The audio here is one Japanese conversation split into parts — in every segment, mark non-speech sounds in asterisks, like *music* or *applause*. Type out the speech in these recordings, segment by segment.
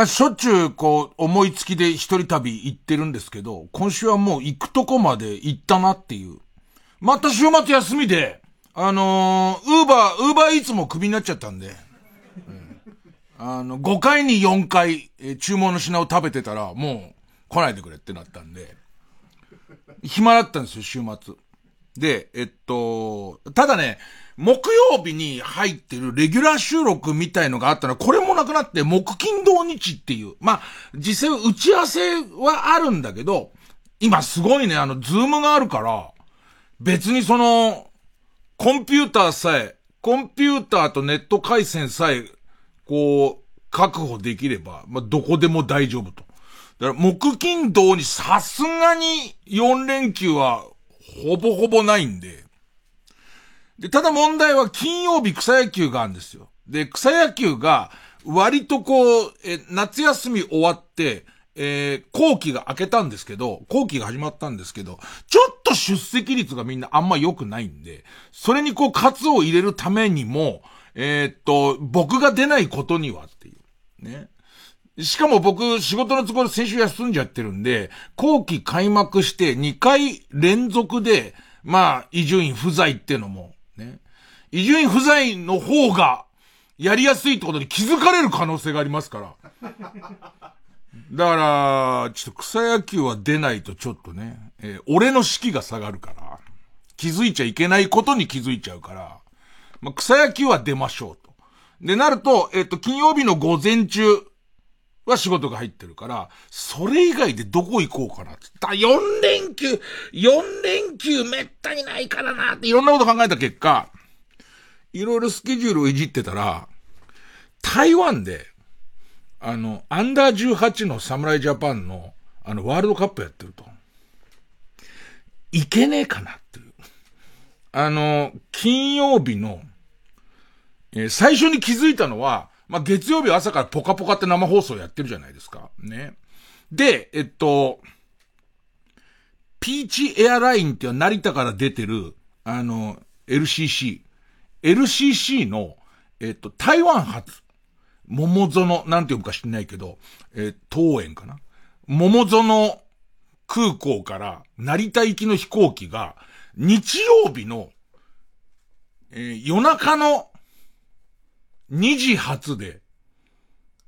まあ、しょっちゅう、こう、思いつきで一人旅行ってるんですけど、今週はもう行くとこまで行ったなっていう。また週末休みで、あのー、ウーバー、ウーバーイーツもクビになっちゃったんで、うん、あの、5回に4回、えー、注文の品を食べてたら、もう来ないでくれってなったんで、暇だったんですよ、週末。で、えっと、ただね、木曜日に入ってるレギュラー収録みたいのがあったのこれもなくなって、木金土日っていう。まあ、実際打ち合わせはあるんだけど、今すごいね、あの、 Zoom があるから、別にその、コンピューターさえ、コンピューターとネット回線さえ、こう、確保できれば、まあ、どこでも大丈夫と。だから、木金土にさすがに4連休は、ほぼほぼないんで。で、ただ問題は金曜日草野球があるんですよ。で、草野球が、割とこう、え、夏休み終わって、えー、後期が明けたんですけど、後期が始まったんですけど、ちょっと出席率がみんなあんま良くないんで、それにこう、活を入れるためにも、えー、っと、僕が出ないことにはっていう。ね。しかも僕、仕事の都合で先週休んじゃってるんで、後期開幕して2回連続で、まあ、伊集院不在っていうのも、伊集院不在の方が、やりやすいってことに気づかれる可能性がありますから。だから、ちょっと草野球は出ないとちょっとね、えー、俺の士気が下がるから、気づいちゃいけないことに気づいちゃうから、まあ、草野球は出ましょうと。で、なると、えっ、ー、と、金曜日の午前中は仕事が入ってるから、それ以外でどこ行こうかなって。だ4連休、4連休めったにないからなっていろんなこと考えた結果、いろいろスケジュールをいじってたら、台湾で、あの、アンダー18の侍ジャパンの、あの、ワールドカップやってると。いけねえかなっていう。あの、金曜日の、えー、最初に気づいたのは、まあ、月曜日朝からポカポカって生放送やってるじゃないですか。ね。で、えっと、ピーチエアラインっていう成田から出てる、あの、LCC。LCC の、えっと、台湾発。桃園、なんて呼ぶか知んないけど、えー、東園かな？桃園空港から成田行きの飛行機が、日曜日の、えー、夜中の2時発で、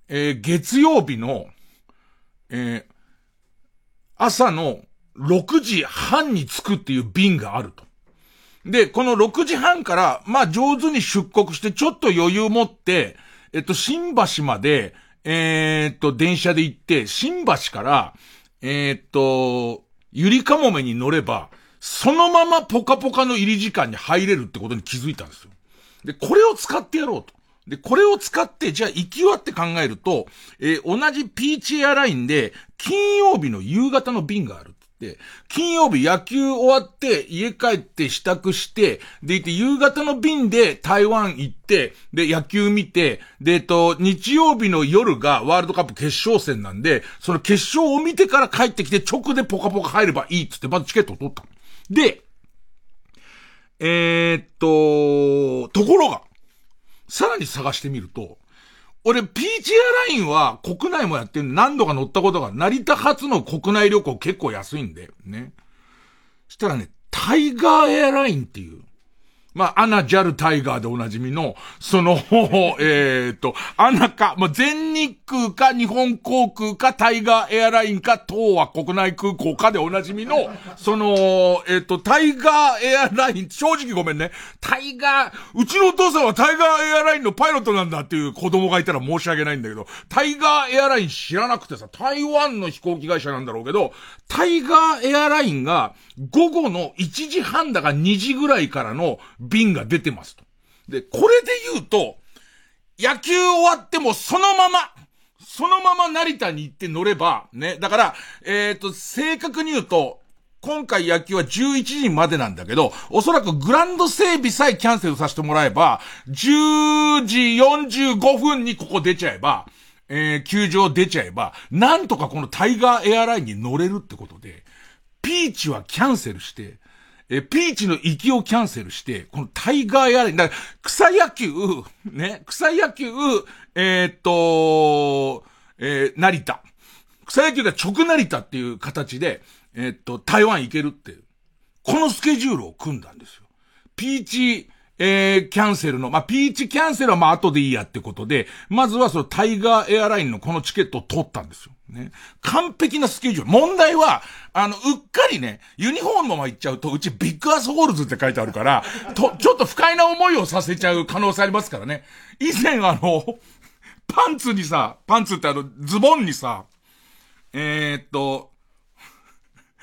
えー、月曜日の、えー、朝の6時半に着くっていう便があると。で、この6時半から、まあ上手に出国してちょっと余裕持って、えっと、新橋まで、えー、っと、電車で行って、新橋から、えー、っと、ゆりかもめに乗れば、そのままポカポカの入り時間に入れるってことに気づいたんですよ。で、これを使ってやろうと。で、これを使って、じゃあ行きはって考えると、えー、同じピーチエアラインで、金曜日の夕方の便がある。、金曜日野球終わって、家帰って支度して、でいて、夕方の便で台湾行って、で、野球見て、で、えっと、日曜日の夜がワールドカップ決勝戦なんで、その決勝を見てから帰ってきて、直でポカポカ入ればいいっつって、まずチケットを取った。で、えー、っと、ところが、さらに探してみると、俺、ピーチエアラインは国内もやってる何度か乗ったことが、成田発の国内旅行結構安いんで、ね。したらね、タイガーエアラインっていう、まあ、 ANA、JAL、タイガーでおなじみの、その、*laughs* えっ、と、 ANA か、まあ、全日空か、日本航空か、タイガーエアラインか、東亜国内航空かでおなじみの、その、えっ、と、タイガーエアライン、正直ごめんね。タイガー、うちのお父さんはタイガーエアラインのパイロットなんだっていう子供がいたら申し訳ないんだけど、タイガーエアライン知らなくてさ、台湾の飛行機会社なんだろうけど、タイガーエアラインが、午後の1時半だか2時ぐらいからの便が出てますと。で、これで言うと、野球終わってもそのまま、そのまま成田に行って乗れば、ね、だから、えっ、ー、と、正確に言うと、今回野球は11時までなんだけど、おそらくグランド整備さえキャンセルさせてもらえば、10時45分にここ出ちゃえば、えー、球場出ちゃえば、なんとかこのタイガーエアラインに乗れるってことで、ピーチはキャンセルして、え、ピーチの行きをキャンセルして、このタイガーやれ、だから草野球、ね、草野球、えー、っと、えー、成田。草野球が直成田っていう形で、えー、っと、台湾行けるって、このスケジュールを組んだんですよ。ピーチ、えー、キャンセルの、まあ、ピーチキャンセルはま後でいいやってことで、まずはそのタイガーエアラインのこのチケットを取ったんですよ。ね。完璧なスケジュール。問題は、あの、うっかりね、ユニフォームまま行っちゃうと、うち Big Assholes って書いてあるから、*laughs* と、ちょっと不快な思いをさせちゃう可能性ありますからね。以前あの、*laughs* パンツにさ、パンツってあの、ズボンにさ、えー、っと、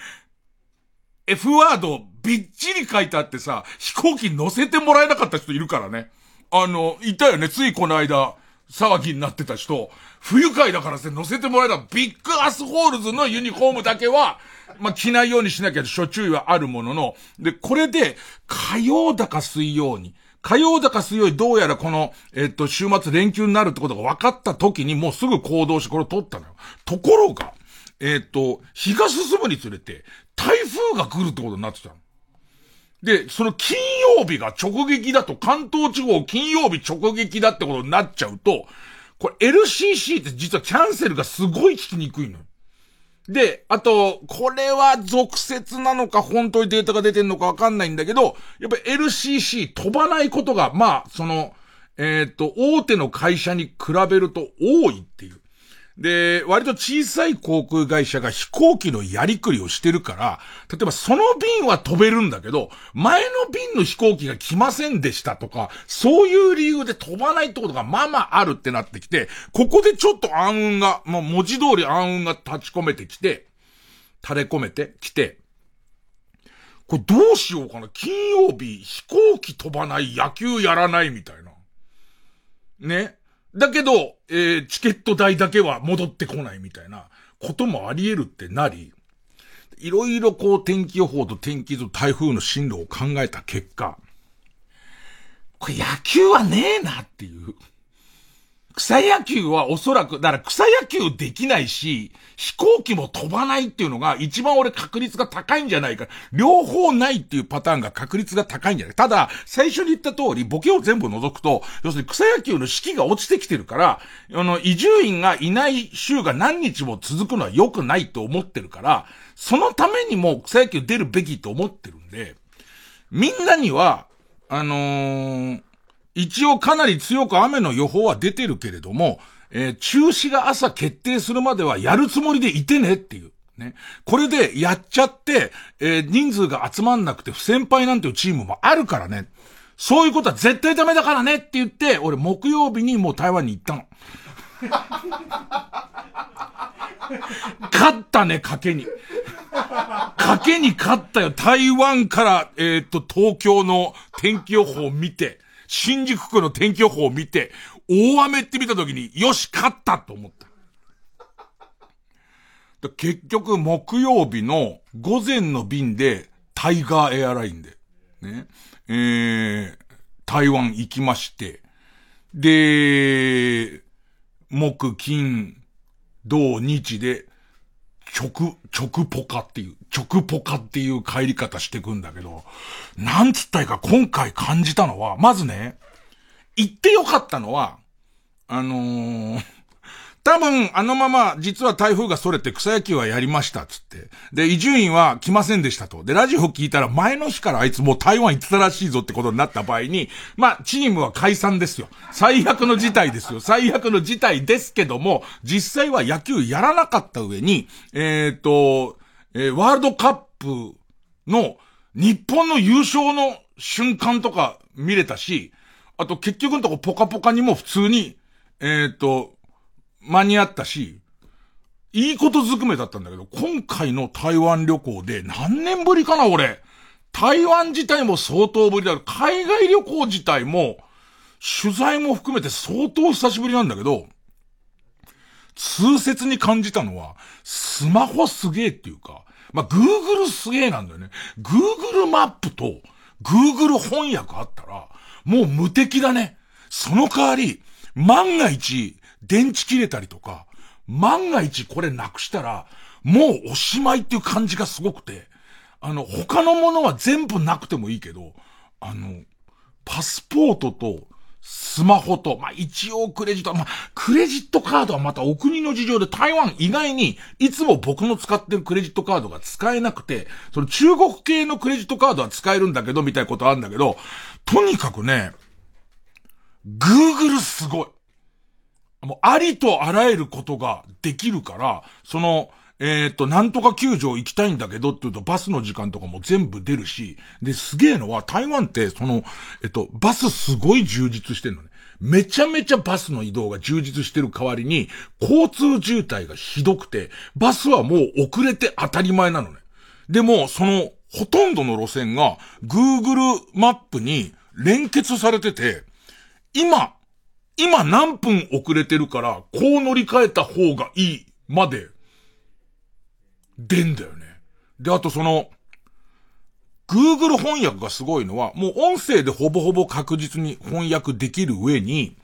*laughs* F ワードびっちり書いてあってさ、飛行機乗せてもらえなかった人いるからね。あの、いたよね、ついこの間、騒ぎになってた人、不愉快だからせ乗せてもらえたビッグアスホールズのユニフォームだけは、まあ、着ないようにしなきゃ諸注意はあるものの、で、これで、火曜だか水曜に、火曜だか水曜にどうやらこの、えっと、週末連休になるってことが分かった時にもうすぐ行動してこれを取ったのよ。ところが、えっと、日が進むにつれて、台風が来るってことになってたの。で、その金曜日が直撃だと、関東地方金曜日直撃だってことになっちゃうと、これ LCC って実はキャンセルがすごい聞きにくいの。で、あと、これは俗説なのか本当にデータが出てんのかわかんないんだけど、やっぱ LCC 飛ばないことが、まあ、その、えっ、ー、と、大手の会社に比べると多いっていう。で、割と小さい航空会社が飛行機のやりくりをしてるから、例えばその便は飛べるんだけど、前の便の飛行機が来ませんでしたとか、そういう理由で飛ばないってことがまあまああるってなってきて、ここでちょっと暗雲が、もう文字通り暗雲が立ち込めてきて、垂れ込めてきて、これどうしようかな？金曜日飛行機飛ばない野球やらないみたいな。ね？だけど、えー、チケット代だけは戻ってこないみたいなこともあり得るってなり、いろいろこう天気予報と天気図台風の進路を考えた結果、これ野球はねえなっていう。草野球はおそらく、だから草野球できないし、飛行機も飛ばないっていうのが一番俺確率が高いんじゃないか。両方ないっていうパターンが確率が高いんじゃないただ、最初に言った通り、ボケを全部除くと、要するに草野球の士気が落ちてきてるから、あの、移住員がいない週が何日も続くのは良くないと思ってるから、そのためにも草野球出るべきと思ってるんで、みんなには、あのー一応かなり強く雨の予報は出てるけれども、えー、中止が朝決定するまではやるつもりでいてねっていう。ね。これでやっちゃって、えー、人数が集まんなくて不先輩なんていうチームもあるからね。そういうことは絶対ダメだからねって言って、俺木曜日にもう台湾に行ったの。勝ったね、賭けに。賭けに勝ったよ。台湾から、えー、っと、東京の天気予報を見て。新宿区の天気予報を見て、大雨って見た時に、よし、勝ったと思った。結局、木曜日の午前の便で、タイガーエアラインで、ね、えー、台湾行きまして、で、木、金、土、日で、直、直ポカっていう、直ポカっていう帰り方してくんだけど、なんつったいか今回感じたのは、まずね、行ってよかったのは、あのー、多分、あのまま、実は台風が逸れて草野球はやりました、つって。で、伊集院は来ませんでしたと。で、ラジオ聞いたら前の日からあいつもう台湾行ってたらしいぞってことになった場合に、まあ、チームは解散ですよ。最悪の事態ですよ。最悪の事態ですけども、実際は野球やらなかった上に、えっ、ー、と、えー、ワールドカップの日本の優勝の瞬間とか見れたし、あと結局のとこポカポカにも普通に、えっ、ー、と、間に合ったし、いいことずくめだったんだけど、今回の台湾旅行で何年ぶりかな俺。台湾自体も相当ぶりだ。海外旅行自体も、取材も含めて相当久しぶりなんだけど、痛切に感じたのは、スマホすげえっていうか、まあ、Google すげえなんだよね。Google マップと Google 翻訳あったら、もう無敵だね。その代わり、万が一、電池切れたりとか、万が一これなくしたら、もうおしまいっていう感じがすごくて、あの、他のものは全部なくてもいいけど、あの、パスポートとスマホと、まあ、一応クレジット、まあ、クレジットカードはまたお国の事情で台湾以外にいつも僕の使ってるクレジットカードが使えなくて、その中国系のクレジットカードは使えるんだけど、みたいなことあるんだけど、とにかくね、Google すごい。もうありとあらゆることができるから、その、えっ、と、なんとか球場行きたいんだけどって言うとバスの時間とかも全部出るし、で、すげえのは台湾ってその、えっと、バスすごい充実してんのね。めちゃめちゃバスの移動が充実してる代わりに、交通渋滞がひどくて、バスはもう遅れて当たり前なのね。でも、その、ほとんどの路線が Google マップに連結されてて、今、今何分遅れてるから、こう乗り換えた方がいいまででんだよね。で、あとその、Google 翻訳がすごいのは、もう音声でほぼほぼ確実に翻訳できる上に、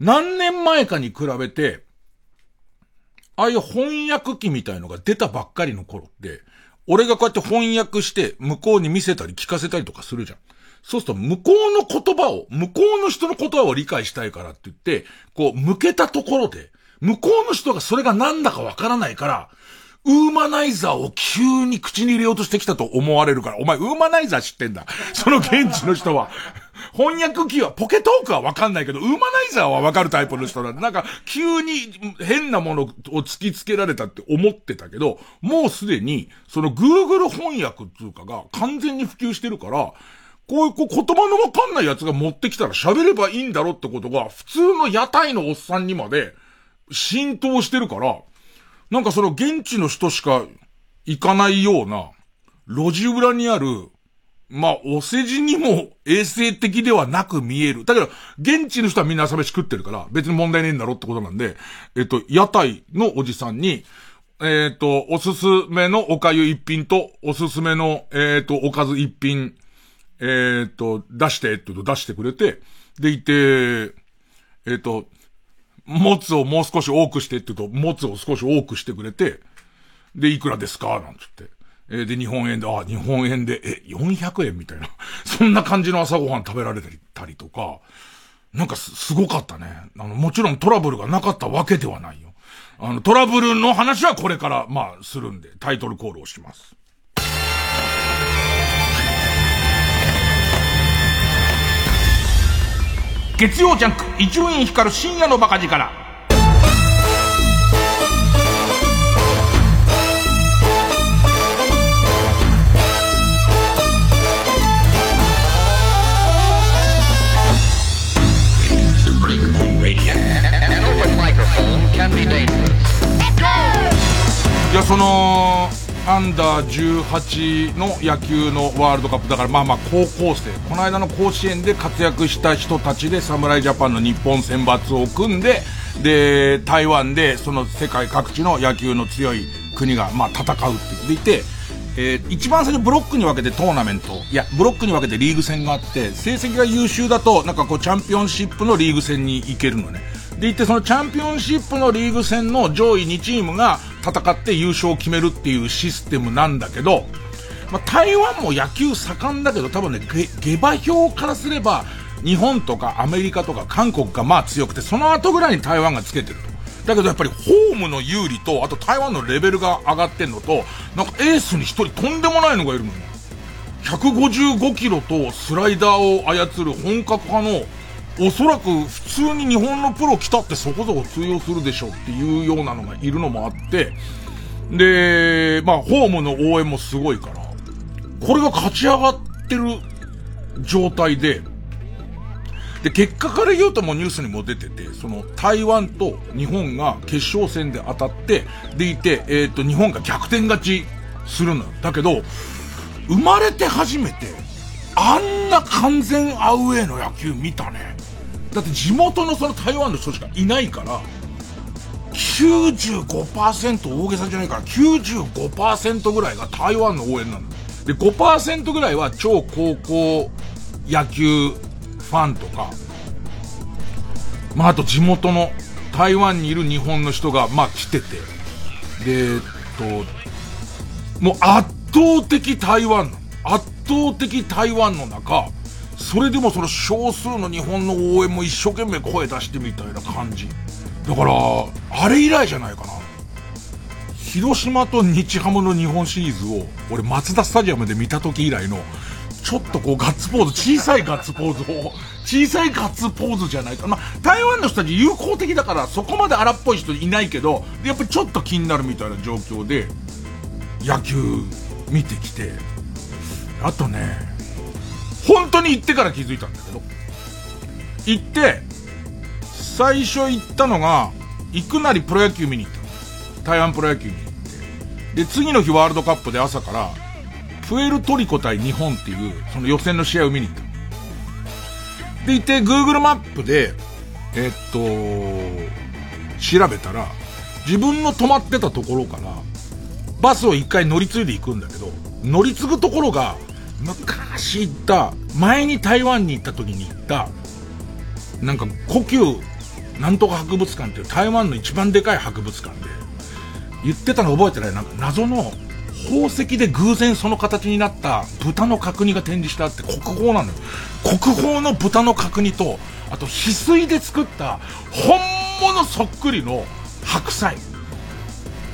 何年前かに比べて、ああいう翻訳機みたいのが出たばっかりの頃って、俺がこうやって翻訳して向こうに見せたり聞かせたりとかするじゃん。そうすると向こうの言葉を、向こうの人の言葉を理解したいからって言って、こう向けたところで、向こうの人がそれが何だかわからないから、ウーマナイザーを急に口に入れようとしてきたと思われるから、お前ウーマナイザー知ってんだ。*laughs* その現地の人は。*laughs* 翻訳機は、ポケトークはわかんないけど、ウーマナイザーはわかるタイプの人なんで、なんか、急に変なものを突きつけられたって思ってたけど、もうすでに、その Google 翻訳っていうかが完全に普及してるから、こういうこう言葉のわかんないやつが持ってきたら喋ればいいんだろうってことが、普通の屋台のおっさんにまで浸透してるから、なんかその現地の人しか行かないような、路地裏にある、まあ、お世辞にも衛生的ではなく見える。だけど、現地の人はみんな朝飯食ってるから、別に問題ねえんだろってことなんで、えっと、屋台のおじさんに、えっと、おすすめのおかゆ一品と、おすすめの、えっと、おかず一品、えっと、出してって言うと出してくれて、でいて、えっと、もつをもう少し多くしてって言うと、もつを少し多くしてくれて、で、いくらですか？なんつって。え、で、日本円で、あ、日本円で、え、400円みたいな。*laughs* そんな感じの朝ごはん食べられたりとか、なんかす、すごかったね。あの、もちろんトラブルがなかったわけではないよ。あの、トラブルの話はこれから、まあ、するんで、タイトルコールをします。月曜ジャンク伊集院光る深夜のバカ力。いやそのアンダー18の野球のワールドカップだからまあまあ高校生この間の甲子園で活躍した人たちで侍ジャパンの日本選抜を組んでで台湾でその世界各地の野球の強い国がまあ戦うって言っていてえー、一番最初ブロックに分けてトーナメント、いや、ブロックに分けてリーグ戦があって、成績が優秀だと、なんかこう、チャンピオンシップのリーグ戦に行けるのね。でいて、そのチャンピオンシップのリーグ戦の上位2チームが戦って優勝を決めるっていうシステムなんだけど、まあ、台湾も野球盛んだけど、多分ね、下馬評からすれば、日本とかアメリカとか韓国がまあ強くて、その後ぐらいに台湾がつけてると。だけどやっぱりホームの有利と、あと台湾のレベルが上がってんのと、なんかエースに一人とんでもないのがいるのよ。155キロとスライダーを操る本格派の、おそらく普通に日本のプロ来たってそこそこ通用するでしょっていうようなのがいるのもあって、で、まあホームの応援もすごいから、これが勝ち上がってる状態で、で、結果から言うともうニュースにも出てて、その台湾と日本が決勝戦で当たって、でいて、えっ、ー、と、日本が逆転勝ちするの。だけど、生まれて初めて、あんな完全アウェーの野球見たね。だって地元のその台湾の人しかいないから、95%大げさじゃないから95%ぐらいが台湾の応援なの。で、5%ぐらいは超高校野球ファンとか、まあ、あと地元の台湾にいる日本の人が、まあ、来てて、で、えっと、もう圧倒的台湾の。圧倒的台湾の中、それでもその少数の日本の応援も一生懸命声出してみたいな感じ。だから、あれ以来じゃないかな。広島と日ハムの日本シリーズを、俺松田スタジアムで見た時以来の、ちょっとこうガッツポーズ、小さいガッツポーズを、小さいガッツポーズじゃないか。ま、台湾の人たち友好的だからそこまで荒っぽい人いないけど、やっぱりちょっと気になるみたいな状況で、野球見てきて、あとね、本当に行ってから気づいたんだけど、行って、最初行ったのが、行くなりプロ野球見に行ったの。台湾プロ野球に行って。で、次の日ワールドカップで朝から、プエルトリコ対日本っていう、その予選の試合を見に行った。で、行って、Google マップで、えっと、調べたら、自分の泊まってたところから、バスを一回乗り継いで行くんだけど、乗り継ぐところが、昔行った、前に台湾に行った時に行った、なんか、故宮、なんとか博物館っていう台湾の一番でかい博物館で、言ってたの覚えてないなんか謎の宝石で偶然その形になった豚の角煮が展示してあって国宝なのよ。国宝の豚の角煮と、あと翡翠で作った本物そっくりの白菜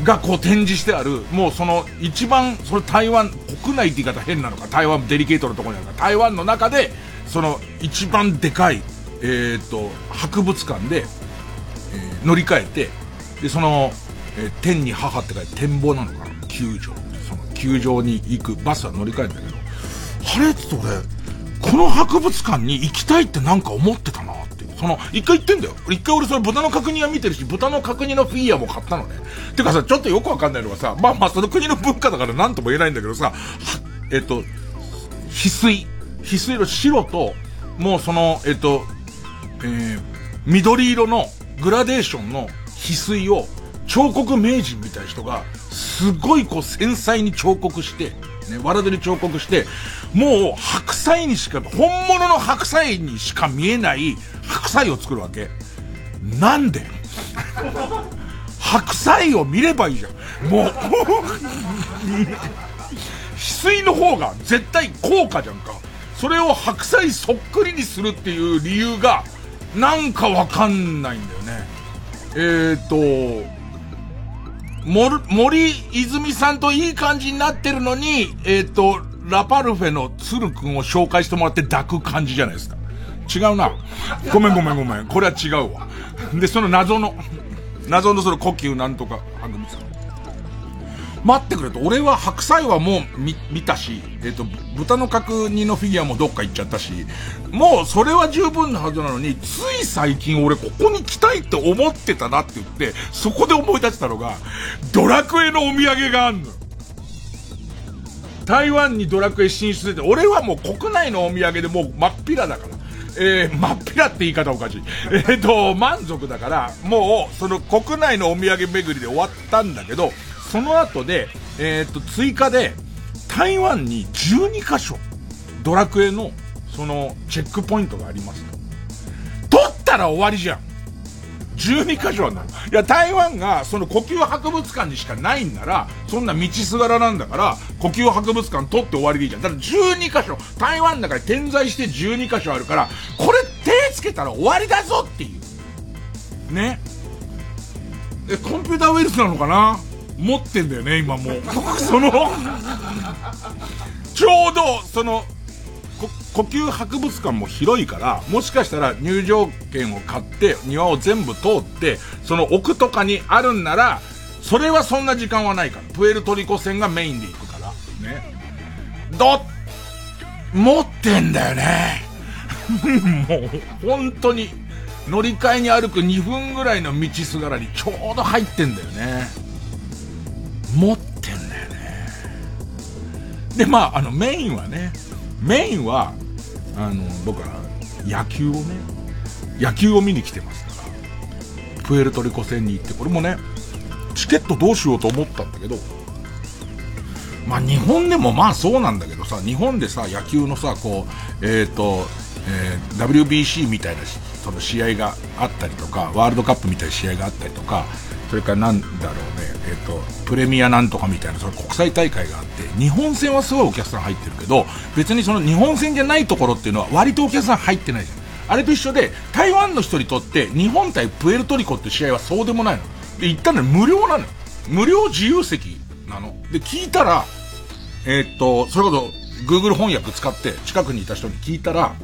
がこう展示してある、もうその一番、それ台湾、国内って言い方変なのか、台湾デリケートのところにあるか、台湾の中で、その一番でかい、えっ、と、博物館で、えー、乗り換えて、で、その、えー、天に母って書いて展望なのかな球場。その球場に行くバスは乗り換えたけど、あれ？って俺、この博物館に行きたいってなんか思ってたなっていう。その、一回行ってんだよ。一回俺それ豚の角煮は見てるし、豚の角煮のフィギュアも買ったのね。てかさ、ちょっとよくわかんないのがさ、まあまあその国の文化だから何とも言えないんだけどさ、えっと、翡翠。翡翠の白と、もうその、えっと、えー、緑色のグラデーションの翡翠を彫刻名人みたいな人が、すごいこう繊細に彫刻して、ね、わらでに彫刻して、もう白菜にしか、本物の白菜にしか見えない白菜を作るわけ。なんで？白菜を見ればいいじゃん。もう *laughs* 翡翠の方が絶対高価じゃんか。それを白菜そっくりにするっていう理由が、なんかわかんないんだよね。えーと、森泉さんといい感じになってるのに、えっ、ー、と、ラパルフェの鶴くんを紹介してもらって抱く感じじゃないですか。違うな。ごめんごめんごめん。これは違うわ。で、その謎の、謎のその呼吸なんとかはぐみさん。待ってくれと。俺は白菜はもう見、見たし、えっ、ー、と、豚の角煮のフィギュアもどっか行っちゃったし、もうそれは十分なはずなのに、つい最近俺ここに来たいって思ってたなって言って、そこで思い出したのが、ドラクエのお土産があんの。台湾にドラクエ進出してて、俺はもう国内のお土産でもう真っ平だから。えー、真っ平って言い方おかしい。えっ、ー、と、満足だから、もう、その国内のお土産巡りで終わったんだけど、その後で、えー、っと、追加で、台湾に12箇所、ドラクエの、その、チェックポイントがありますと。取ったら終わりじゃん。12箇所あるの。いや、台湾が、その呼吸博物館にしかないんなら、そんな道すがらなんだから、呼吸博物館取って終わりでいいじゃん。だから12箇所、台湾の中で点在して12箇所あるから、これ手つけたら終わりだぞっていう。ね。え、コンピューターウイルスなのかな？持ってんだよね、今もう。*laughs* その、ちょうど、その、呼吸博物館も広いから、もしかしたら入場券を買って、庭を全部通って、その奥とかにあるんなら、それはそんな時間はないから。プエルトリコ線がメインで行くから。ね。どっ、持ってんだよね。*laughs* もう、本当に、乗り換えに歩く2分ぐらいの道すがらにちょうど入ってんだよね。持ってんだよね。で、まあ、あの、メインはね、メインは、あの、僕は野球をね、野球を見に来てますから、プエルトリコ戦に行って、これもね、チケットどうしようと思ったんだけど、まあ日本でもまあそうなんだけどさ、日本でさ、野球のさ、こう、えっ、ー、と、えー、WBC みたいなその試合があったりとか、ワールドカップみたいな試合があったりとか、それからなんだろうね、えっ、と、プレミアなんとかみたいなその国際大会があって、日本戦はすごいお客さん入ってるけど、別にその日本戦じゃないところっていうのは割とお客さん入ってないじゃん。あれと一緒で、台湾の人にとって日本対プエルトリコって試合はそうでもないの。で、行ったの無料なのよ。無料自由席なの。で、聞いたら、えー、っと、それこそ Google 翻訳使って近くにいた人に聞いたら、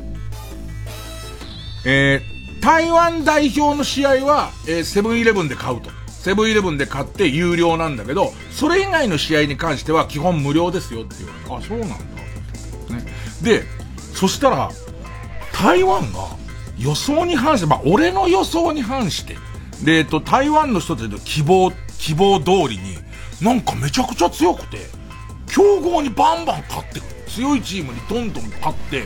えー、台湾代表の試合は、え、セブンイレブンで買うと。セブンイレブンで買って有料なんだけど、それ以外の試合に関しては基本無料ですよって言われて、あ、そうなんだ。ね。で、そしたら、台湾が予想に反して、まあ、俺の予想に反して、で、えっと、台湾の人たちの希望、希望通りに、なんかめちゃくちゃ強くて、強豪にバンバン勝ってくる。強いチームにどんどん勝って、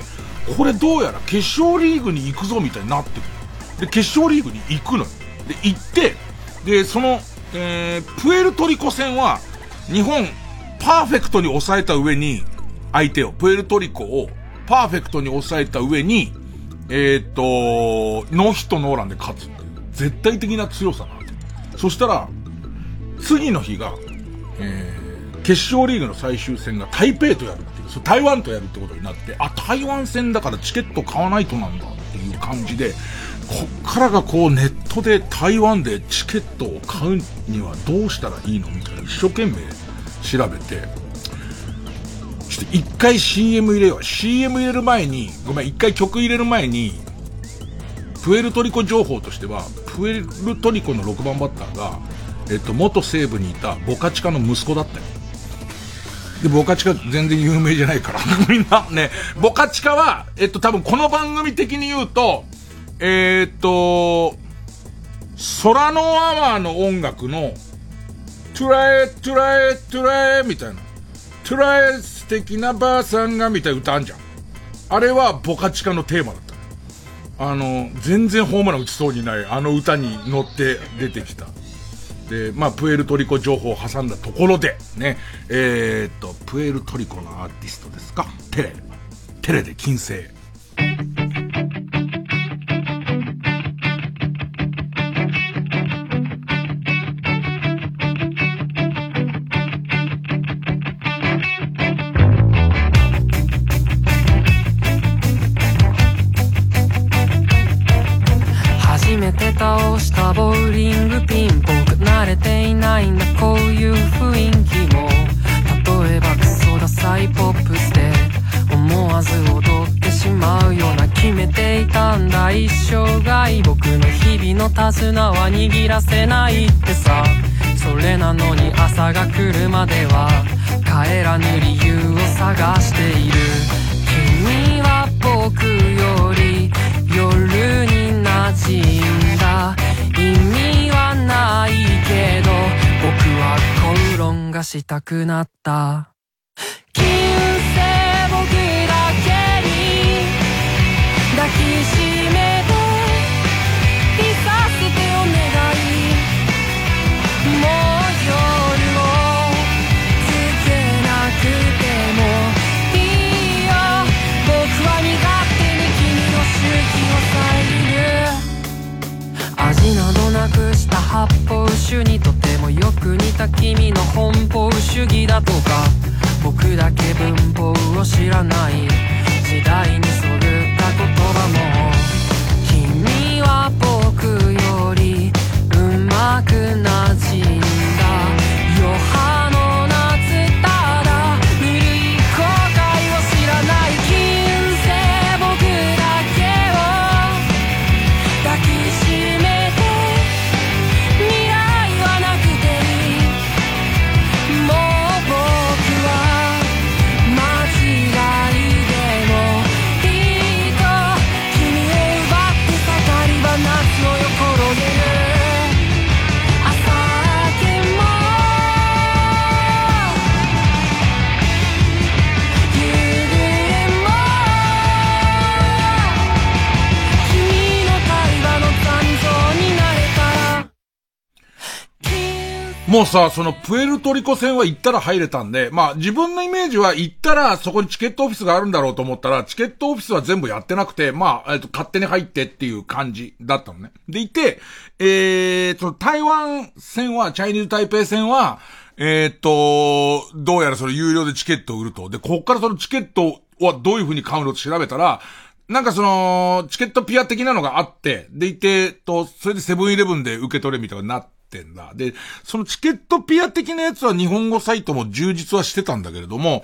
これどうやら決勝リーグに行くぞみたいになってくる。で、決勝リーグに行くのよ。で、行って、で、その、えー、プエルトリコ戦は、日本、パーフェクトに抑えた上に、相手を、プエルトリコを、パーフェクトに抑えた上に、えー、っと、ノーヒットノーランで勝つっていう。絶対的な強さなんで。そしたら、次の日が、えー、決勝リーグの最終戦が台北とやるっていう、そ台湾とやるってことになって、あ、台湾戦だからチケット買わないとなんだっていう感じで、こっからがこうネットで台湾でチケットを買うにはどうしたらいいのみたいな一生懸命調べて、ちょっと一回 CM 入れよう。CM 入れる前に、ごめん、一回曲入れる前に、プエルトリコ情報としては、プエルトリコの6番バッターが、えっと、元西部にいたボカチカの息子だったよ。で、ボカチカ全然有名じゃないから。*laughs* みんなね、ボカチカは、えっと、多分この番組的に言うと、えー、っと、空のアワーの音楽の、トゥラエ、トゥラエ、トゥラエ、みたいな。トゥラエ素敵なばあさんが、みたいな歌あんじゃん。あれはボカチカのテーマだった。あの、全然ホームラン打ちそうにない、あの歌に乗って出てきた。で、まあ、プエルトリコ情報を挟んだところで、ね、えー、っと、プエルトリコのアーティストですか？テレ。テレで金星。朝が来るまでは帰らぬ理由を探している。君は僕より夜に馴染んだ。意味はないけど僕は口論がしたくなった。君の奔放主義だとか。僕だけ文法を知らない。時代にそぐもうさ、そのプエルトリコ戦は行ったら入れたんで、まあ自分のイメージは行ったらそこにチケットオフィスがあるんだろうと思ったら、チケットオフィスは全部やってなくて、まあ、えっと、勝手に入ってっていう感じだったのね。でいて、えー、その台湾戦は、チャイニーズ台北戦は、えー、と、どうやらその有料でチケットを売ると。で、こっからそのチケットはどういう風に買うのって調べたら、なんかその、チケットピア的なのがあって、でいて、と、それでセブンイレブンで受け取れみたいになっててんだ。で、そのチケットピア的なやつは日本語サイトも充実はしてたんだけれども、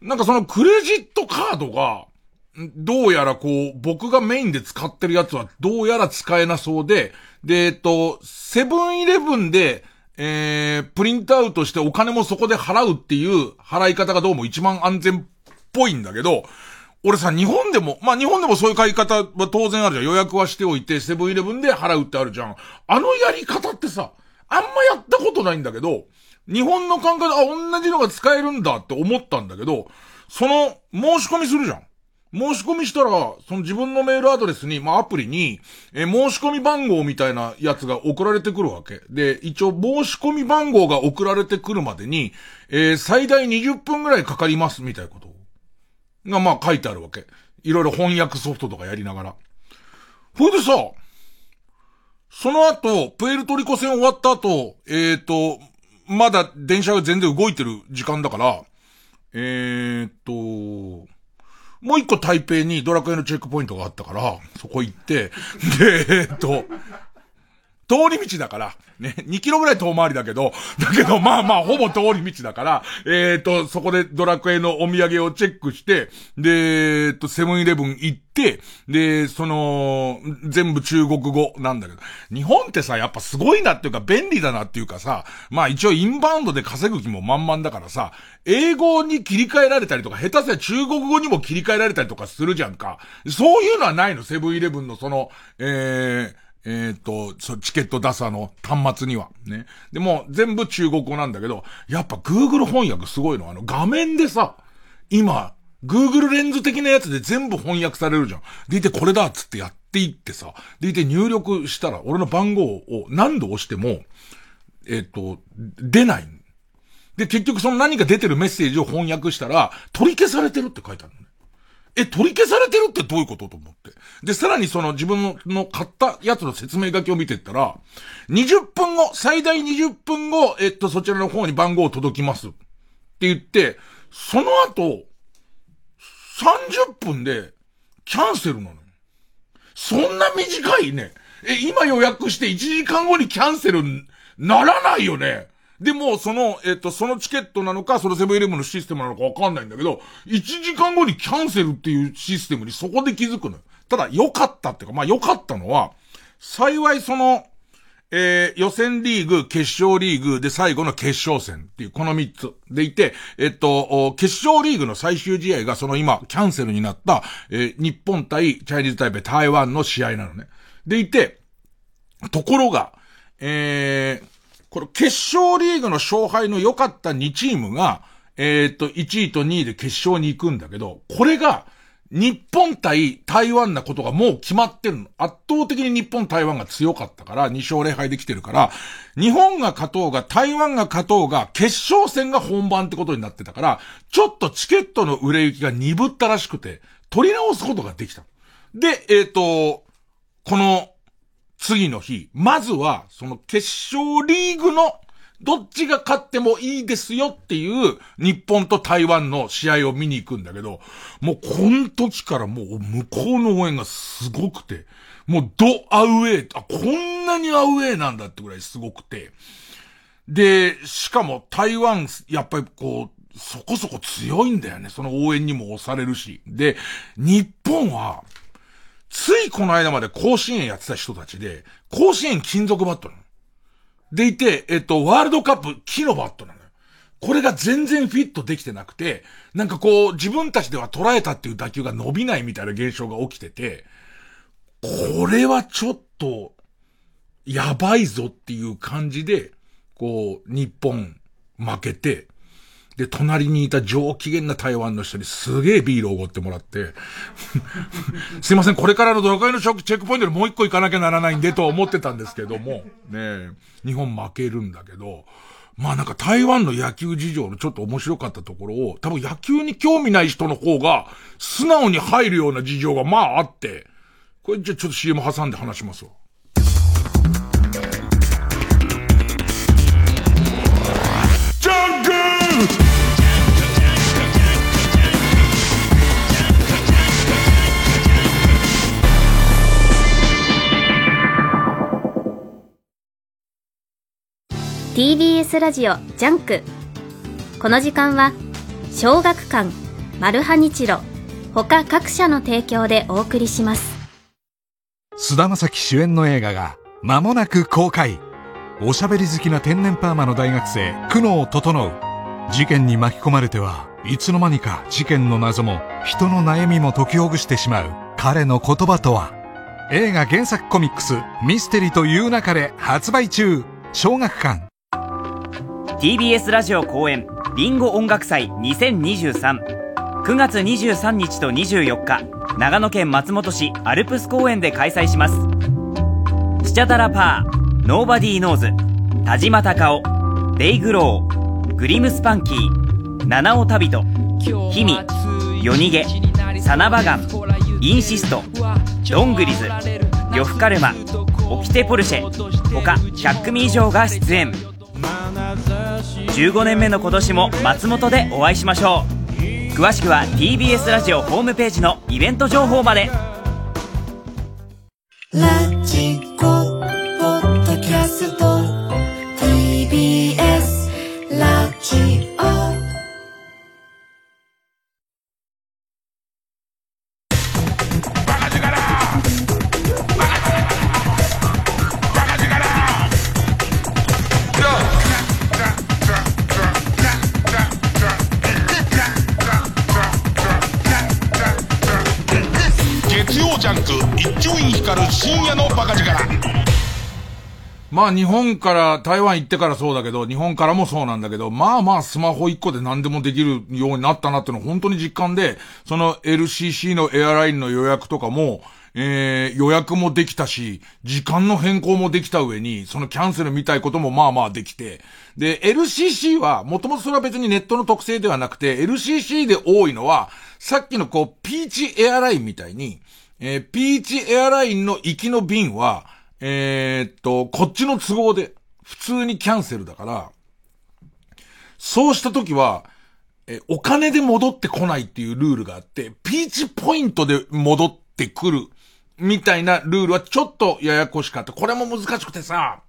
なんかそのクレジットカードが、どうやらこう、僕がメインで使ってるやつはどうやら使えなそうで、で、えっと、セブンイレブンで、えー、プリントアウトしてお金もそこで払うっていう払い方がどうも一番安全っぽいんだけど、俺さ、日本でも、まあ、日本でもそういう買い方は当然あるじゃん。予約はしておいて、セブンイレブンで払うってあるじゃん。あのやり方ってさ、あんまやったことないんだけど、日本の感覚で、あ、同じのが使えるんだって思ったんだけど、その、申し込みするじゃん。申し込みしたら、その自分のメールアドレスに、まあ、アプリに、え申し込み番号みたいなやつが送られてくるわけ。で、一応申し込み番号が送られてくるまでに、えー、最大20分ぐらいかかりますみたいなことがまあ書いてあるわけ。いろいろ翻訳ソフトとかやりながら。それでさ、その後、プエルトリコ戦終わった後、えっ、ー、と、まだ電車が全然動いてる時間だから、えっ、ー、と、もう一個台北にドラクエのチェックポイントがあったから、そこ行って、で、えっ、と、通り道だから、ね、2キロぐらい遠回りだけど、だけど、まあまあ、ほぼ通り道だから、えっ、と、そこでドラクエのお土産をチェックして、で、えっ、と、セブンイレブン行って、で、その、全部中国語なんだけど、日本ってさ、やっぱすごいなっていうか、便利だなっていうかさ、まあ一応インバウンドで稼ぐ気も満々だからさ、英語に切り替えられたりとか、下手すりゃ中国語にも切り替えられたりとかするじゃんか。そういうのはないの、セブンイレブンのその、えー、えっ、ー、と、そ、チケット出すあの、端末には。ね。でも、全部中国語なんだけど、やっぱ Google 翻訳すごいの。あの、画面でさ、今、Google レンズ的なやつで全部翻訳されるじゃん。でいて、これだっつってやっていってさ、でいて入力したら、俺の番号を何度押しても、えっ、ー、と、出ない。で、結局その何か出てるメッセージを翻訳したら、取り消されてるって書いてある。え、取り消されてるってどういうことと思って。で、さらにその自分の買ったやつの説明書きを見てったら、20分後、最大20分後、えっと、そちらの方に番号届きます。って言って、その後、30分で、キャンセルなの。そんな短いね。え、今予約して1時間後にキャンセルならないよね。でも、その、えっと、そのチケットなのか、そのセブンイレブンのシステムなのかわかんないんだけど、1時間後にキャンセルっていうシステムにそこで気づくのよ。ただ、良かったっていうか、まあ良かったのは、幸いその、えー、予選リーグ、決勝リーグで最後の決勝戦っていう、この3つでいて、えっと、決勝リーグの最終試合がその今、キャンセルになった、えー、日本対チャイニーズ台北台湾の試合なのね。でいて、ところが、えー、これ決勝リーグの勝敗の良かった2チームが、えー、っと、1位と2位で決勝に行くんだけど、これが、日本対台湾なことがもう決まってるの。圧倒的に日本台湾が強かったから、2勝0敗できてるから、日本が勝とうが台湾が勝とうが、決勝戦が本番ってことになってたから、ちょっとチケットの売れ行きが鈍ったらしくて、取り直すことができた。で、えっ、ー、と、この、次の日、まずは、その決勝リーグの、どっちが勝ってもいいですよっていう日本と台湾の試合を見に行くんだけど、もうこの時からもう向こうの応援がすごくて、もうドアウェイ、あ、こんなにアウェイなんだってぐらいすごくて。で、しかも台湾、やっぱりこう、そこそこ強いんだよね。その応援にも押されるし。で、日本は、ついこの間まで甲子園やってた人たちで、甲子園金属バットなの。でいて、えっと、ワールドカップ木のバットなのよ。これが全然フィットできてなくて、なんかこう、自分たちでは捉えたっていう打球が伸びないみたいな現象が起きてて、これはちょっと、やばいぞっていう感じで、こう、日本負けて、で、隣にいた上機嫌な台湾の人にすげえビールをおごってもらって、*laughs* すいません、これからのドラクエのチェックポイントでもう一個行かなきゃならないんでと思ってたんですけども、*laughs* ね日本負けるんだけど、まあなんか台湾の野球事情のちょっと面白かったところを、多分野球に興味ない人の方が、素直に入るような事情がまああって、これじゃあちょっと CM 挟んで話しますわ。TBS ラジオ JUNK。この時間は小学館マルハニチロ他各社の提供でお送りします。菅田将暉主演の映画が間もなく公開。おしゃべり好きな天然パーマの大学生久能整事件に巻き込まれてはいつの間にか事件の謎も人の悩みも解きほぐしてしまう彼の言葉とは。映画原作コミックス「ミステリと言う勿れ」発売中。小学館。TBS ラジオ公演リンゴ音楽祭20239月23日と24日長野県松本市アルプス公園で開催します。スチャダラパーノーバディーノーズ田島隆夫デイグローグリムスパンキー七尾旅人ヒミ夜逃げサナバガンインシストドングリズ呂布カルマオキテポルシェ他100組以上が出演15年目の今年も松本でお会いしましょう。詳しくは TBS ラジオホームページのイベント情報まで。ラジコ。まあ日本から台湾行ってからそうだけど、日本からもそうなんだけど、まあまあスマホ一個で何でもできるようになったなっての本当に実感で、その LCC のエアラインの予約とかも、えー、予約もできたし、時間の変更もできた上に、そのキャンセルみたいこともまあまあできて、で、LCC は、もともとそれは別にネットの特性ではなくて、LCC で多いのは、さっきのこう、ピーチエアラインみたいに、えー、ピーチエアラインの行きの便は、えー、っと、こっちの都合で、普通にキャンセルだから、そうした時は、え、お金で戻ってこないっていうルールがあって、ピーチポイントで戻ってくる、みたいなルールはちょっとややこしかった。これも難しくてさ、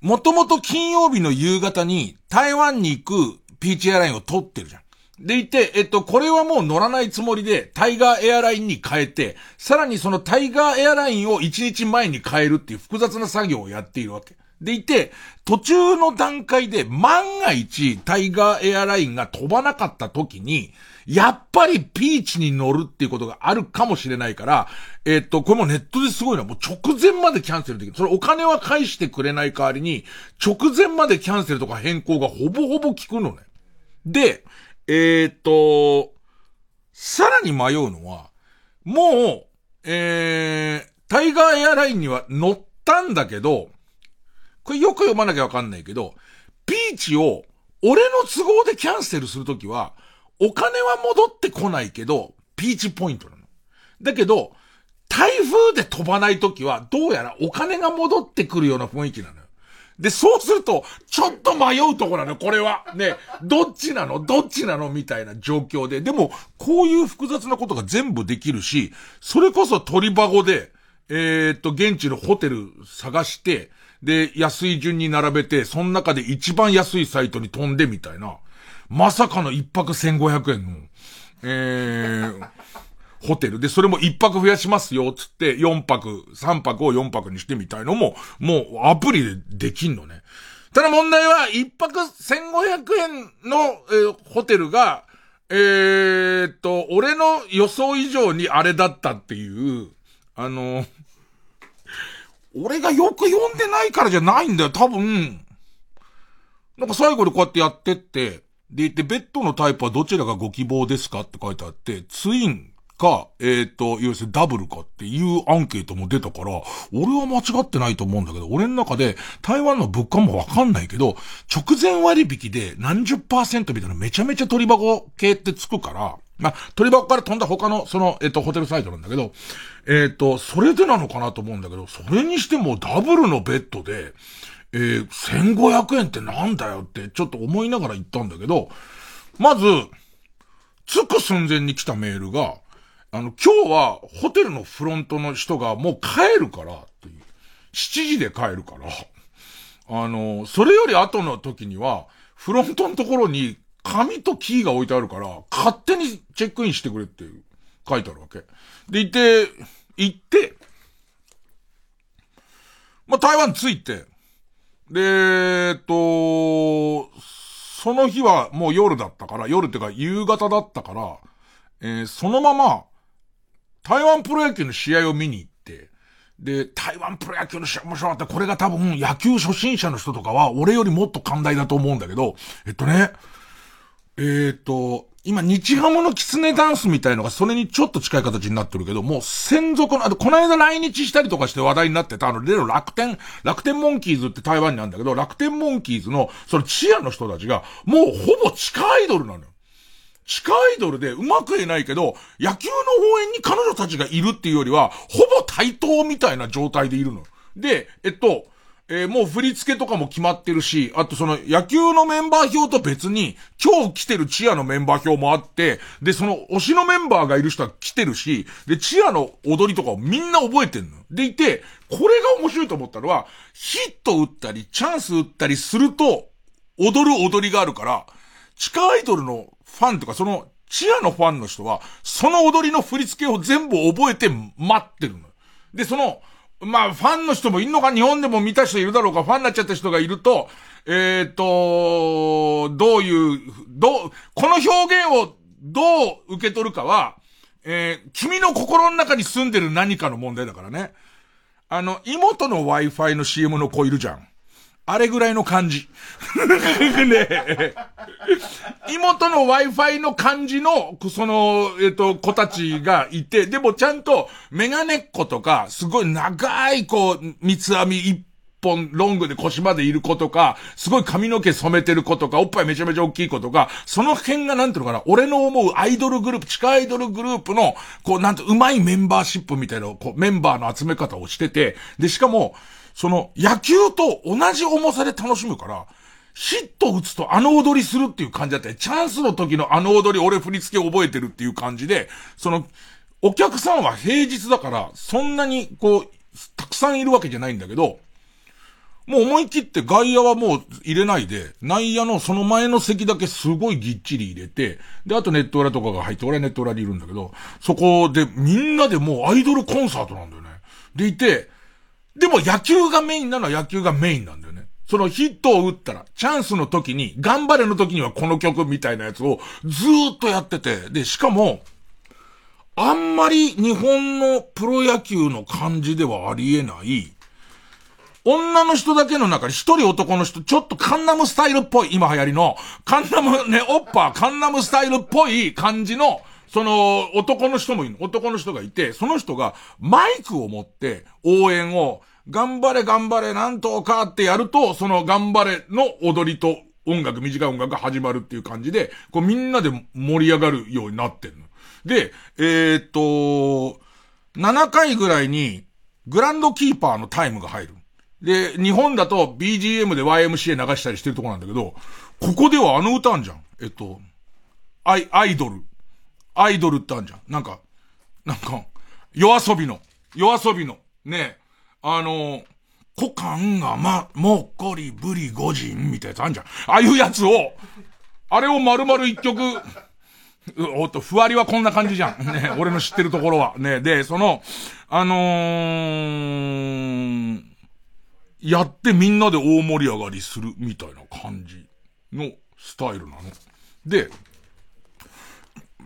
もともと金曜日の夕方に台湾に行くピーチエアラインを取ってるじゃん。でいて、えっと、これはもう乗らないつもりで、タイガーエアラインに変えて、さらにそのタイガーエアラインを1日前に変えるっていう複雑な作業をやっているわけ。でいて、途中の段階で万が一タイガーエアラインが飛ばなかった時に、やっぱりピーチに乗るっていうことがあるかもしれないから、えっと、これもネットですごいのはもう直前までキャンセルできる。それお金は返してくれない代わりに、直前までキャンセルとか変更がほぼほぼ効くのね。で、えー、と、さらに迷うのは、もう、えー、タイガーエアラインには乗ったんだけど、これよく読まなきゃわかんないけど、ピーチを俺の都合でキャンセルするときは、お金は戻ってこないけど、ピーチポイントなの。だけど、台風で飛ばないときは、どうやらお金が戻ってくるような雰囲気なのよ。で、そうすると、ちょっと迷うとこなの、これは。ね、どっちなの？どっちなの？みたいな状況で。でも、こういう複雑なことが全部できるし、それこそ鳥箱で、えー、っと、現地のホテル探して、で、安い順に並べて、その中で一番安いサイトに飛んでみたいな。まさかの一泊1500円の、えー、ホテルで、それも一泊増やしますよ、つって、四泊、三泊を四泊にしてみたいのも、もうアプリでできんのね。ただ問題は、一泊千五百円の、えー、ホテルが、えー、っと、俺の予想以上にあれだったっていう、あの、俺がよく読んでないからじゃないんだよ、多分。なんか最後でこうやってやってって、で、言って、ベッドのタイプはどちらがご希望ですかって書いてあって、ツインか、えっ、と、要するにダブルかっていうアンケートも出たから、俺は間違ってないと思うんだけど、俺の中で台湾の物価もわかんないけど、直前割引で何十パーセントみたいなめちゃめちゃ鳥箱系ってつくから、まあ、鳥箱から飛んだ他の、その、えっ、と、ホテルサイトなんだけど、えっ、と、それでなのかなと思うんだけど、それにしてもダブルのベッドで、えー、1500円ってなんだよってちょっと思いながら言ったんだけど、まず、着く寸前に来たメールが、あの、今日はホテルのフロントの人がもう帰るから、っていう。7時で帰るから、あの、それより後の時には、フロントのところに紙とキーが置いてあるから、勝手にチェックインしてくれっていう、書いてあるわけ。で、行って、行って、まあ、台湾着いて、で、えっと、その日はもう夜だったから、夜ってか夕方だったから、えー、そのまま、台湾プロ野球の試合を見に行って、で、台湾プロ野球の試合面白かった。これが多分野球初心者の人とかは、俺よりもっと寛大だと思うんだけど、えっとね、えー、っと、今、日ハムのキツネダンスみたいのがそれにちょっと近い形になってるけど、もう専属の、あと、この間来日したりとかして話題になってた、あの、例の楽天、楽天モンキーズって台湾にあるんだけど、楽天モンキーズの、そのチアの人たちが、もうほぼ地下アイドルなのよ。地下アイドルでうまく言えないけど、野球の応援に彼女たちがいるっていうよりは、ほぼ対等みたいな状態でいるの。で、えっと、えー、もう振り付けとかも決まってるし、あとその野球のメンバー表と別に、今日来てるチアのメンバー表もあって、で、その推しのメンバーがいる人は来てるし、で、チアの踊りとかをみんな覚えてんの。でいて、これが面白いと思ったのは、ヒット打ったり、チャンス打ったりすると、踊る踊りがあるから、地下アイドルのファンとか、その、チアのファンの人は、その踊りの振り付けを全部覚えて待ってるの。で、その、まあ、ファンの人もいんのか日本でも見た人いるだろうかファンになっちゃった人がいると、えっ、ー、と、どういう、どう、この表現をどう受け取るかは、えー、君の心の中に住んでる何かの問題だからね。あの、妹の Wi-Fi の CM の子いるじゃん。あれぐらいの感じ。ね妹の Wi-Fi の感じの、その、えっ、と、子たちがいて、でもちゃんと、メガネっ子とか、すごい長い、こう、三つ編み一本ロングで腰までいる子とか、すごい髪の毛染めてる子とか、おっぱいめちゃめちゃ大きい子とか、その辺がなんていうのかな、俺の思うアイドルグループ、地下アイドルグループの、こう、なんと、うまいメンバーシップみたいな、こう、メンバーの集め方をしてて、で、しかも、その、野球と同じ重さで楽しむから、ヒット打つとあの踊りするっていう感じだった、チャンスの時のあの踊り俺振り付け覚えてるっていう感じで、その、お客さんは平日だから、そんなにこう、たくさんいるわけじゃないんだけど、もう思い切って外野はもう入れないで、内野のその前の席だけすごいぎっちり入れて、で、あとネット裏とかが入って、俺はネット裏にいるんだけど、そこでみんなでもうアイドルコンサートなんだよね。でいて、でも野球がメインなのは野球がメインなんだよね。そのヒットを打ったら、チャンスの時に、頑張れの時にはこの曲みたいなやつをずーっとやってて、で、しかも、あんまり日本のプロ野球の感じではありえない、女の人だけの中に一人男の人、ちょっとカンナムスタイルっぽい、今流行りの、カンナムね、オッパー、カンナムスタイルっぽい感じの、その、男の人もいる。男の人がいて、その人がマイクを持って応援を、頑張れ頑張れなんとかってやると、その頑張れの踊りと音楽、短い音楽が始まるっていう感じで、こうみんなで盛り上がるようになってんの。で、えー、っと、7回ぐらいに、グランドキーパーのタイムが入る。で、日本だと BGM で YMCA 流したりしてるとこなんだけど、ここではあの歌あんじゃん。えっと、アイ、アイドル。アイドルってあるじゃん。なんか、なんか、夜遊びの、夜遊びの、ねえ、あの、股間がま、もっこりぶり五人みたいなやつあるじゃん。ああいうやつを、あれを丸々一曲、*laughs* おっと、ふわりはこんな感じじゃん。ね、俺の知ってるところは。ね、で、その、あのー、やってみんなで大盛り上がりするみたいな感じのスタイルなの。で、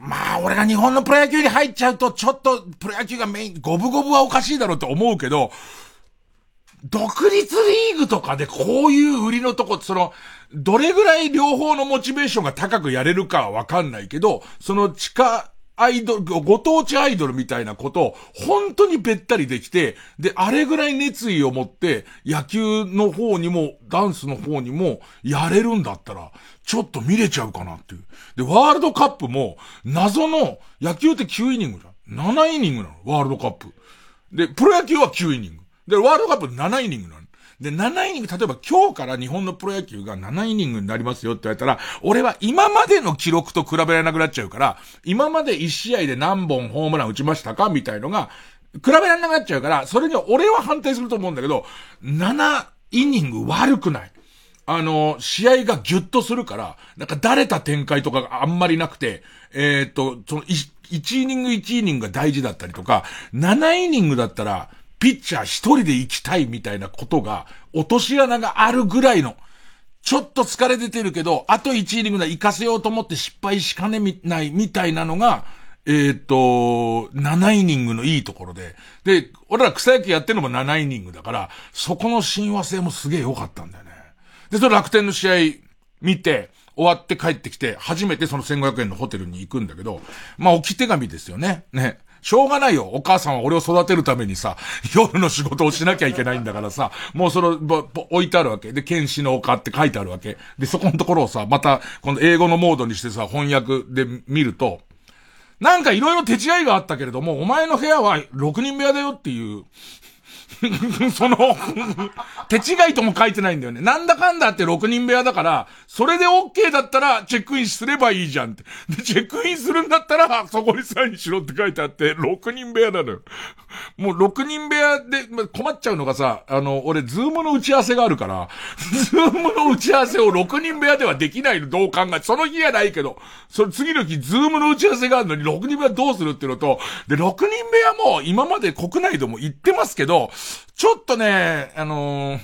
まあ、俺が日本のプロ野球に入っちゃうと、ちょっとプロ野球がメイン、五分五分はおかしいだろうって思うけど、独立リーグとかでこういう売りのとこ、その、どれぐらい両方のモチベーションが高くやれるかはわかんないけど、その地下アイドル、ご当地アイドルみたいなことを本当にべったりできて、で、あれぐらい熱意を持って野球の方にもダンスの方にもやれるんだったら、ちょっと見れちゃうかなっていう。で、ワールドカップも謎の野球って9イニングじゃん。7イニングなの、ワールドカップ。で、プロ野球は9イニング。で、ワールドカップ7イニングなの。で、7イニング、例えば今日から日本のプロ野球が7イニングになりますよって言われたら、俺は今までの記録と比べられなくなっちゃうから、今まで1試合で何本ホームラン打ちましたか？みたいのが、比べられなくなっちゃうから、それに俺は反対すると思うんだけど、7イニング悪くない。あの、試合がギュッとするから、なんかだれた展開とかがあんまりなくて、えー、っと、その1イニング1イニングが大事だったりとか、7イニングだったら、ピッチャー一人で行きたいみたいなことが、落とし穴があるぐらいの、ちょっと疲れ出てるけど、あと1イニングで行かせようと思って失敗しかねないみたいなのが、えっ、と、7イニングのいいところで。で、俺ら草野球やってるのも7イニングだから、そこの親和性もすげえ良かったんだよね。で、それ楽天の試合見て、終わって帰ってきて、初めてその1500円のホテルに行くんだけど、まあ置き手紙ですよね。ね。しょうがないよ。お母さんは俺を育てるためにさ、夜の仕事をしなきゃいけないんだからさ、もうその、ぼ、ぼ、置いてあるわけ。で、剣士の丘って書いてあるわけ。で、そこのところをさ、また、この英語のモードにしてさ、翻訳で見ると、なんかいろいろ手違いがあったけれども、お前の部屋は6人部屋だよっていう、*laughs* その、手違いとも書いてないんだよね。なんだかんだって6人部屋だから、それで OK だったらチェックインすればいいじゃんって。で、チェックインするんだったら、そこにサインしろって書いてあって、6人部屋なのよ。もう6人部屋で、ま困っちゃうのがさ、あの、俺、ズームの打ち合わせがあるから、ズームの打ち合わせを6人部屋ではできないの、どう考えその日はないけど、その次の日、ズームの打ち合わせがあるのに6人部屋どうするっていうのと、で、6人部屋も今まで国内でも行ってますけど、ちょっとね、あのー、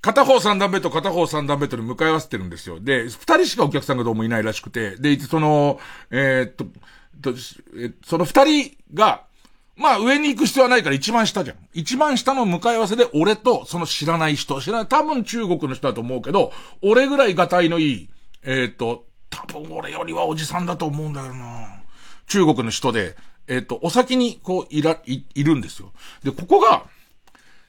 片方三段ベッド、片方三段ベッドに向かい合わせてるんですよ。で、二人しかお客さんがどうもいないらしくて、で、その、えー、っと、その二人が、まあ上に行く必要はないから一番下じゃん。一番下の向かい合わせで俺とその知らない人、知らない、多分中国の人だと思うけど、俺ぐらいがたいのいい、えー、っと、多分俺よりはおじさんだと思うんだよな。中国の人で、えっ、ー、と、お先にこういら、い、いるんですよ。で、ここが、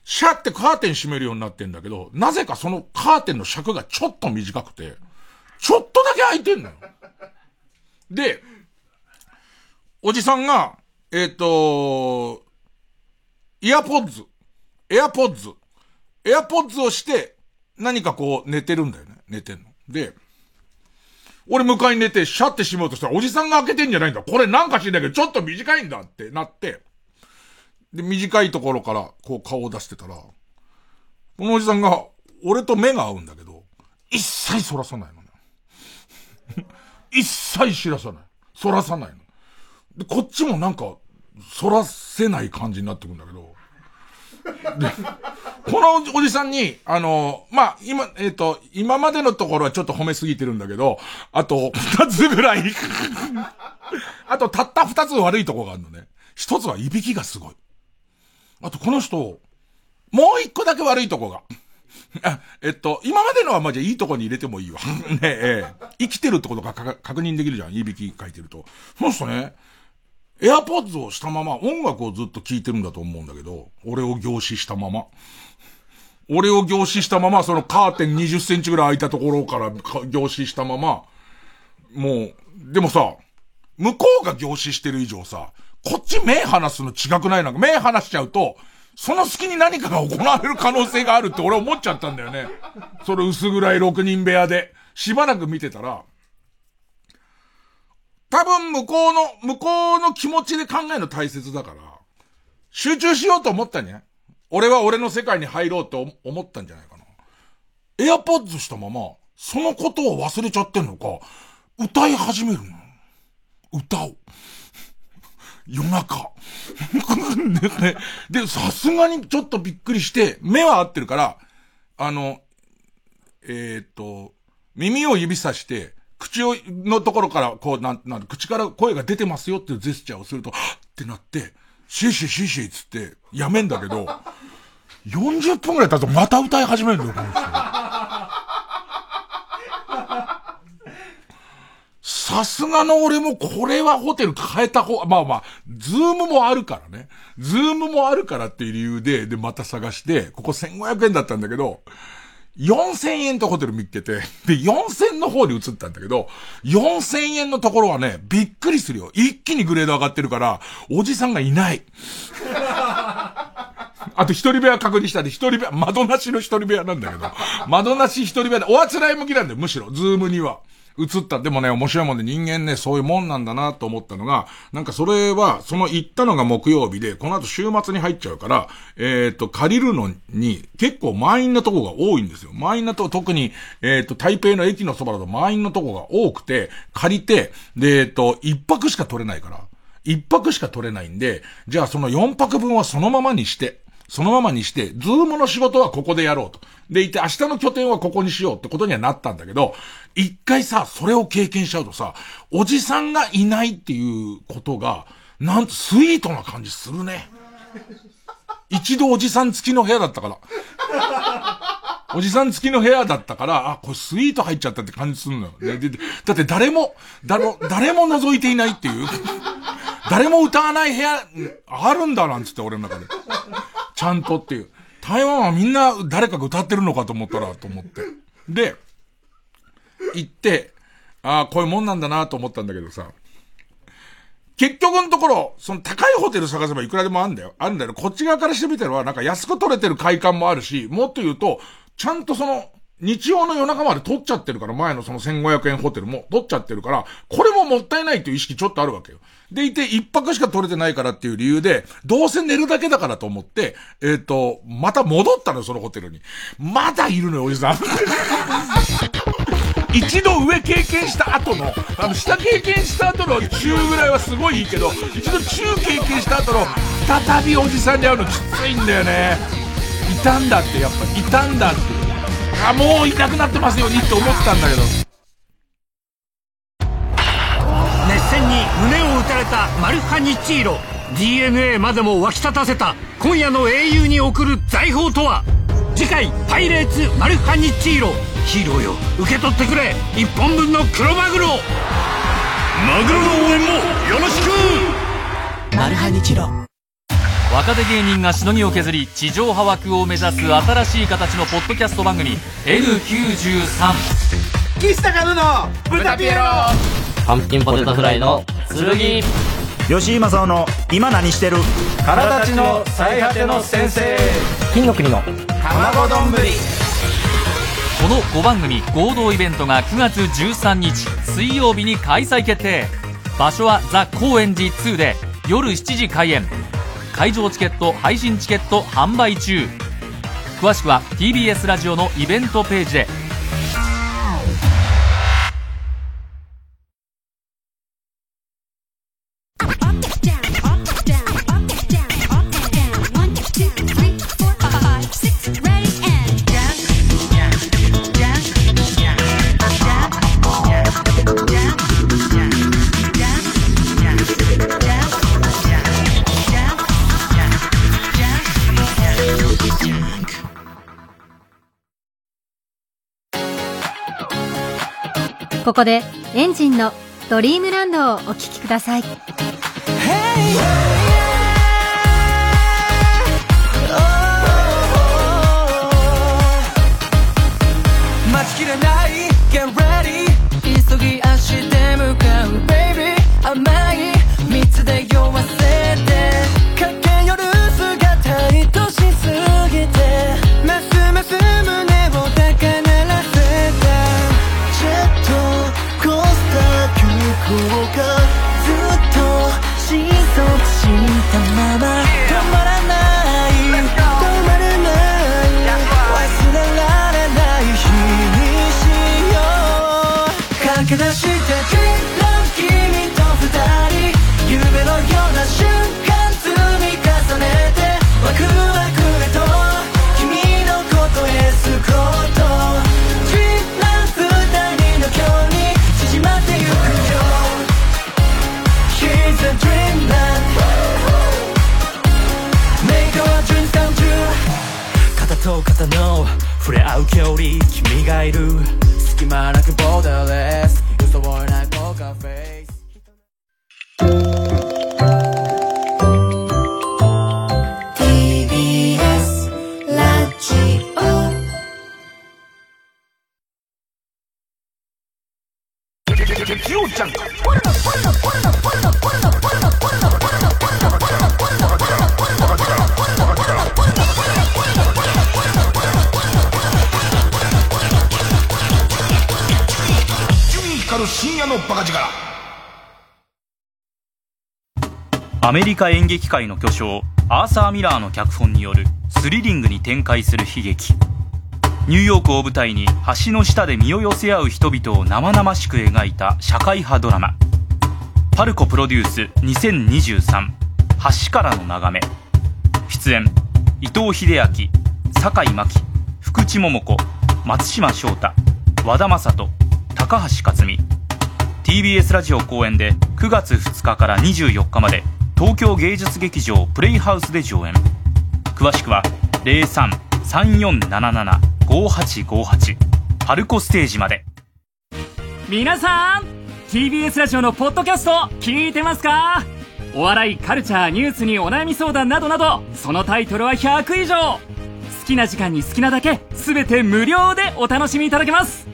シャってカーテン閉めるようになってんだけど、なぜかそのカーテンの尺がちょっと短くて、ちょっとだけ開いてんのよ。で、おじさんが、えっ、ー、と、イヤポッズ、エアポッズ、エアポッズをして、何かこう寝てるんだよね。寝てんの。で、俺迎えに寝て、シャって閉めようとしたら、おじさんが開けてんじゃないんだ。これなんか知んないけど、ちょっと短いんだってなって、で、短いところから、こう顔を出してたら、このおじさんが、俺と目が合うんだけど、一切反らさないのね。*laughs* 一切知らさない。反らさないの。で、こっちもなんか、反らせない感じになってくんだけど、*laughs* このおじさんに、あの、まあ、今、えっ、ー、と、今までのところはちょっと褒めすぎてるんだけど、あと、二つぐらい *laughs* あと、たった二つ悪いとこがあるのね。一つはいびきがすごい。あと、この人、もう一個だけ悪いとこが。えっと、今までのはまあじゃいいとこに入れてもいいわ。*laughs* ねえ、生きてるってことが確認できるじゃん。いびき書いてると。そうすね、エアポッズをしたまま音楽をずっと聴いてるんだと思うんだけど、俺を凝視したまま。俺を凝視したまま、そのカーテン20センチぐらい開いたところから凝視したまま、もう、でもさ、向こうが凝視してる以上さ、こっち目離すの違くない？なんか目離しちゃうと、その隙に何かが行われる可能性があるって俺思っちゃったんだよね。それ薄暗い6人部屋で。しばらく見てたら、多分向こうの、向こうの気持ちで考えるの大切だから、集中しようと思ったね。俺は俺の世界に入ろうと思ったんじゃないかな。エアポッズしたまま、そのことを忘れちゃってんのか、歌い始めるの。歌を。夜中。*laughs* で、さすがにちょっとびっくりして、目は合ってるから、あの、えー、っと、耳を指さして、口を、のところから、こう、なん、なん、口から声が出てますよっていうジェスチャーをすると、っってなって、シーシーシーシーつって、やめんだけど、40分くらい経つとまた歌い始めるんだよ、この人。さすがの俺もこれはホテル変えた方、まあまあ、ズームもあるからね。ズームもあるからっていう理由で、で、また探して、ここ1500円だったんだけど、4000円とホテル見っけて、で、4000の方に移ったんだけど、4000円のところはね、びっくりするよ。一気にグレード上がってるから、おじさんがいない。*laughs* あと一人部屋確認したんで、一人部屋、窓なしの一人部屋なんだけど、窓なし一人部屋で、おあつらい向きなんだよ、むしろ、ズームには。移った。でもね、面白いもんで人間ね、そういうもんなんだなと思ったのが、なんかそれは、その行ったのが木曜日で、この後週末に入っちゃうから、えっ、ー、と、借りるのに結構満員なとこが多いんですよ。満員なとこ、特に、えっ、ー、と、台北の駅のそばだと満員のとこが多くて、借りて、で、えっ、ー、と、一泊しか取れないから。一泊しか取れないんで、じゃあその四泊分はそのままにして、そのままにして、ズームの仕事はここでやろうと。でいて、明日の拠点はここにしようってことにはなったんだけど、一回さ、それを経験しちゃうとさ、おじさんがいないっていうことが、なんとスイートな感じするね。一度おじさん付きの部屋だったから。おじさん付きの部屋だったから、あ、これスイート入っちゃったって感じするのよ。だって誰も、誰も、誰も覗いていないっていう。誰も歌わない部屋、あるんだなんつって俺の中で。ちゃんとっていう。台湾はみんな誰かが歌ってるのかと思ったら、と思って。で、行って、ああ、こういうもんなんだなと思ったんだけどさ。結局のところ、その高いホテル探せばいくらでもあるんだよ。あるんだよ。こっち側からしてみたら、なんか安く取れてる快感もあるし、もっと言うと、ちゃんとその、日曜の夜中まで取っちゃってるから、前のその1500円ホテルも取っちゃってるから、これももったいないっていう意識ちょっとあるわけよ。でいて、一泊しか取れてないからっていう理由で、どうせ寝るだけだからと思って、えっ、ー、と、また戻ったのよ、そのホテルに。まだいるのよ、おじさん。*laughs* 一度上経験した後の、あの、下経験した後の中ぐらいはすごいいいけど、一度中経験した後の、再びおじさんに会うのきついんだよね。いたんだって、やっぱ、いたんだって。あ、もういなくなってますようにって思ってたんだけど。熱戦に胸をたれたマルハニチーロ。DNA までも沸き立たせた。今夜の英雄に送る財宝とは？次回「パイレーツマルハニチーロ」ヒーローよ。受け取ってくれ。1本分の黒マグロ。マグロの応援もよろしく！マルハニチロ。若手芸人がしのぎを削り地上波枠を目指す新しい形のポッドキャスト番組 N93 岸高野の豚ピエロパンプキンポテトフライの剣。吉井正夫の今何してる？体立ちの最果ての先生。金の国の卵丼。ぶりこの5番組合同イベントが9月13日水曜日に開催決定。場所はザ・高円寺2で夜7時開演。会場チケット配信チケット販売中。詳しくは TBS ラジオのイベントページでここでエンジンのドリームランドをお聴きください。待がいる。隙間なくボーダーレアメリカ演劇界の巨匠アーサー・ミラーの脚本によるスリリングに展開する悲劇。ニューヨークを舞台に橋の下で身を寄せ合う人々を生々しく描いた社会派ドラマ。パルコプロデュース2023橋からの眺め。出演伊藤英明酒井真紀福地桃子松島翔太和田正人高橋克実。TBS ラジオ公演で9月2日から24日まで東京芸術劇場プレイハウスで上演。詳しくは0334775858パルコステージまで。皆さん TBS ラジオのポッドキャスト聞いてますか？お笑いカルチャーニュースにお悩み相談などなどそのタイトルは100以上。好きな時間に好きなだけ全て無料でお楽しみいただけます。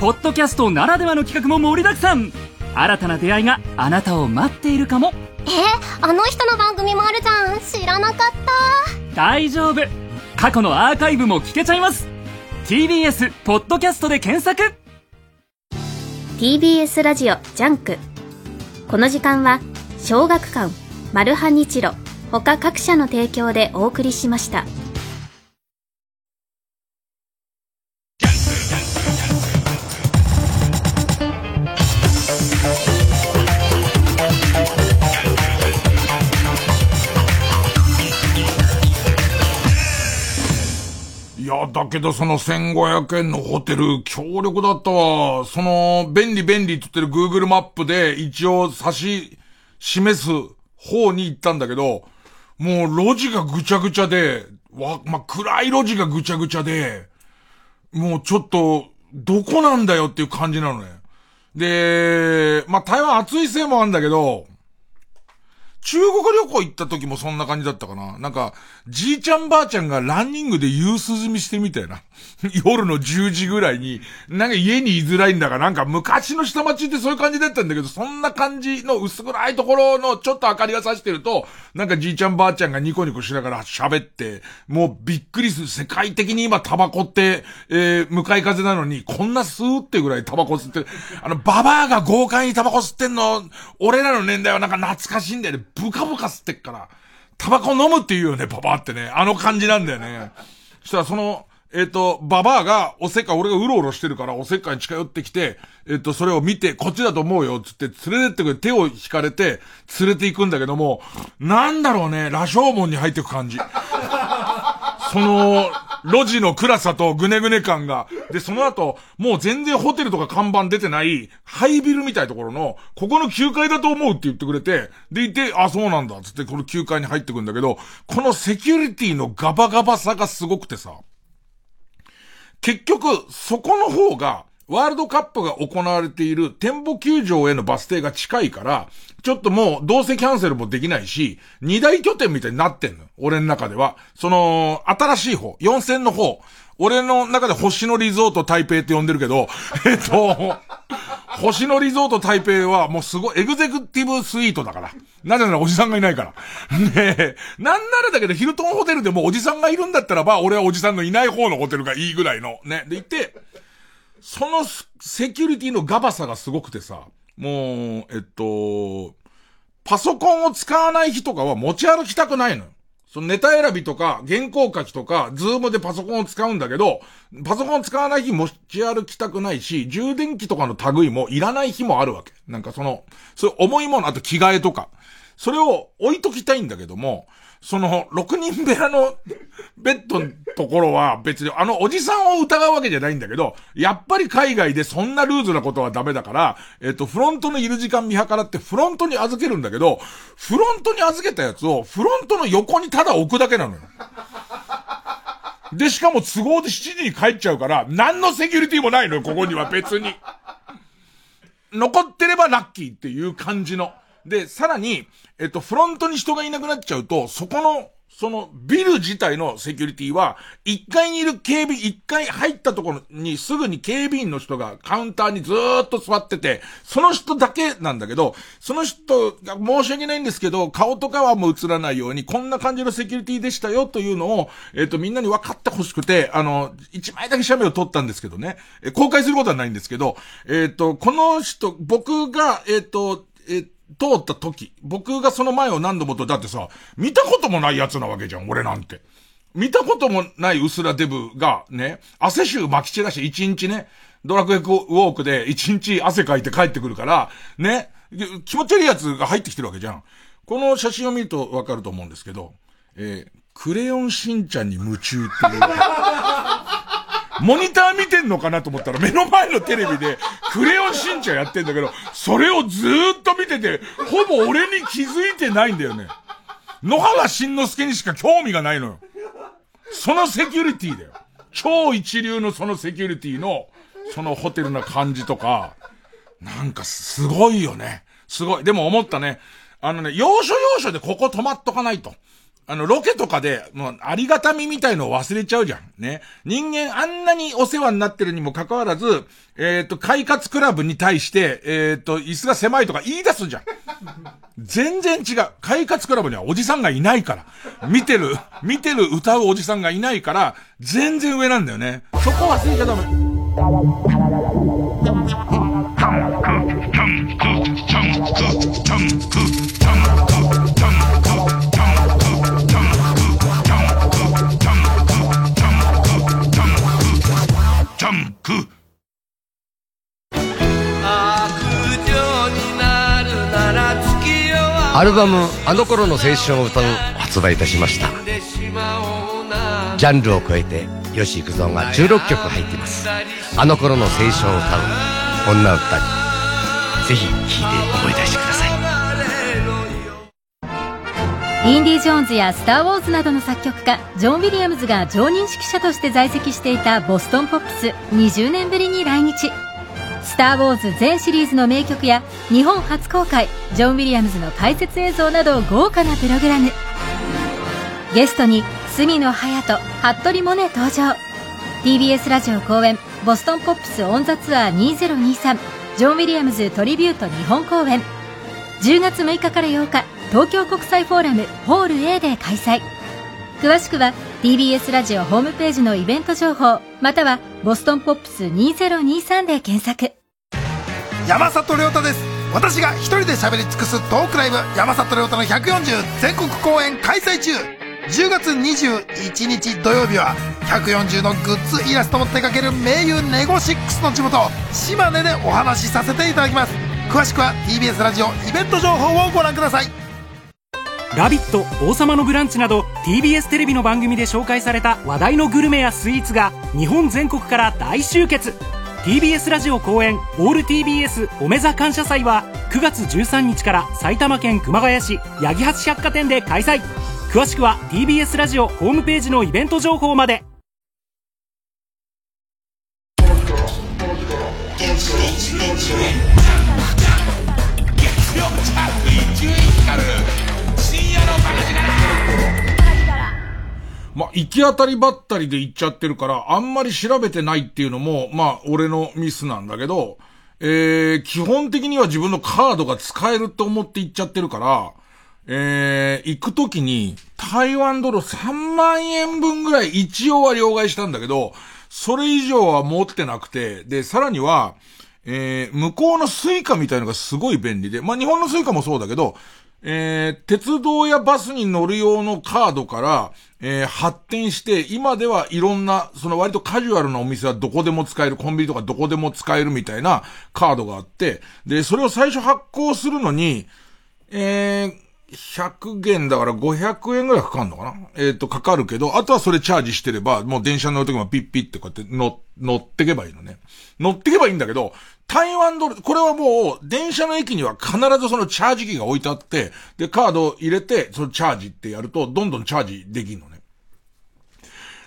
ポッドキャストならではの企画も盛りだくさん。新たな出会いがあなたを待っているかも。えあの人の番組もあるじゃん。知らなかった。大丈夫。過去のアーカイブも聞けちゃいます。TBS ポッドキャストで検索。TBS ラジオ JUNK。この時間は小学館マルハニチロ他各社の提供でお送りしましただけどその1500円のホテル強力だったわ。その、便利便利って言ってる Google マップで一応指し示す方に行ったんだけど、もう路地がぐちゃぐちゃで、わ、まあ、暗い路地がぐちゃぐちゃで、もうちょっと、どこなんだよっていう感じなのね。で、まあ、台湾暑いせいもあるんだけど、中国旅行行った時もそんな感じだったかな。なんか、じいちゃんばあちゃんがランニングで夕涼みしてみたいな。*laughs* 夜の10時ぐらいに、なんか家に居づらいんだかなんか昔の下町ってそういう感じだったんだけど、そんな感じの薄暗いところのちょっと明かりがさしてると、なんかじいちゃんばあちゃんがニコニコしながら喋って、もうびっくりする。世界的に今タバコって、えー、向かい風なのに、こんな吸うってぐらいタバコ吸ってる。あの、ババアが豪快にタバコ吸ってんの、俺らの年代はなんか懐かしいんだよね。ブカブカ吸ってっから。タバコ飲むって言うよね、ババアってね。あの感じなんだよね。そしたらその、えっ、ー、と、ババアが、おせっかい、俺がうろうろしてるから、おせっかいに近寄ってきて、えっ、ー、と、それを見て、こっちだと思うよ、つって、連れてってくれ、手を引かれて、連れて行くんだけども、なんだろうね、羅生門に入ってく感じ。その、路地の暗さとぐねぐね感が。で、その後、もう全然ホテルとか看板出てない、ハイビルみたいところの、ここの9階だと思うって言ってくれて、でいて、あ、そうなんだ、つってこの9階に入ってくんだけど、このセキュリティのガバガバさがすごくてさ、結局、そこの方が、ワールドカップが行われている展望球場へのバス停が近いから、ちょっともうどうせキャンセルもできないし、二大拠点みたいになってんの。俺の中では。その、新しい方、四線の方。俺の中で星野リゾート台北って呼んでるけど、*laughs* えっと、星野リゾート台北はもうすごいエグゼクティブスイートだから。なぜならおじさんがいないから。ねえ、なんならだけどヒルトンホテルでもおじさんがいるんだったらば、俺はおじさんのいない方のホテルがいいぐらいの。ね。で行って、そのセキュリティのガバさがすごくてさ、もう、えっと、パソコンを使わない日とかは持ち歩きたくないのよ。そのネタ選びとか、原稿書きとか、ズームでパソコンを使うんだけど、パソコン使わない日持ち歩きたくないし、充電器とかの類もいらない日もあるわけ。なんかその、そういう重いもの、あと着替えとか。それを置いときたいんだけども、その、6人部屋のベッドのところは別に、あのおじさんを疑うわけじゃないんだけど、やっぱり海外でそんなルーズなことはダメだから、えっと、フロントのいる時間見計らってフロントに預けるんだけど、フロントに預けたやつをフロントの横にただ置くだけなのよ。で、しかも都合で7時に帰っちゃうから、何のセキュリティもないのよ、ここには別に。残ってればラッキーっていう感じの。で、さらに、えっと、フロントに人がいなくなっちゃうと、そこのそのビル自体のセキュリティは、1階にいる警備、1階入ったところにすぐに警備員の人がカウンターにずーっと座ってて、その人だけなんだけど、その人が申し訳ないんですけど、顔とかはもう映らないように、こんな感じのセキュリティでしたよというのを、えっ、と、みんなに分かってほしくて、あの、1枚だけ写メを撮ったんですけどね、え公開することはないんですけど、えっ、と、この人、僕が、えっ、と、えー通った時、僕がその前を何度もと、だってさ、見たこともない奴なわけじゃん、俺なんて。見たこともない薄らデブがね、汗臭撒き散らして一日ね、ドラクエウォークで一日汗かいて帰ってくるから、ね、気持ち悪い奴が入ってきてるわけじゃん。この写真を見るとわかると思うんですけど、えー、クレヨンしんちゃんに夢中っていう。モニター見てんのかなと思ったら目の前のテレビでクレヨンしんちゃんやってんだけど、それをずーっと見てて、ほぼ俺に気づいてないんだよね。野原しんのすけにしか興味がないのよ。そのセキュリティだよ。超一流のそのセキュリティの、そのホテルな感じとか、なんかすごいよね。すごい。でも思ったね。あのね、要所要所でここ止まっとかないと。あの、ロケとかで、もう、ありがたみみたいのを忘れちゃうじゃん。ね。人間あんなにお世話になってるにもかかわらず、えっ、ー、と、快活クラブに対して、えっ、ー、と、椅子が狭いとか言い出すじゃん。全然違う。快活クラブにはおじさんがいないから。見てる、見てる歌うおじさんがいないから、全然上なんだよね。そこ忘れちゃダメ。アルバム「あの頃の青春を歌う」発売いたしました。ジャンルを超えて吉幾三が16曲入っています。あの頃の青春を歌う女歌にぜひ聴いて思い出してください。インディ・ジョーンズやスター・ウォーズなどの作曲家ジョン・ウィリアムズが常任指揮者として在籍していたボストンポップス。20年ぶりに来日。スター・ウォーズ全シリーズの名曲や日本初公開ジョン・ウィリアムズの解説映像など豪華なプログラム。ゲストに角野隼人服部萌音登場。TBS ラジオ公演ボストンポップスオンザツアー2023ジョン・ウィリアムズトリビュート日本公演。10月6日から8日東京国際フォーラムホール A で開催。詳しくは TBS ラジオホームページのイベント情報またはボストンポップス2023で検索。山里亮太です。私が一人で喋り尽くすトークライブ山里亮太の140全国公演開催中。10月21日土曜日は140のグッズイラストも手掛ける名優ネゴシックスの地元島根でお話しさせていただきます。詳しくは TBS ラジオイベント情報をご覧ください。ラビット!」「王様のブランチ」など TBS テレビの番組で紹介された話題のグルメやスイーツが日本全国から大集結。TBS ラジオ公演「オール TBS おめざ感謝祭」は9月13日から埼玉県熊谷市八木橋百貨店で開催。詳しくは TBS ラジオホームページのイベント情報まで。まあ、行き当たりばったりで行っちゃってるから、あんまり調べてないっていうのも、まあ、俺のミスなんだけど、えー、基本的には自分のカードが使えると思って行っちゃってるから、えー、行くときに、台湾ドル3万円分ぐらい一応は両替したんだけど、それ以上は持ってなくて、で、さらには、えー、向こうのスイカみたいのがすごい便利で、まあ、日本のスイカもそうだけど、えー、鉄道やバスに乗る用のカードから、えー、発展して、今ではいろんな、その割とカジュアルなお店はどこでも使える、コンビニとかどこでも使えるみたいなカードがあって、で、それを最初発行するのに、えー、100元だから500円ぐらいかかるのかな？えっ、ー、と、かかるけど、あとはそれチャージしてれば、もう電車乗るときもピッピッってこうやって乗、乗ってけばいいのね。乗ってけばいいんだけど、台湾ドル、これはもう、電車の駅には必ずそのチャージ機が置いてあって、で、カードを入れて、そのチャージってやると、どんどんチャージできるの。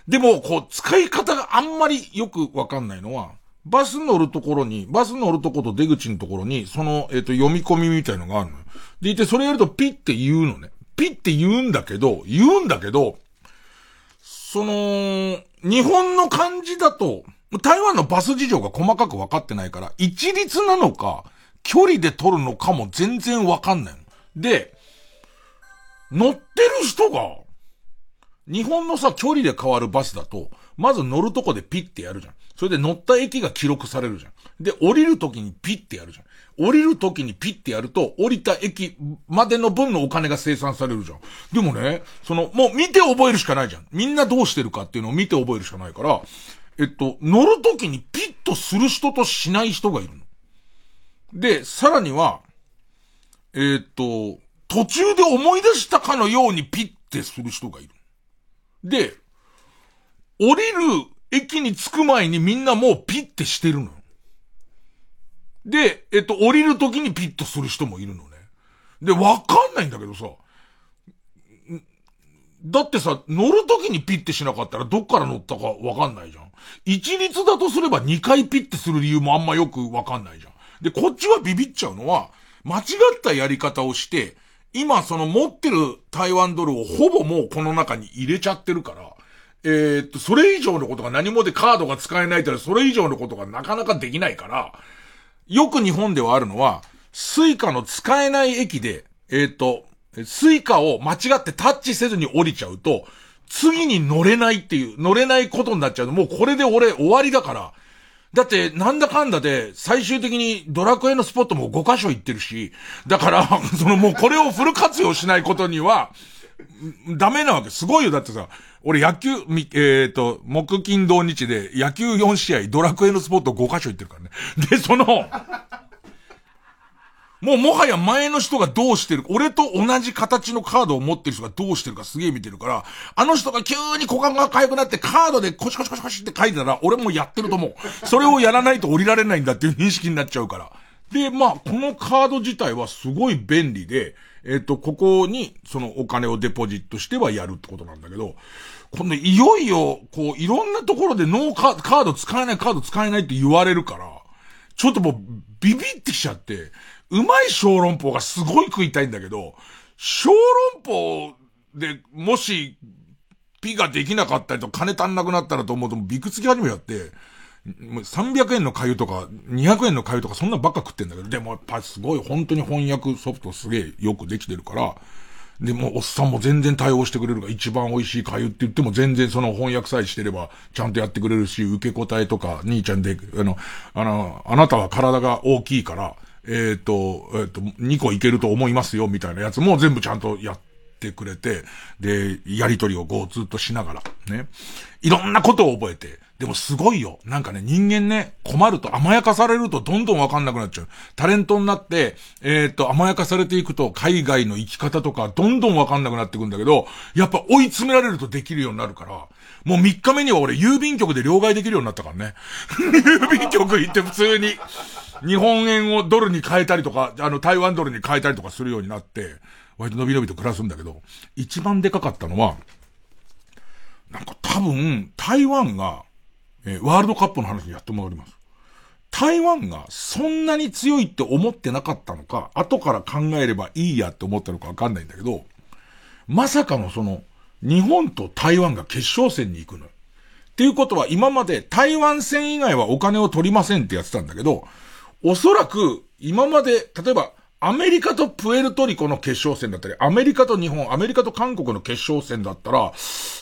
でも、こう、使い方があんまりよくわかんないのは、バス乗るところに、バス乗るとこと出口のところに、その、えっ、ー、と、読み込みみたいのがあるのよ。でいて、それやるとピッて言うのね。ピッて言うんだけど、言うんだけど、その、日本の漢字だと、台湾のバス事情が細かく分かってないから、一律なのか、距離で取るのかも全然分かんないの。で、乗ってる人が、日本のさ、距離で変わるバスだと、まず乗るとこでピッてやるじゃん。それで乗った駅が記録されるじゃん。で、降りるときにピッてやるじゃん。降りるときにピッてやると、降りた駅までの分のお金が生産されるじゃん。でもね、その、もう見て覚えるしかないじゃん。みんなどうしてるかっていうのを見て覚えるしかないから、えっと、乗るときにピッとする人としない人がいるの。で、さらには、え、っと、途中で思い出したかのようにピッてする人がいる。で、降りる駅に着く前にみんなもうピッてしてるの。で、えっと、降りる時にピッとする人もいるのね。で、わかんないんだけどさ、だってさ、乗る時にピッてしなかったらどっから乗ったかわかんないじゃん。一律だとすれば2回ピッてする理由もあんまよくわかんないじゃん。で、こっちはビビっちゃうのは、間違ったやり方をして、今その持ってる台湾ドルをほぼもうこの中に入れちゃってるから、えー、っと、それ以上のことが何もでカードが使えないったらそれ以上のことがなかなかできないから、よく日本ではあるのは、スイカの使えない駅で、えー、っと、スイカを間違ってタッチせずに降りちゃうと、次に乗れないっていう、乗れないことになっちゃうともうこれで俺終わりだから、だって、なんだかんだで、最終的にドラクエのスポットも5箇所行ってるし、だから、*laughs* そのもうこれをフル活用しないことには、ダメなわけ。すごいよ。だってさ、俺野球、えっ、ー、と、木金土日で野球4試合、ドラクエのスポット5箇所行ってるからね。で、その、もうもはや前の人がどうしてる、俺と同じ形のカードを持ってる人がどうしてるかすげえ見てるから、あの人が急に股間が痒くなってカードでコシコシコシコシって書いてたら、俺もやってると思う。それをやらないと降りられないんだっていう認識になっちゃうから。で、まあ、このカード自体はすごい便利で、えっ、と、ここに、そのお金をデポジットしてはやるってことなんだけど、今度いよいよ、こう、いろんなところでノーカード使えない、カード使えないって言われるから、ちょっともう、ビビってきちゃって、うまい小籠包がすごい食いたいんだけど、小籠包で、もし、ピができなかったりと金足んなくなったらと思うと、ビクつき始めやって、300円の粥とか、200円の粥とかそんなばっか食ってんだけど、でもやっぱすごい本当に翻訳ソフトすげえよくできてるから、でも、おっさんも全然対応してくれるが、一番美味しい粥って言っても全然その翻訳さえしてれば、ちゃんとやってくれるし、受け答えとか、兄ちゃんで、あの、あの、あなたは体が大きいから、えっ、ー、と、えっ、ー、と、2個いけると思いますよ、みたいなやつも全部ちゃんとやってくれて、で、やりとりをこうずっとしながら、ね。いろんなことを覚えて、でもすごいよ。なんかね、人間ね、困ると甘やかされるとどんどんわかんなくなっちゃう。タレントになって、えー、っと、甘やかされていくと海外の生き方とかどんどんわかんなくなってくんだけど、やっぱ追い詰められるとできるようになるから、もう3日目には俺郵便局で両替できるようになったからね。*laughs* 郵便局行って普通に、日本円をドルに変えたりとか、あの、台湾ドルに変えたりとかするようになって、割と伸び伸びと暮らすんだけど、一番でかかったのは、なんか多分、台湾が、えー、ワールドカップの話にやって戻ります。台湾がそんなに強いって思ってなかったのか、後から考えればいいやって思ったのかわかんないんだけど、まさかのその、日本と台湾が決勝戦に行くの。っていうことは今まで台湾戦以外はお金を取りませんってやってたんだけど、おそらく今まで、例えばアメリカとプエルトリコの決勝戦だったり、アメリカと日本、アメリカと韓国の決勝戦だったら、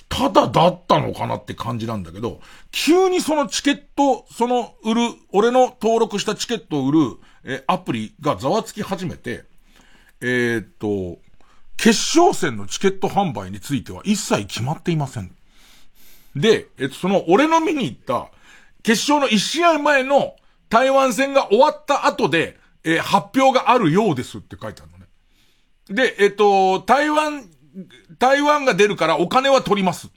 ただだったのかなって感じなんだけど、急にそのチケット、その売る、俺の登録したチケットを売る、え、アプリがざわつき始めて、えー、っと、決勝戦のチケット販売については一切決まっていません。で、えっと、その俺の見に行った、決勝の一試合前の台湾戦が終わった後で、えー、発表があるようですって書いてあるのね。で、えっ、と、台湾、台湾が出るからお金は取ります。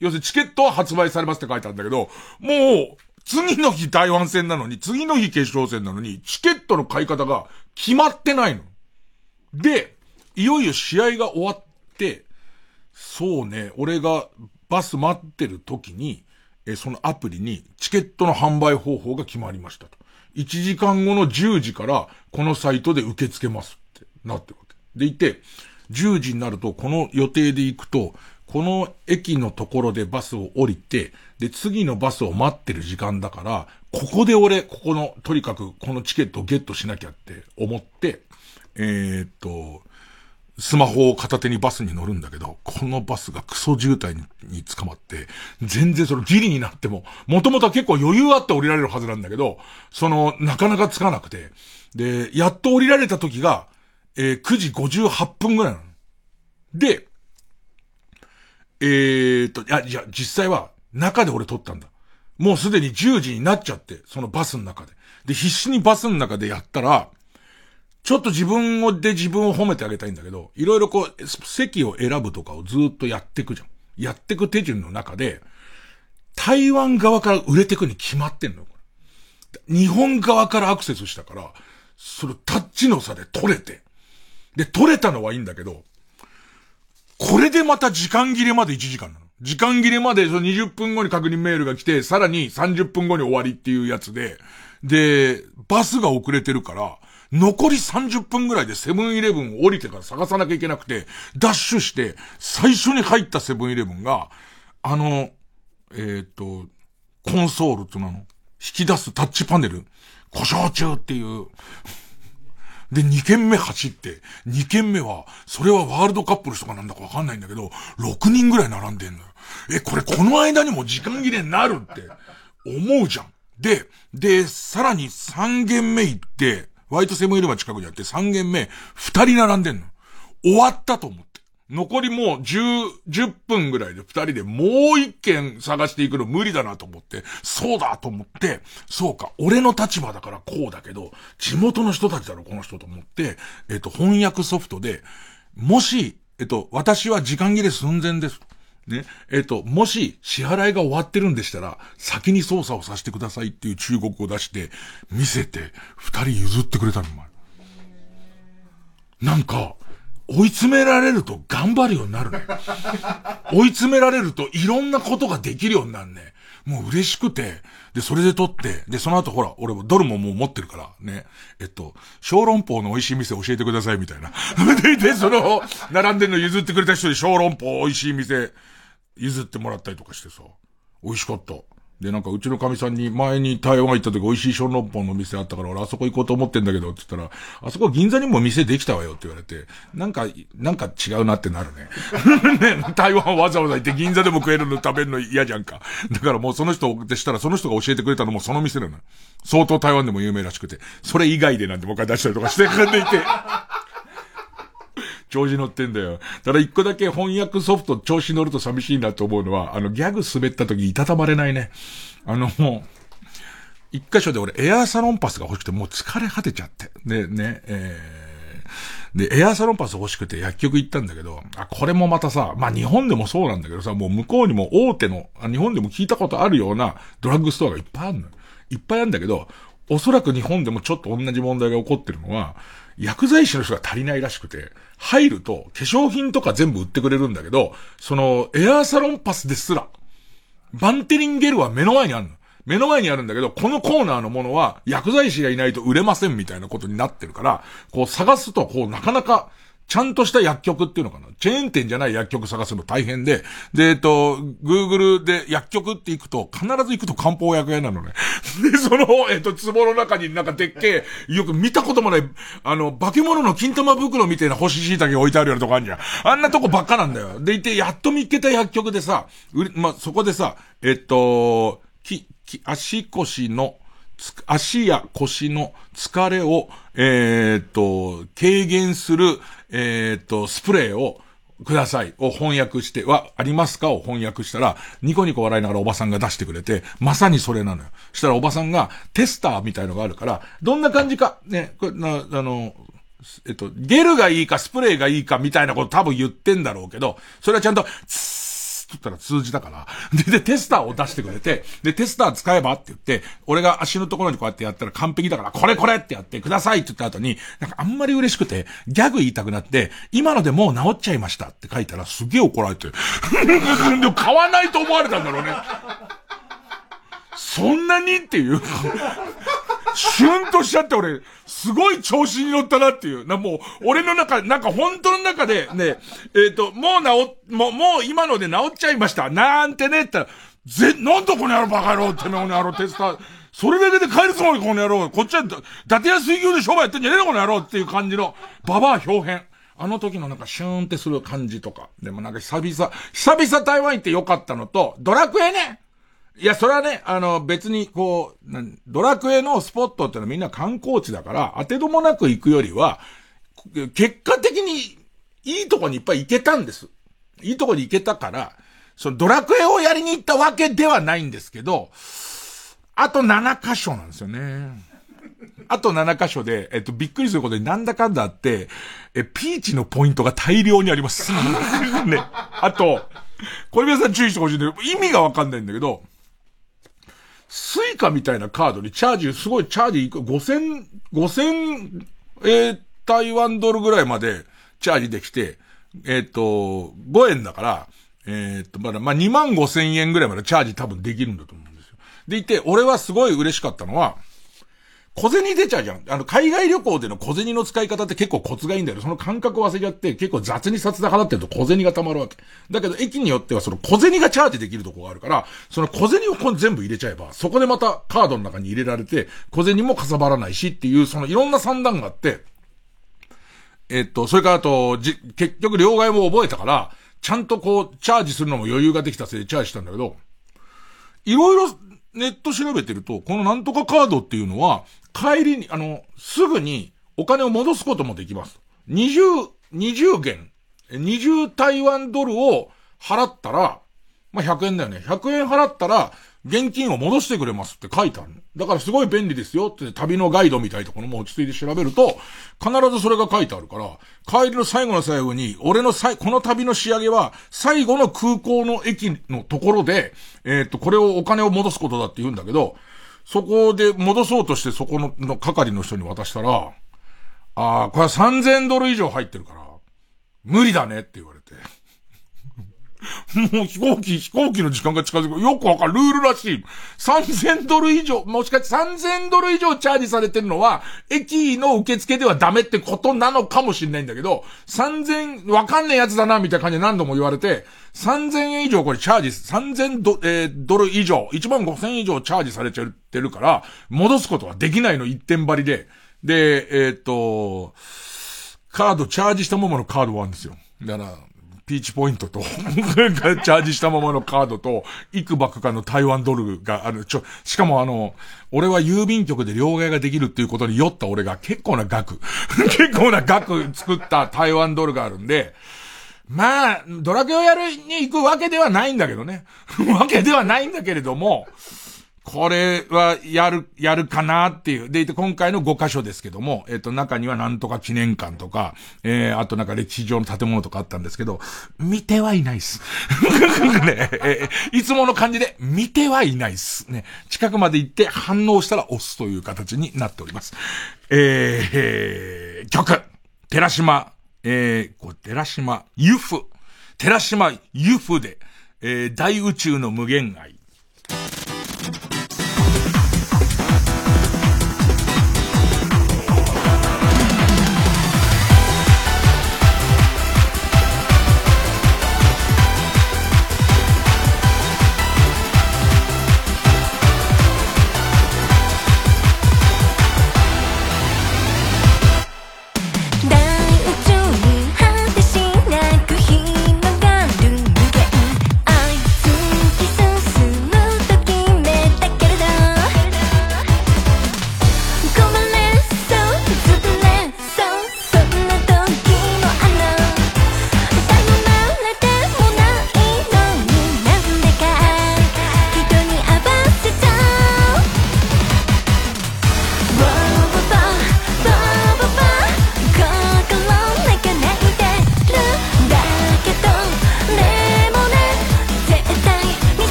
要するにチケットは発売されますって書いてあるんだけど、もう、次の日台湾戦なのに、次の日決勝戦なのに、チケットの買い方が決まってないの。で、いよいよ試合が終わって、そうね、俺がバス待ってる時に、えそのアプリにチケットの販売方法が決まりましたと。1時間後の10時からこのサイトで受け付けますってなってるわけ。でいて、10時になるとこの予定で行くと、この駅のところでバスを降りて、で、次のバスを待ってる時間だから、ここで俺、ここの、とにかくこのチケットをゲットしなきゃって思って、えー、っと、スマホを片手にバスに乗るんだけど、このバスがクソ渋滞に捕まって、全然そのギリになっても、もともとは結構余裕あって降りられるはずなんだけど、その、なかなかつかなくて、で、やっと降りられた時が、えー、9時58分ぐらいなの。で、えーと、いや、いや、実際は中で俺撮ったんだ。もうすでに10時になっちゃって、そのバスの中で。で、必死にバスの中でやったら、ちょっと自分をで自分を褒めてあげたいんだけど、いろいろこう、席を選ぶとかをずっとやっていくじゃん。やっていく手順の中で、台湾側から売れていくに決まってんの日本側からアクセスしたから、そのタッチの差で取れて。で、取れたのはいいんだけど、これでまた時間切れまで1時間なの。時間切れまでその20分後に確認メールが来て、さらに30分後に終わりっていうやつで、で、バスが遅れてるから、残り30分ぐらいでセブンイレブンを降りてから探さなきゃいけなくて、ダッシュして、最初に入ったセブンイレブンが、あの、えっ、ー、と、コンソールっていうの引き出すタッチパネル、故障中っていう、で、2軒目走って、2軒目は、それはワールドカップの人かなんだかわかんないんだけど、6人ぐらい並んでんのよ。え、これこの間にも時間切れになるって思うじゃん。で、で、さらに3軒目行って、ワイトセブンイレブン近くにあって3軒目、2人並んでんの。終わったと思って。残りもう10、10分ぐらいで2人でもう1軒探していくの無理だなと思って、そうだと思って、そうか、俺の立場だからこうだけど、地元の人たちだろ、この人と思って、えっ、と、翻訳ソフトで、もし、えっ、と、私は時間切れ寸前です。ね。えっ、と、もし支払いが終わってるんでしたら、先に操作をさせてくださいっていう中国を出して、見せて、二人譲ってくれたの、なんか、追い詰められると頑張るようになるね。*laughs* 追い詰められるといろんなことができるようになるね。もう嬉しくて、で、それで撮って、で、その後ほら、俺もドルももう持ってるから、ね。えっと、小籠包の美味しい店教えてくださいみたいな。*laughs* で、で、その、並んでるの譲ってくれた人に小籠包美味しい店、譲ってもらったりとかしてさ、美味しかった。で、なんかうちの神さんに前に台湾行った時美味しい小籠包の店あったから俺あそこ行こうと思ってんだけどって言ったら、あそこ銀座にも店できたわよって言われて、なんか、なんか違うなってなるね。ね、*laughs* 台湾わざわざ行って銀座でも食えるの食べるの嫌じゃんか。だからもうその人でしたらその人が教えてくれたのもその店なの。相当台湾でも有名らしくて、それ以外でなんてもう一回出したりとかしてくれていて。調子乗ってんだよ。ただ一個だけ翻訳ソフト調子乗ると寂しいなと思うのは、あの、ギャグ滑った時いたたまれないね。あの、もう、一箇所で俺エアーサロンパスが欲しくてもう疲れ果てちゃって。で、ね、えー、で、エアーサロンパス欲しくて薬局行ったんだけど、あ、これもまたさ、まあ日本でもそうなんだけどさ、もう向こうにも大手の、日本でも聞いたことあるようなドラッグストアがいっぱいあるの。いっぱいあるんだけど、おそらく日本でもちょっと同じ問題が起こってるのは、薬剤師の人が足りないらしくて、入ると化粧品とか全部売ってくれるんだけど、そのエアーサロンパスですら、バンテリンゲルは目の前にあるの。目の前にあるんだけど、このコーナーのものは薬剤師がいないと売れませんみたいなことになってるから、こう探すと、こうなかなかちゃんとした薬局っていうのかな？チェーン店じゃない薬局探すの大変で、で、えっと、Google で薬局って行くと、必ず行くと漢方薬屋なのね。*laughs* で、その、えっと、壺の中になんかでっけえ、よく見たこともない、あの、化け物の金玉袋みたいな干し椎茸置いてあるようなとこあるじゃん。あんなとこばっかなんだよ。でいて、やっと見つけた薬局でさ、うま、そこでさ、えっと、き、き、足腰の、足や腰の疲れを、えー、っと、軽減する、えー、っと、スプレーを、ください。を翻訳しては、ありますか？を翻訳したら、ニコニコ笑いながらおばさんが出してくれて、まさにそれなのよ。そしたらおばさんがテスターみたいのがあるから、どんな感じか、ね、これな、あの、えっと、ゲルがいいかスプレーがいいかみたいなこと多分言ってんだろうけど、それはちゃんと、ったら通じたから。*laughs* で、で、テスターを出してくれて、で、テスター使えばって言って、俺が足のところにこうやってやったら完璧だから、これこれってやってくださいって言った後に、なんかあんまり嬉しくて、ギャグ言いたくなって、今のでもう治っちゃいましたって書いたらすげえ怒られて、*laughs* でも買わないと思われたんだろうね。そんなにっていう。*laughs* シュンとしちゃって俺、すごい調子に乗ったなっていう。な、もう、俺の中、なんか本当の中で、ね、えっ、ー、と、もう治、もう、もう今ので治っちゃいました。なんてね、って言ったら、ぜ、なんとこの野郎バカ野郎ってめこの野郎テスター。それだけで帰るつもりこの野郎。こっちは、伊達や水牛で商売やってんじゃねえのこの野郎っていう感じの、ババア表変。あの時のなんかシューンってする感じとか。でもなんか久々、久々台湾行ってよかったのと、ドラクエね。いや、それはね、あの、別に、こう、ドラクエのスポットってのはみんな観光地だから、当てどもなく行くよりは、結果的に、いいとこにいっぱい行けたんです。いいとこに行けたから、そのドラクエをやりに行ったわけではないんですけど、あと7箇所なんですよね。あと7箇所で、えっと、びっくりすることになんだかんだあって、え、ピーチのポイントが大量にあります。ね。あと、これ皆さん注意してほしいんだけど、意味がわかんないんだけど、スイカみたいなカードにチャージ、すごいチャージいく、5000、5000、えー、台湾ドルぐらいまでチャージできて、えっ、ー、と、5円だから、えっ、ー、と、まだ、まあ、2万5千円ぐらいまでチャージ多分できるんだと思うんですよ。でいて、俺はすごい嬉しかったのは、小銭出ちゃうじゃん。あの、海外旅行での小銭の使い方って結構コツがいいんだよ。その感覚を忘れちゃって、結構雑に札で払ってると小銭が溜まるわけ。だけど、駅によってはその小銭がチャージできるとこがあるから、その小銭をこ全部入れちゃえば、そこでまたカードの中に入れられて、小銭もかさばらないしっていう、そのいろんな算段があって、えっと、それからあと、じ、結局両替も覚えたから、ちゃんとこう、チャージするのも余裕ができたせいでチャージしたんだけど、いろいろネット調べてると、このなんとかカードっていうのは、帰りに、あの、すぐにお金を戻すこともできます。20、20元、20台湾ドルを払ったら、まあ、100円だよね。100円払ったら、現金を戻してくれますって書いてある。だからすごい便利ですよって旅のガイドみたいなところも落ち着いて調べると、必ずそれが書いてあるから、帰りの最後の最後に、俺のさい、この旅の仕上げは、最後の空港の駅のところで、えー、っと、これをお金を戻すことだって言うんだけど、そこで戻そうとしてそこの、の係の人に渡したら、ああ、これは3000ドル以上入ってるから、無理だねって言われて。もう飛行機、飛行機の時間が近づく。よくわかる。ルールらしい。3000ドル以上、もしかして3000ドル以上チャージされてるのは、駅の受付ではダメってことなのかもしれないんだけど、3000、わかんねえやつだな、みたいな感じで何度も言われて、3000円以上これチャージ、3000ド,、えー、ドル以上、1万5000円以上チャージされちゃってるから、戻すことはできないの一点張りで。で、えー、っと、カード、チャージしたままのカードはあるんですよ。だから、ピーチポイントと *laughs* チャージしたままのカードと、いくばくかの台湾ドルがある。ちょ、しかもあの、俺は郵便局で両替ができるっていうことに酔った俺が結構な額、*laughs* 結構な額作った台湾ドルがあるんで、まあ、ドラクエをやるに行くわけではないんだけどね。*laughs* わけではないんだけれども、これはやる、やるかなっていう。で、今回の5箇所ですけども、えっ、と、中にはなんとか記念館とか、えー、あとなんか歴史上の建物とかあったんですけど、見てはいないっす。*laughs* ね、えー、いつもの感じで、見てはいないっす。ね、近くまで行って反応したら押すという形になっております。えー、え、曲、寺島、えー、こう、寺島、ユフ、寺島ユフで、えー、大宇宙の無限愛。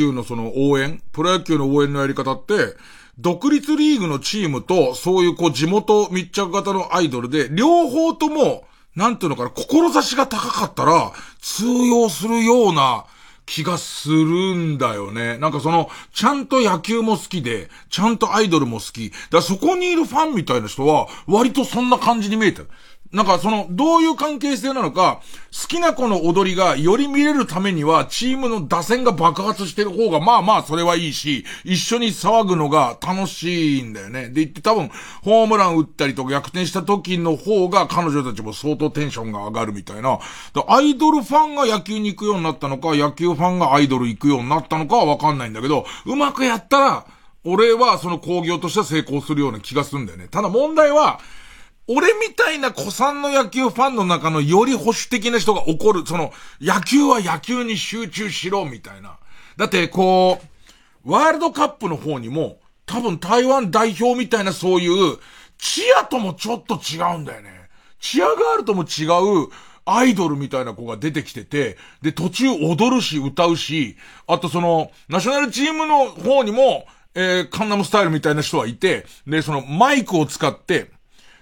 球のその応援、プロ野球の応援のやり方って、独立リーグのチームと、そういうこう地元密着型のアイドルで、両方とも、なんていうのかな、志が高かったら、通用するような気がするんだよね。なんかその、ちゃんと野球も好きで、ちゃんとアイドルも好き。だからそこにいるファンみたいな人は、割とそんな感じに見えてる。なんかその、どういう関係性なのか、好きな子の踊りがより見れるためには、チームの打線が爆発してる方が、まあまあそれはいいし、一緒に騒ぐのが楽しいんだよね。で言って多分、ホームラン打ったりとか逆転した時の方が彼女たちも相当テンションが上がるみたいな。アイドルファンが野球に行くようになったのか、野球ファンがアイドル行くようになったのかはわかんないんだけど、うまくやったら、俺はその工業としては成功するような気がするんだよね。ただ問題は、俺みたいな古参の野球ファンの中のより保守的な人が怒る、その、野球は野球に集中しろ、みたいな。だって、こう、ワールドカップの方にも、多分台湾代表みたいなそういう、チアともちょっと違うんだよね。チアガールとも違う、アイドルみたいな子が出てきてて、で、途中踊るし、歌うし、あとその、ナショナルチームの方にも、えー、カンナムスタイルみたいな人はいて、で、そのマイクを使って、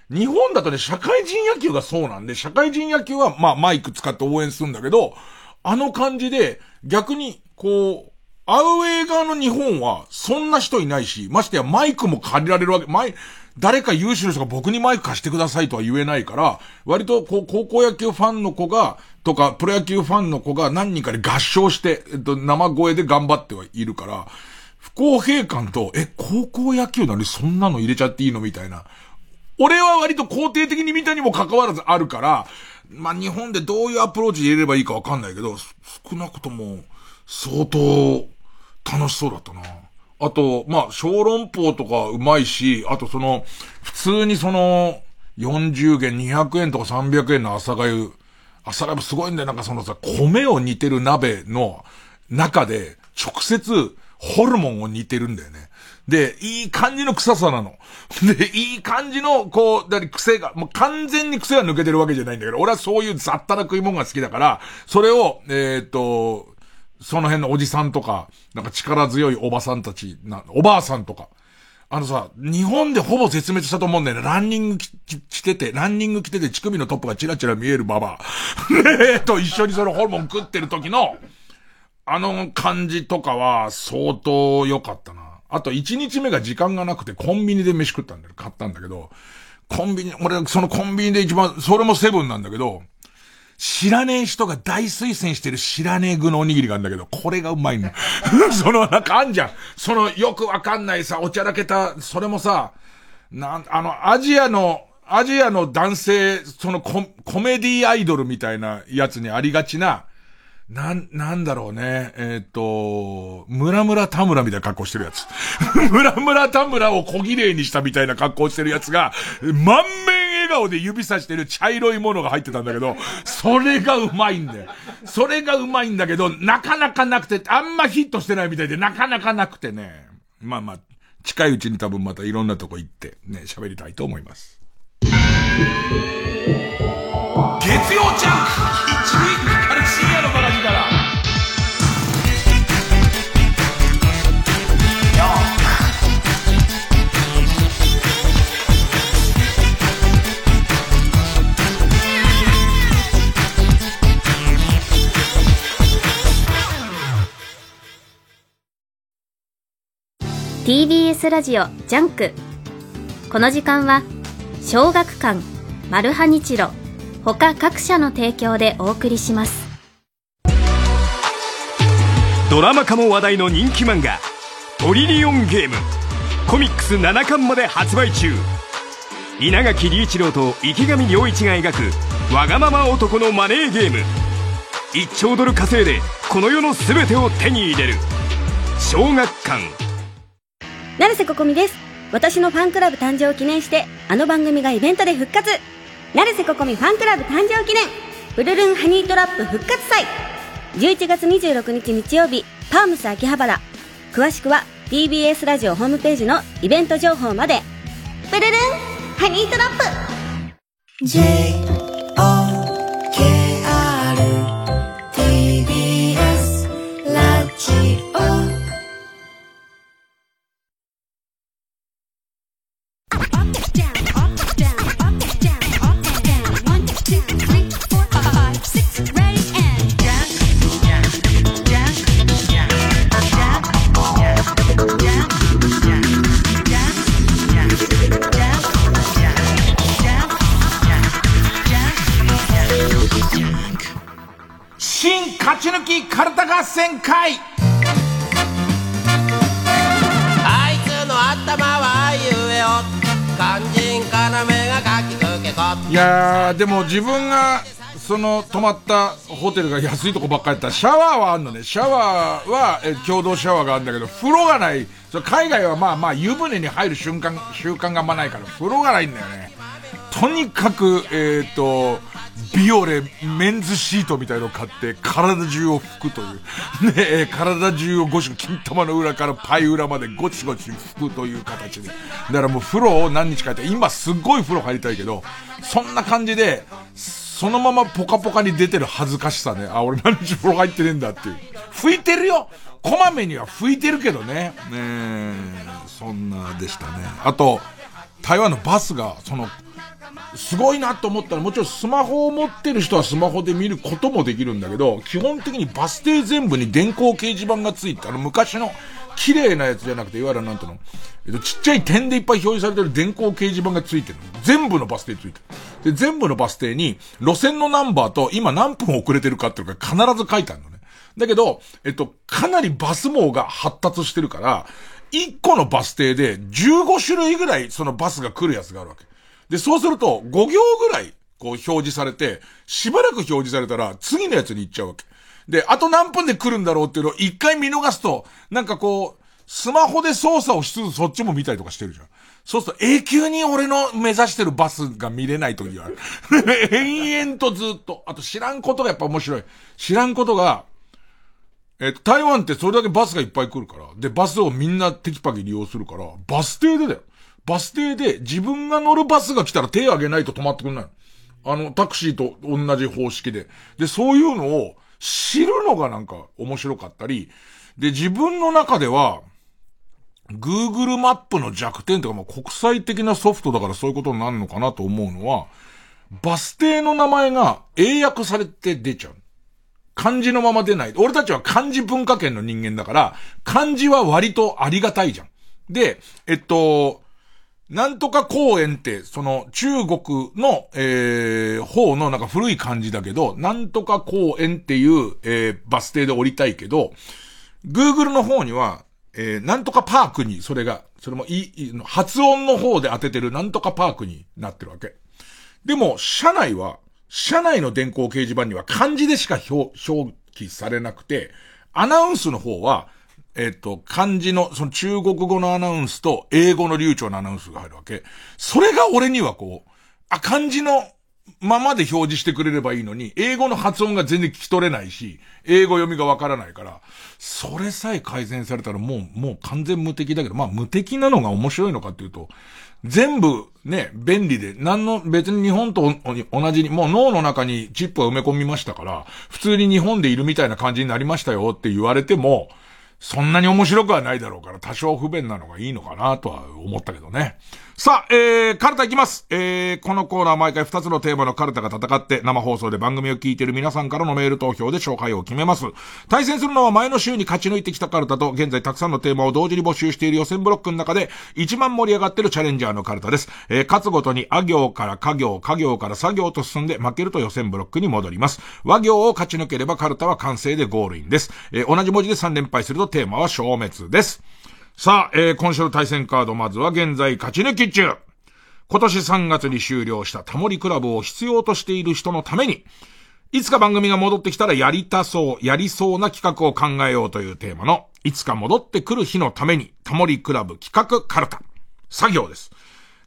日本だとね、社会人野球がそうなんで、社会人野球は、まあ、マイク使って応援するんだけど、あの感じで、逆に、こう、アウェー側の日本は、そんな人いないし、ましてやマイクも借りられるわけ、マイ、誰か有志の人が僕にマイク貸してくださいとは言えないから、割とこう、高校野球ファンの子が、とか、プロ野球ファンの子が何人かで合唱して、えっと、生声で頑張ってはいるから、不公平感と、え、高校野球なのにそんなの入れちゃっていいのみたいな。俺は割と肯定的に見たにも関わらずあるから、まあ、日本でどういうアプローチ入れればいいかわかんないけど、少なくとも、相当、楽しそうだったな。あと、まあ、小籠包とかうまいし、あとその、普通にその、40元、200円とか300円の朝がゆ、朝ライブすごいんだよ。なんかそのさ、米を煮てる鍋の中で、直接、ホルモンを煮てるんだよね。で、いい感じの臭さなの。で、いい感じの、こう、だ癖が、もう完全に癖が抜けてるわけじゃないんだけど、俺はそういう雑多な食い物が好きだから、それを、えっ、と、その辺のおじさんとか、なんか力強いおばさんたち、な、おばあさんとか、あのさ、日本でほぼ絶滅したと思うんだよね。ランニング着てて、ランニング着てて乳首のトップがチラチラ見えるババア。*laughs* えと一緒にそのホルモン食ってる時の、あの感じとかは相当良かったな。あと1日目が時間がなくてコンビニで飯食ったんだよ。買ったんだけど、コンビニ、俺そのコンビニで一番、それもセブンなんだけど、知らねえ人が大推薦してる知らねえ具のおにぎりがあるんだけど、これがうまいの。*laughs* その、なんかあんじゃん。その、よくわかんないさ、おちゃらけた、それもさ、なん、あの、アジアの、アジアの男性、そのココメディアイドルみたいなやつにありがちな、なん、なんだろうね。えっ、ー、と、ムラムラ田村みたいな格好してるやつ。*laughs* ムラムラ田村を小綺麗にしたみたいな格好してるやつが、満面笑顔で指さしてる茶色いものが入ってたんだけど、それがうまいんだよ。それがうまいんだけど、なかなかなくて、あんまヒットしてないみたいで、なかなかなくてね。まあまあ、近いうちに多分またいろんなとこ行って、ね、喋りたいと思います。月曜ジャンク TBS ラジオジャンク。この時間は小学館マルハニチロ他各社の提供でお送りします。ドラマ化も話題の人気漫画「トリリオンゲーム」コミックス7巻まで発売中。稲垣理一郎と池上良一が描くわがまま男のマネーゲーム。1兆ドル稼いでこの世の全てを手に入れる。小学館。成瀬ここみです。私のファンクラブ誕生を記念してあの番組がイベントで復活。成瀬ここみファンクラブ誕生記念。ブルルンハニートラップ復活祭。11月26日日曜日パームス秋葉原。詳しくは TBS ラジオホームページのイベント情報まで。ブルルンハニートラップ。J ルタ合戦会あいつの頭はあいうえお肝心要が書きつけこいやーでも自分がその泊まったホテルが安いとこばっかりやったらシャワーはあんのね。シャワーはえ共同シャワーがあるんだけど風呂がない。それ海外はまあまあ湯船に入る瞬間習慣があんまないから風呂がないんだよね。とにかくえっ、とビオレメンズシートみたいのを買って体中を拭くという。ねえ、体中をゴシゴシ、金玉の裏からパイ裏までゴチゴチ拭くという形で。だからもう風呂を何日かやって、今すっごい風呂入りたいけど、そんな感じで、そのままポカポカに出てる恥ずかしさね。あ、俺何日風呂入ってねえんだっていう。拭いてるよこまめには拭いてるけどね。ねえ、そんなでしたね。あと、台湾のバスが、その、すごいなと思ったら、もちろんスマホを持ってる人はスマホで見ることもできるんだけど、基本的にバス停全部に電光掲示板がついて、あの昔の綺麗なやつじゃなくて、いわゆるなんていうの、えっと、ちっちゃい点でいっぱい表示されてる電光掲示板がついてる全部のバス停ついてる。で、全部のバス停に、路線のナンバーと今何分遅れてるかっていうのが必ず書いてあるのね。だけど、えっと、かなりバス網が発達してるから、1個のバス停で15種類ぐらいそのバスが来るやつがあるわけ。で、そうすると、5行ぐらい、こう表示されて、しばらく表示されたら、次のやつに行っちゃうわけ。で、あと何分で来るんだろうっていうのを一回見逃すと、なんかこう、スマホで操作をしつつそっちも見たりとかしてるじゃん。そうすると永久に俺の目指してるバスが見れない時がある。*laughs* 延々とずっと。あと知らんことがやっぱ面白い。知らんことが、えっと、台湾ってそれだけバスがいっぱい来るから。で、バスをみんなテキパキ利用するから、バス停でだよ。バス停で自分が乗るバスが来たら手挙げないと止まってくんない。あの、タクシーと同じ方式で。で、そういうのを知るのがなんか面白かったり、で、自分の中では、Google マップの弱点とか、まあ、国際的なソフトだからそういうことになるのかなと思うのは、バス停の名前が英訳されて出ちゃう。漢字のまま出ない。俺たちは漢字文化圏の人間だから、漢字は割とありがたいじゃん。で、えっと、なんとか公園って、その中国の、えー、方のなんか古い漢字だけど、なんとか公園っていう、えー、バス停で降りたいけど、Google の方には、えー、なんとかパークに、それが、それもいい、発音の方で当ててるなんとかパークになってるわけ。でも、車内は、車内の電光掲示板には漢字でしか表、表記されなくて、アナウンスの方は、えっ、と、漢字の、その中国語のアナウンスと英語の流暢なアナウンスが入るわけ。それが俺にはこう、あ、漢字のままで表示してくれればいいのに、英語の発音が全然聞き取れないし、英語読みがわからないから、それさえ改善されたらもう、もう完全無敵だけど、まあ無敵なのが面白いのかっていうと、全部ね、便利で、何の、別に日本と同じに、もう脳の中にチップを埋め込みましたから、普通に日本でいるみたいな感じになりましたよって言われても、そんなに面白くはないだろうから、多少不便なのがいいのかなとは思ったけどね。さあ、えー、カルタいきます。えー、このコーナー毎回2つのテーマのカルタが戦って生放送で番組を聞いている皆さんからのメール投票で勝敗を決めます。対戦するのは前の週に勝ち抜いてきたカルタと現在たくさんのテーマを同時に募集している予選ブロックの中で一番盛り上がっているチャレンジャーのカルタです。えー、勝つごとにあ行から家行、家行から作業と進んで負けると予選ブロックに戻ります。和行を勝ち抜ければカルタは完成でゴールインです。えー、同じ文字で3連敗するとテーマは消滅です。さあ、えー、今週の対戦カード、まずは現在勝ち抜き中。今年3月に終了したタモリクラブを必要としている人のために、いつか番組が戻ってきたらやりたそう、やりそうな企画を考えようというテーマの、いつか戻ってくる日のために、タモリクラブ企画カルタ。作業です。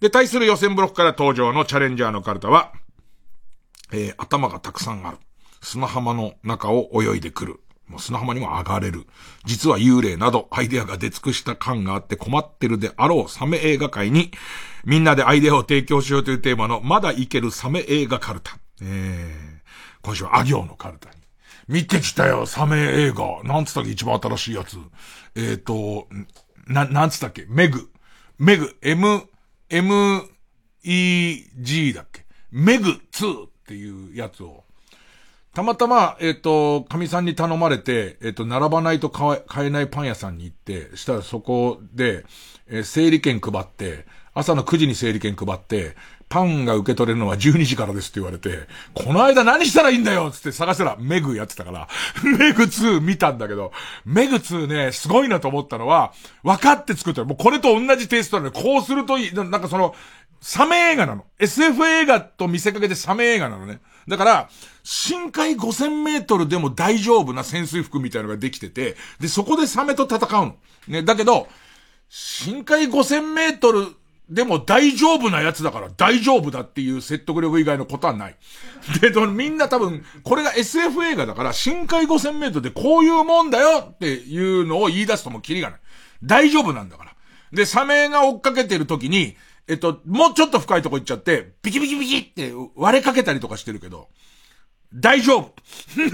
で、対する予選ブロックから登場のチャレンジャーのカルタは、えー、頭がたくさんある。砂浜の中を泳いでくる。もう砂浜にも上がれる。実は幽霊などアイデアが出尽くした感があって困ってるであろうサメ映画界に、みんなでアイデアを提供しようというテーマのまだいけるサメ映画カルタ。えー、今週はア行のカルタに。見てきたよ、サメ映画。なんつったっけ一番新しいやつ。えっ、ー、と、な、なんつったっけメグ。メグ、M、M、MEG だっけメグ2っていうやつを、たまたま、えっ、ー、と、神さんに頼まれて、えっ、ー、と、並ばないと買えないパン屋さんに行って、したらそこで、えー、整理券配って、朝の9時に整理券配って、パンが受け取れるのは12時からですって言われて、この間何したらいいんだよつって探したらメグやってたから、*laughs* メグ2見たんだけど、メグ2ね、すごいなと思ったのは、分かって作ったもうこれと同じテイストなので、こうするといい、なんかその、サメ映画なの。SF 映画と見せかけてサメ映画なのね。だから、深海5000メートルでも大丈夫な潜水服みたいなのができてて、で、そこでサメと戦うの。ね、だけど、深海5000メートルでも大丈夫なやつだから大丈夫だっていう説得力以外のことはない。*laughs* で、みんな多分、これが SF 映画だから深海5000メートルでこういうもんだよっていうのを言い出すともキリがない。大丈夫なんだから。で、サメが追っかけてる時に、えっと、もうちょっと深いとこ行っちゃって、ビキビキビキって割れかけたりとかしてるけど、大丈夫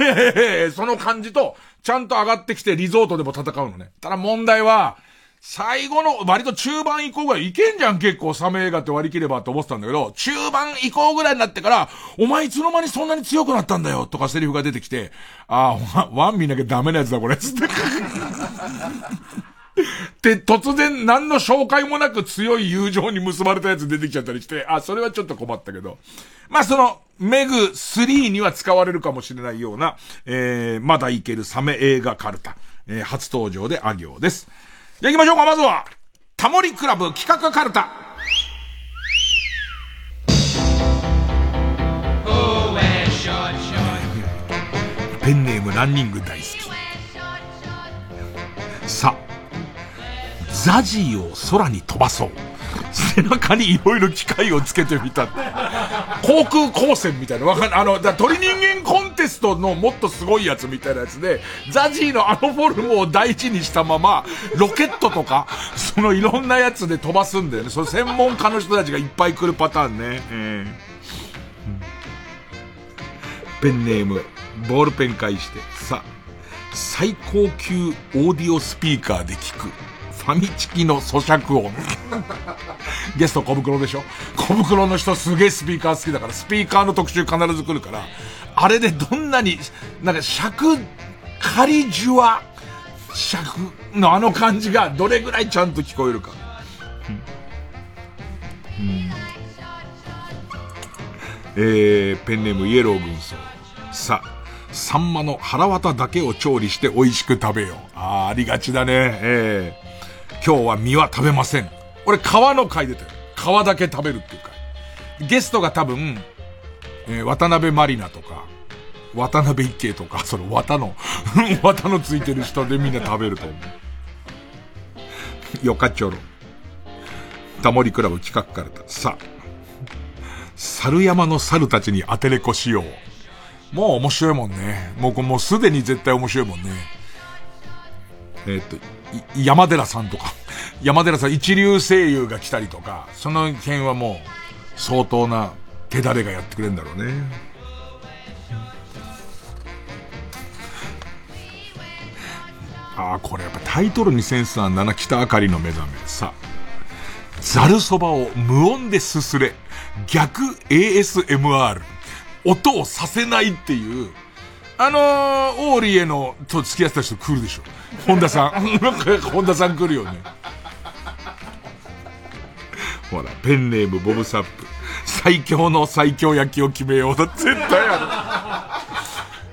*laughs* その感じと、ちゃんと上がってきてリゾートでも戦うのね。ただ問題は、最後の、割と中盤以降ぐらいいけんじゃん結構サメ映画って割り切ればって思ってたんだけど、中盤以降ぐらいになってから、お前いつの間にそんなに強くなったんだよとかセリフが出てきて、ああ、ワン見なきゃダメなやつだこれ、つって。*laughs* で、突然何の紹介もなく強い友情に結ばれたやつ出てきちゃったりして、あ、それはちょっと困ったけど。まあ、その、メグ3には使われるかもしれないような、えー、まだいけるサメ映画カルタ。えー、初登場であ行です。じゃ行きましょうか、まずは。タモリクラブ企画カルタ。ペンネームランニング大好き。さあ、ザジーを空に飛ばそう。背中にいろいろ機械をつけてみた。航空光線みたいな。わかんあの、だ鳥人間コンテストのもっとすごいやつみたいなやつで、ザジーのあのフォルムを大事にしたまま、ロケットとか、そのいろんなやつで飛ばすんだよね。その専門家の人たちがいっぱい来るパターンね。えー、ペンネーム、ボールペン返して、さ、最高級オーディオスピーカーで聞く。ファミチキの咀嚼音。*laughs* ゲスト小袋でしょ？小袋の人すげえスピーカー好きだから、スピーカーの特集必ず来るから、あれでどんなに、なんか尺、仮ジュワ、尺のあの感じがどれぐらいちゃんと聞こえるか。うん、えー、ペンネームイエロー軍曹。さあ、サンマの腹渡だけを調理して美味しく食べよう。ああ、ありがちだね。ええー今日は身は食べません。俺皮の回出てる。皮だけ食べるっていう回。ゲストが多分、えー、渡辺まりなとか、渡辺一慶とか、その綿の *laughs* 綿のついてる人でみんな食べると思う。よかちょろ。タモリクラブ企画からだ。さあ、猿山の猿たちに当てれこしよう。もう面白いもんね。もう、もうすでに絶対面白いもんね。えー、っと、山寺さんとか、*laughs* 山寺さん一流声優が来たりとか、その辺はもう、相当な手だれがやってくれるんだろうね。ああ、これやっぱタイトルにセンスあんだな、北あかりの目覚め。さ、ザルそばを無音ですすれ、逆 ASMR。音をさせないっていう、あのー、オーリーへの、と付き合ってた人来るでしょ。本田さん。*laughs* 本田さん来るよね。ほら、ペンネームボブサップ。最強の最強焼きを決めようだ。絶対あ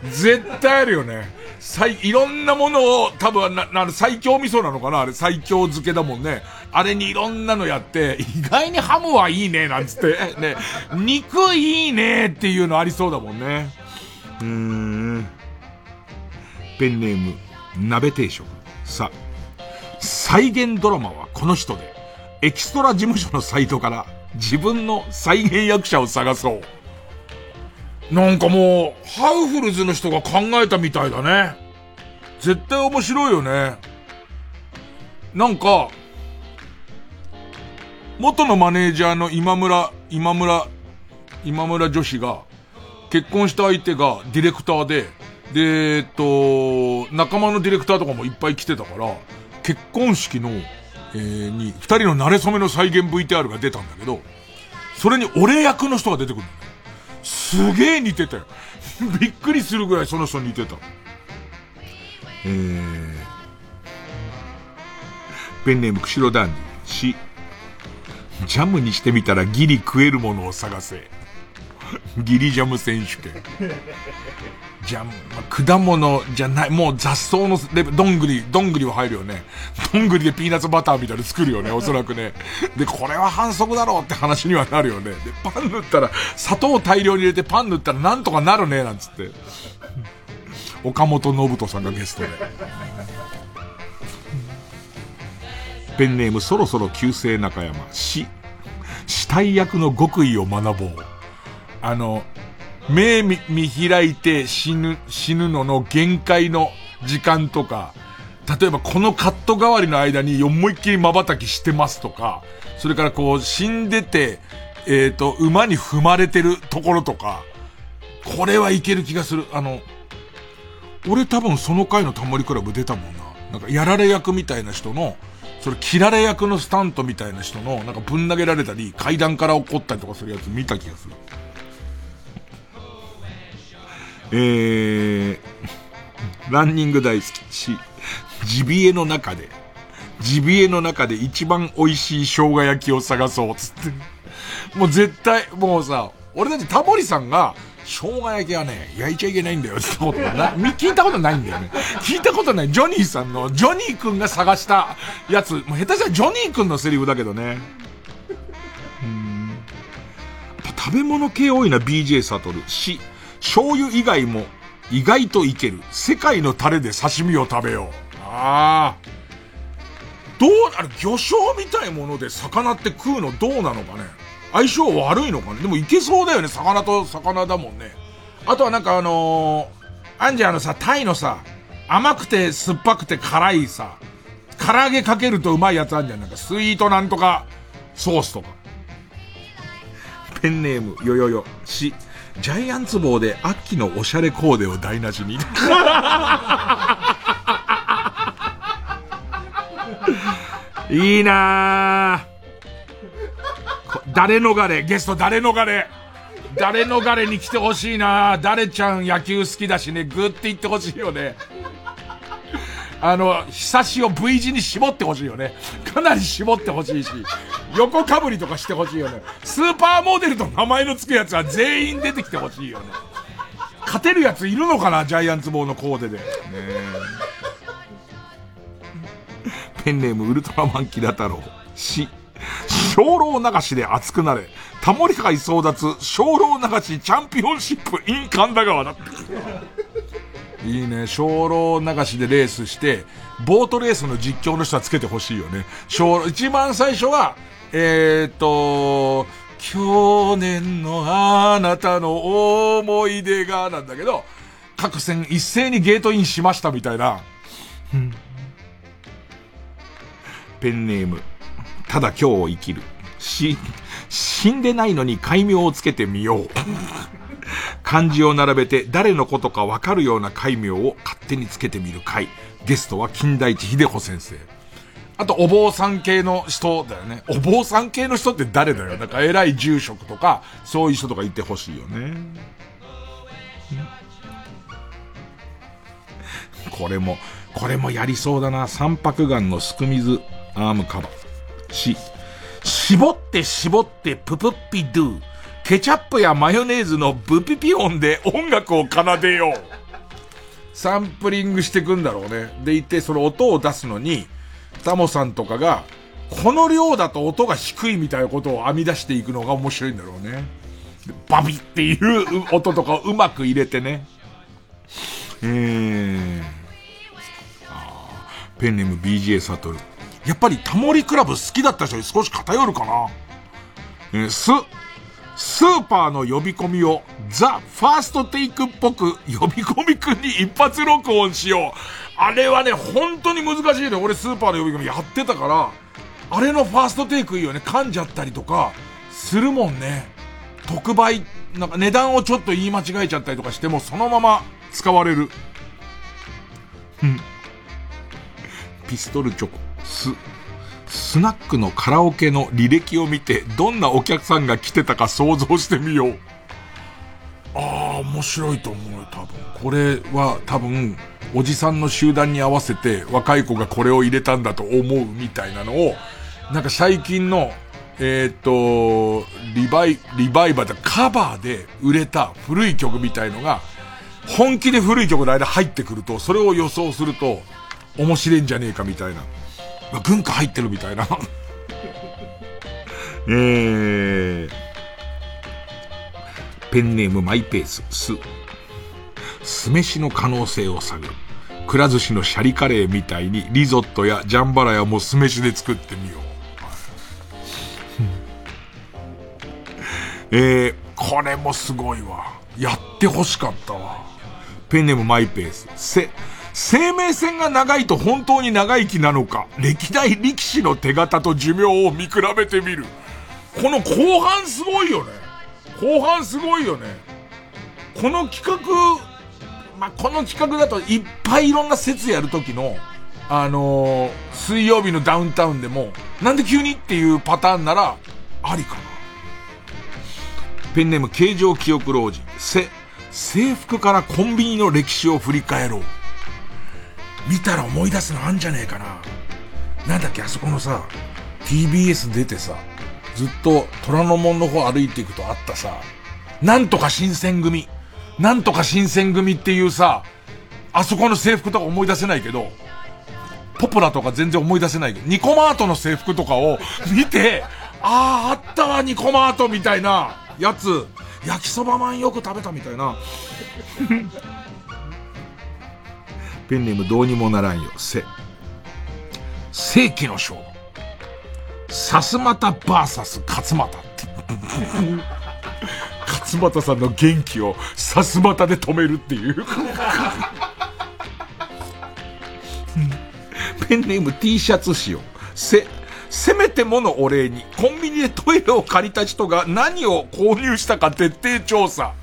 る。絶対あるよね。最、いろんなものを、多分な、な、最強味噌なのかな？あれ、最強漬けだもんね。あれにいろんなのやって、意外にハムはいいね、なんつって。ね、肉いいねっていうのありそうだもんね。うーん。ペンネーム、鍋定食。さ、再現ドラマはこの人で、エキストラ事務所のサイトから自分の再現役者を探そう。なんかもう、ハウフルズの人が考えたみたいだね。絶対面白いよね。なんか、元のマネージャーの今村、今村、今村女子が、結婚した相手がディレクターで、で、えっと、仲間のディレクターとかもいっぱい来てたから、結婚式の、えー、に、二人の馴れ初めの再現 VTR が出たんだけど、それに俺役の人が出てくるすげえ似てたよ。*laughs* びっくりするぐらいその人似てた。えー、ペンネーム釧路ダンディ。し、ジャムにしてみたらギリ食えるものを探せ。ギリジャム選手権。ジャム、まあ、果物じゃない、もう雑草のレベルどんぐり、どんぐりは入るよね。どんぐりでピーナッツバターみたいなの作るよね、おそらくね。で、これは反則だろうって話にはなるよね。で、パン塗ったら、砂糖大量に入れてパン塗ったらなんとかなるね、なんつって。岡本信人さんがゲストで。ペンネームそろそろ旧姓中山。死。死体役の極意を学ぼう。あの、目見開いて死ぬ、死ぬのの限界の時間とか、例えばこのカット代わりの間に思いっきり瞬きしてますとか、それからこう死んでて、えっ、ー、と、馬に踏まれてるところとか、これはいける気がする。あの、俺多分その回のタモリクラブ出たもんな。なんかやられ役みたいな人の、それ切られ役のスタントみたいな人の、なんかぶん投げられたり、階段から落っこったりとかするやつ見た気がする。えー、ランニング大好きし、ジビエの中で、ジビエの中で一番美味しい生姜焼きを探そう、つって。もう絶対、もうさ、俺たちタモリさんが、生姜焼きはね、焼いちゃいけないんだよってことな、聞いたことないんだよね。聞いたことない。ジョニーさんの、ジョニー君が探したやつ、もう下手したらジョニー君のセリフだけどね。食べ物系多いな、BJ サトル。し、醤油以外も意外といける。世界のタレで刺身を食べよう。ああ。どう、あれ、魚醤みたいもので魚って食うのどうなのかね。相性悪いのかね。でもいけそうだよね。魚と魚だもんね。あとはなんかあのー、あんじゃあのさ、タイのさ、甘くて酸っぱくて辛いさ、唐揚げかけるとうまいやつあんじゃん。なんかスイートなんとかソースとか。ペンネーム、よよよ、し、ジャイアンツ帽で秋のおしゃれコーデを台無しに。*laughs* いいな誰逃れ？ゲスト誰逃れ？誰逃れに来てほしいな誰ちゃん野球好きだしね、グって言ってほしいよね。あの、ひさしを V 字に絞ってほしいよね。かなり絞ってほしいし、*laughs* 横かぶりとかしてほしいよね。スーパーモデルと名前の付くやつは全員出てきてほしいよね。勝てるやついるのかなジャイアンツ棒のコーデで。ねペンネームウルトラマンキラ太郎。し、精霊流しで熱くなれ。タモリ界争奪、精霊流しチャンピオンシップ in 神田川だって。いいね。精霊流しでレースして、ボートレースの実況の人はつけてほしいよね。一番最初は、えー、っと、去年のあなたの思い出がなんだけど、各線一斉にゲートインしましたみたいな。ペンネーム。ただ今日を生きる。し、死んでないのに戒名をつけてみよう。漢字を並べて誰のことかわかるような戒名を勝手につけてみる回。ゲストは金田一秀穂先生。あと、お坊さん系の人だよね。お坊さん系の人って誰だよ。なんか偉い住職とか、そういう人とかいてほしいよね。これも、これもやりそうだな。三白眼のすく水アームカバー。し、絞って絞ってププッピドゥ。ケチャップやマヨネーズのブピピ音で音楽を奏でよう。サンプリングしてくんだろうね。でいて、その音を出すのに、タモさんとかが、この量だと音が低いみたいなことを編み出していくのが面白いんだろうね。バビっていう音とかをうまく入れてね。えー。あペンネーム BJ サトル。やっぱりタモリクラブ好きだった人に少し偏るかな。えー、す、スーパーの呼び込みをザ・ファーストテイクっぽく呼び込みくんに一発録音しよう。あれはね、本当に難しいね。俺スーパーの呼び込みやってたから、あれのファーストテイクいいよね。噛んじゃったりとか、するもんね。特売、なんか値段をちょっと言い間違えちゃったりとかしても、そのまま使われる。うん。ピストルチョコ、ス、スナックのカラオケの履歴を見て、どんなお客さんが来てたか想像してみよう。ああ、面白いと思うよ、多分。これは多分、おじさんの集団に合わせて若い子がこれを入れたんだと思うみたいなのを、なんか最近の、えっ、ー、と、リバイ、リバイバーでカバーで売れた古い曲みたいのが、本気で古い曲の間入ってくると、それを予想すると、面白いんじゃねえかみたいな。文化入ってるみたいな。*laughs* えー、ペンネームマイペース、す。酢飯の可能性を探る。くら寿司のシャリカレーみたいにリゾットやジャンバラヤも酢飯で作ってみよう。*laughs* えー、これもすごいわ。やって欲しかったわ。ペンネームマイペース。せ、生命線が長いと本当に長生きなのか、歴代力士の手形と寿命を見比べてみる。この後半すごいよね。後半すごいよね。この企画、まあ、この企画だといっぱいいろんな説やるときの、あのー、水曜日のダウンタウンでも、なんで急にっていうパターンなら、ありかな。ペンネーム形状記憶老人。せ、制服からコンビニの歴史を振り返ろう。見たら思い出すのあんじゃねえかな。なんだっけ、あそこのさ、TBS 出てさ、ずっと虎ノ門の方歩いていくとあったさ、なんとか新選組。なんとか新選組っていうさ、あそこの制服とか思い出せないけど、ポプラとか全然思い出せないけど、ニコマートの制服とかを *laughs* 見て、ああ、あったわ、ニコマートみたいなやつ、焼きそばまんよく食べたみたいな。ペンネームどうにもならんよ、せ。世紀の勝負。さすまたバーサス勝又って。*laughs* 勝又さんの元気をさすまたで止めるっていう。ペンネーム T シャツ仕様。せ、せめてものお礼に、コンビニでトイレを借りた人が何を購入したか徹底調査。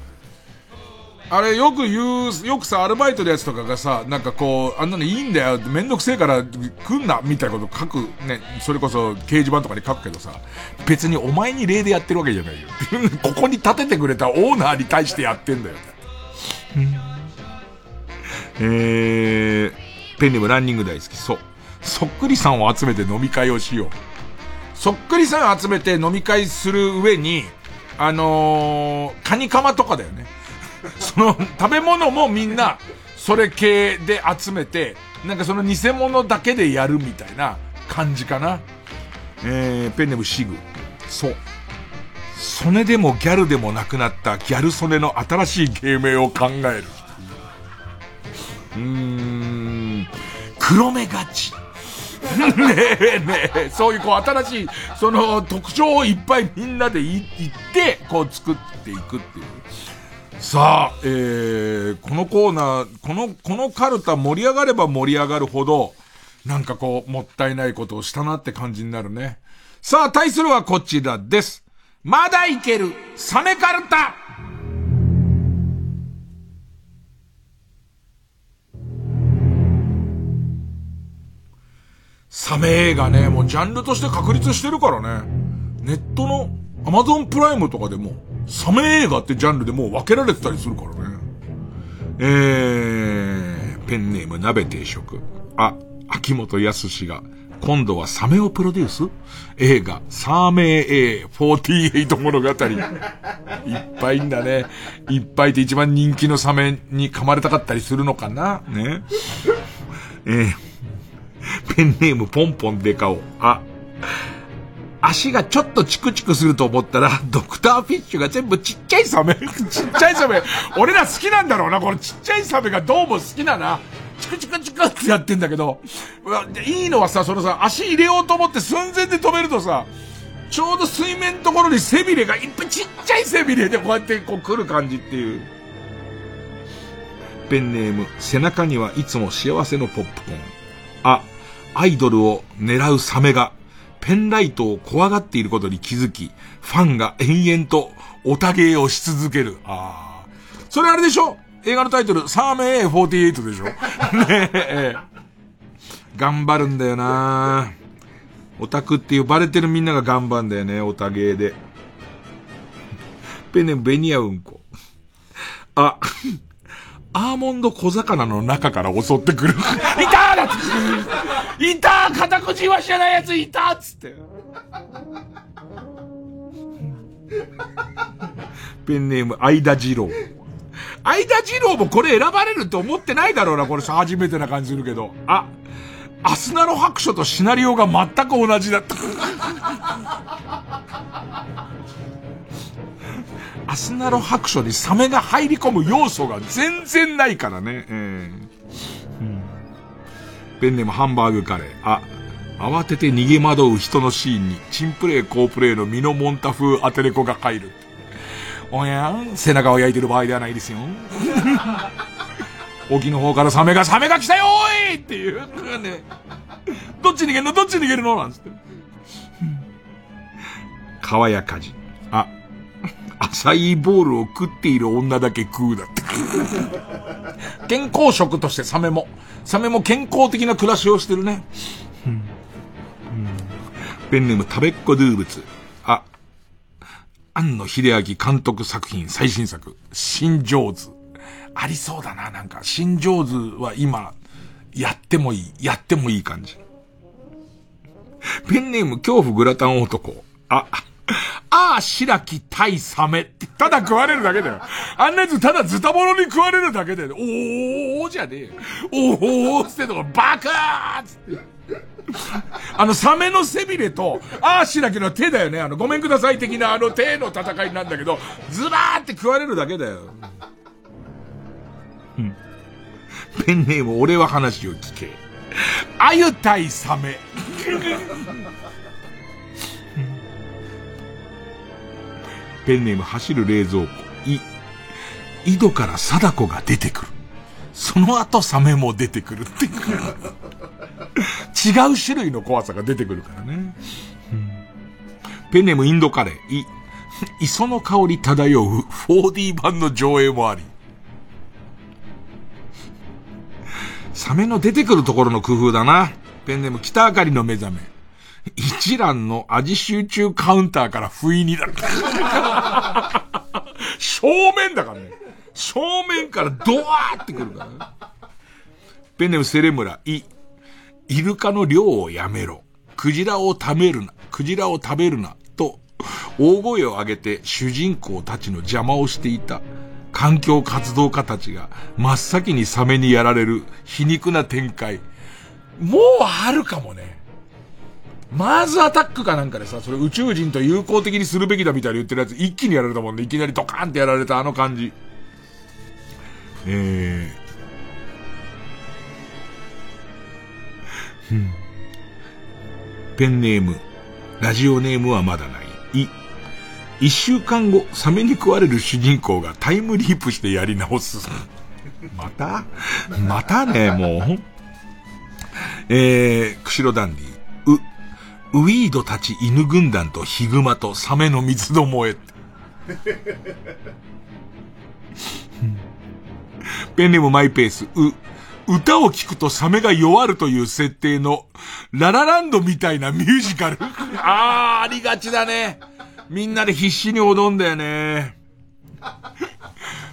あれよく言う、よくさ、アルバイトのやつとかがさ、なんかこう、あんなのいいんだよ、めんどくせえから来んな、みたいなこと書く、ね、それこそ掲示板とかに書くけどさ、別にお前に礼でやってるわけじゃないよ。*laughs* ここに立ててくれたオーナーに対してやってんだよ。えー、ペンネームランニング大好き、そう。そっくりさんを集めて飲み会をしよう。そっくりさん集めて飲み会する上に、あのー、カニカマとかだよね。その、食べ物もみんな、それ系で集めて、なんかその偽物だけでやるみたいな感じかな。えー、ペンネムシグ。そう。ソネでもギャルでもなくなったギャルソネの新しい芸名を考える。うーん、黒目がち。*laughs* ねえねえ、そういうこう新しい、その特徴をいっぱいみんなで言って、こう作っていくっていう。さあ、えー、このコーナー、この、このカルタ盛り上がれば盛り上がるほど、なんかこう、もったいないことをしたなって感じになるね。さあ、対するはこちらです。まだいける、サメカルタサメ映画ね、もうジャンルとして確立してるからね。ネットのアマゾンプライムとかでも、サメ映画ってジャンルでもう分けられてたりするからね。えー、ペンネーム鍋定食。あ、秋元康が、今度はサメをプロデュース映画、サーメー A48 物語。いっぱいんだね。いっぱいって一番人気のサメに噛まれたかったりするのかな？ね。えーペンネームポンポンデカオ。あ、足がちょっとチクチクすると思ったら、ドクターフィッシュが全部ちっちゃいサメ。*laughs* ちっちゃいサメ。俺ら好きなんだろうな、このちっちゃいサメがどうも好きだな。チクチクチクってやってんだけど、いいのはさ、そのさ、足入れようと思って寸前で止めるとさ、ちょうど水面のところに背びれがいっぱいちっちゃい背びれでこうやってこう来る感じっていう。ペンネーム、背中にはいつも幸せのポップコーン。あ、アイドルを狙うサメが、ペンライトを怖がっていることに気づき、ファンが延々とおたげをし続ける。ああ。それあれでしょ？映画のタイトル、サーメー48でしょ？*laughs* ねえ。頑張るんだよなオタクって呼ばれてるみんなが頑張んだよね、オタゲーで。ペンネベニアウンコ。あ、アーモンド小魚の中から襲ってくる。*laughs* いたーだいたー片口は知らないやついたっつって。ペンネーム、相田二郎。相田二郎もこれ選ばれるって思ってないだろうな、これさ、初めてな感じするけど。あ、アスナロ白書とシナリオが全く同じだった。アスナロ白書にサメが入り込む要素が全然ないからね。えー、ペンネームハンバーグカレー。あ、慌てて逃げ惑う人のシーンに、チンプレイ、コープレイのミノモンタ風アテレコが入る。おや背中を焼いてる場合ではないですよ。*laughs* 沖の方からサメが、サメが来たよーいっていう。ね。どっち逃げるの？どっち逃げるの？なんつって。*laughs* 川や火事。あ、*laughs* 浅いボールを食っている女だけ食うだって。健康食としてサメも、サメも健康的な暮らしをしてるね。うん。ペンネーム食べっ子ドゥーブツ。あ、庵野秀明監督作品最新作、新上手。ありそうだな、なん。か。新上手は今、やってもいい、やってもいい感じ。ペンネーム恐怖グラタン男。あ、*laughs* ああ、白木対サメって、ただ食われるだけだよ。あんなやつただズタボロに食われるだけで、おーじゃねえよ。おーってとこバカーつって。あの、サメの背びれと、ああ、白木の手だよね。あの、ごめんください的なあの手の戦いなんだけど、ズバーって食われるだけだよ。うん。ペンネーム、俺は話を聞け。あゆ対サメ。ペンネーム走る冷蔵庫。い、井戸から貞子が出てくる。その後サメも出てくるっていう。違う種類の怖さが出てくるからね。ペンネームインドカレー。い、磯の香り漂う 4D 版の上映もあり。サメの出てくるところの工夫だな。ペンネーム北あかりの目覚め。一覧の味集中カウンターから不意にだ。正面だからね。正面からドワーってくるからね。ペネームセレムラ。い、イルカの量をやめろ。クジラを食べるな。クジラを食べるな。と、大声を上げて主人公たちの邪魔をしていた環境活動家たちが真っ先にサメにやられる皮肉な展開。もうあるかもね。マーズアタックかなんかでさ、それ宇宙人と友好的にするべきだみたいに言ってるやつ一気にやられたもんね。いきなりドカーンってやられたあの感じ。えー。うん。ペンネーム、ラジオネームはまだない。い。一週間後、サメに食われる主人公がタイムリープしてやり直す。*laughs* また？またね、もう。えー、釧路ダンディ。うウィードたち犬軍団とヒグマとサメの三つどもえ。*laughs* ペンネームマイペース、う、歌を聴くとサメが弱るという設定のララランドみたいなミュージカル。*laughs* あー、ありがちだね。みんなで必死に踊んだよね。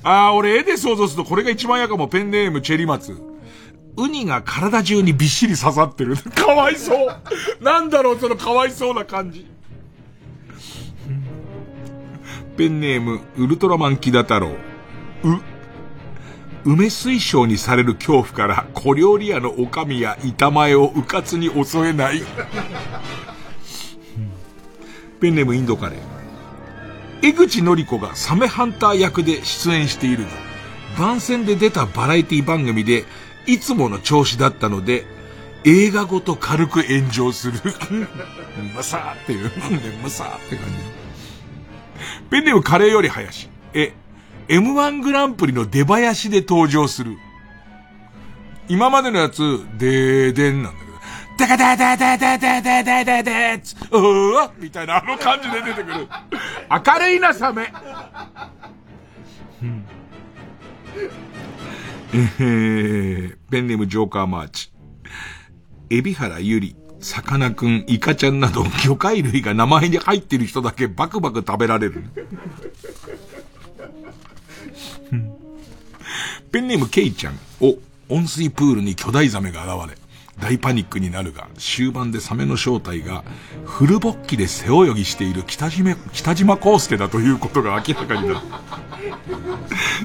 あー、俺絵で想像するとこれが一番嫌かも。ペンネームチェリマツ。ウニが体中にびっしり刺さってる。*laughs* かわいそう。なんだろう、そのかわいそうな感じ。ペンネーム、ウルトラマンキダ太郎。う、梅水晶にされる恐怖から小料理屋のおかみや板前をうかつに襲えない。ペンネームインドカレー。江口のり子がサメハンター役で出演しているが、番宣で出たバラエティ番組でいつもの調子だったので、映画ごと軽く炎上する。*laughs* むさーっていう。むさーって感じ。ペンネームカレーより林。え、M1 グランプリの出囃子で登場する。今までのやつ、でーでんなんだけど、ダカダダダダダダダダダつ、うわみたいなあの感じで出てくる。明るいな、サメ。うんえー、ペンネームジョーカーマーチ。エビ原ゆり。さかなクン、イカちゃんなど魚介類が名前に入ってる人だけバクバク食べられる。ペンネームケイちゃん。お、温水プールに巨大ザメが現れ、大パニックになるが、終盤でサメの正体が、フルボッキで背泳ぎしている北島、北島康介だということが明らかになる。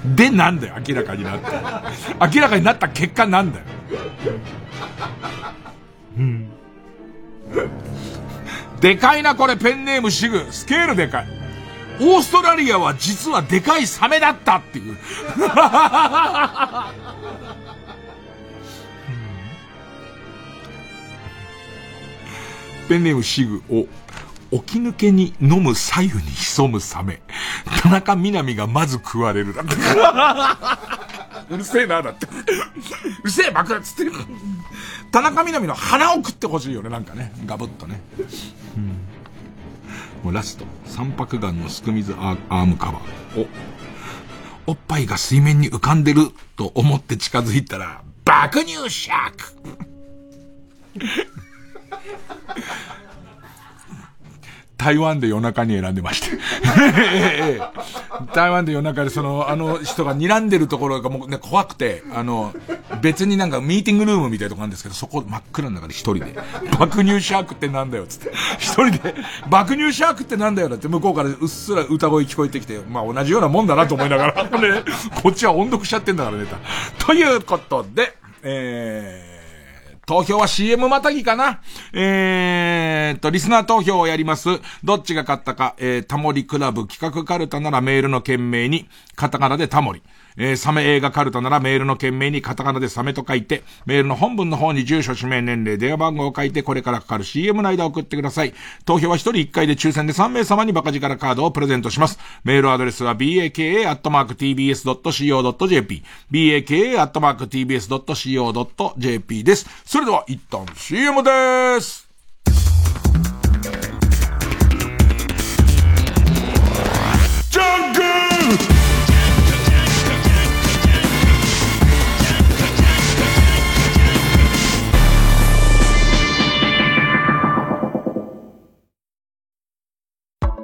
*laughs* で、なんだよ、明らかになった。明らかになった結果なんだよ。うん。でかいな、これ、ペンネームシグ。スケールでかい。オーストラリアは実はでかいサメだったっていう。*laughs* ペンネームシグを、起き抜けに飲む左右に潜むサメ。田中みな実がまず食われるだって。うるせえな、だって。うるせえ、爆発って。田中みな実の鼻を食ってほしいよね、なんかね。ガブッとね。うんもうラスト。三白眼のすくみずアームカバー。お、おっぱいが水面に浮かんでると思って近づいたら、爆乳シャーク台湾で夜中に選んでまして台湾で夜中でその、あの人が睨んでるところがもうね、怖くて、あの、別になんかミーティングルームみたいなとこあるんですけど、そこ真っ暗の中で一人で、爆乳シャークってなんだよ、つって。一人で、爆乳シャークってなんだよ、だって向こうからうっすら歌声聞こえてきて、まあ同じようなもんだなと思いながら、ね、こっちは音読しちゃってんだからネタ。ということで、えー、投票は CM またぎかなえー、と、リスナー投票をやります。どっちが勝ったか、えー、タモリクラブ企画カルタならメールの件名に、カタカナでタモリ。えー、サメ映画カルタならメールの件名にカタカナでサメと書いて、メールの本文の方に住所、氏名、年齢、電話番号を書いて、これからかかる CM の間を送ってください。投票は1人1回で抽選で3名様にバカ力カードをプレゼントします。メールアドレスは baka.tbs.co.jp baka.tbs.co.jp です。それでは一旦 CM です。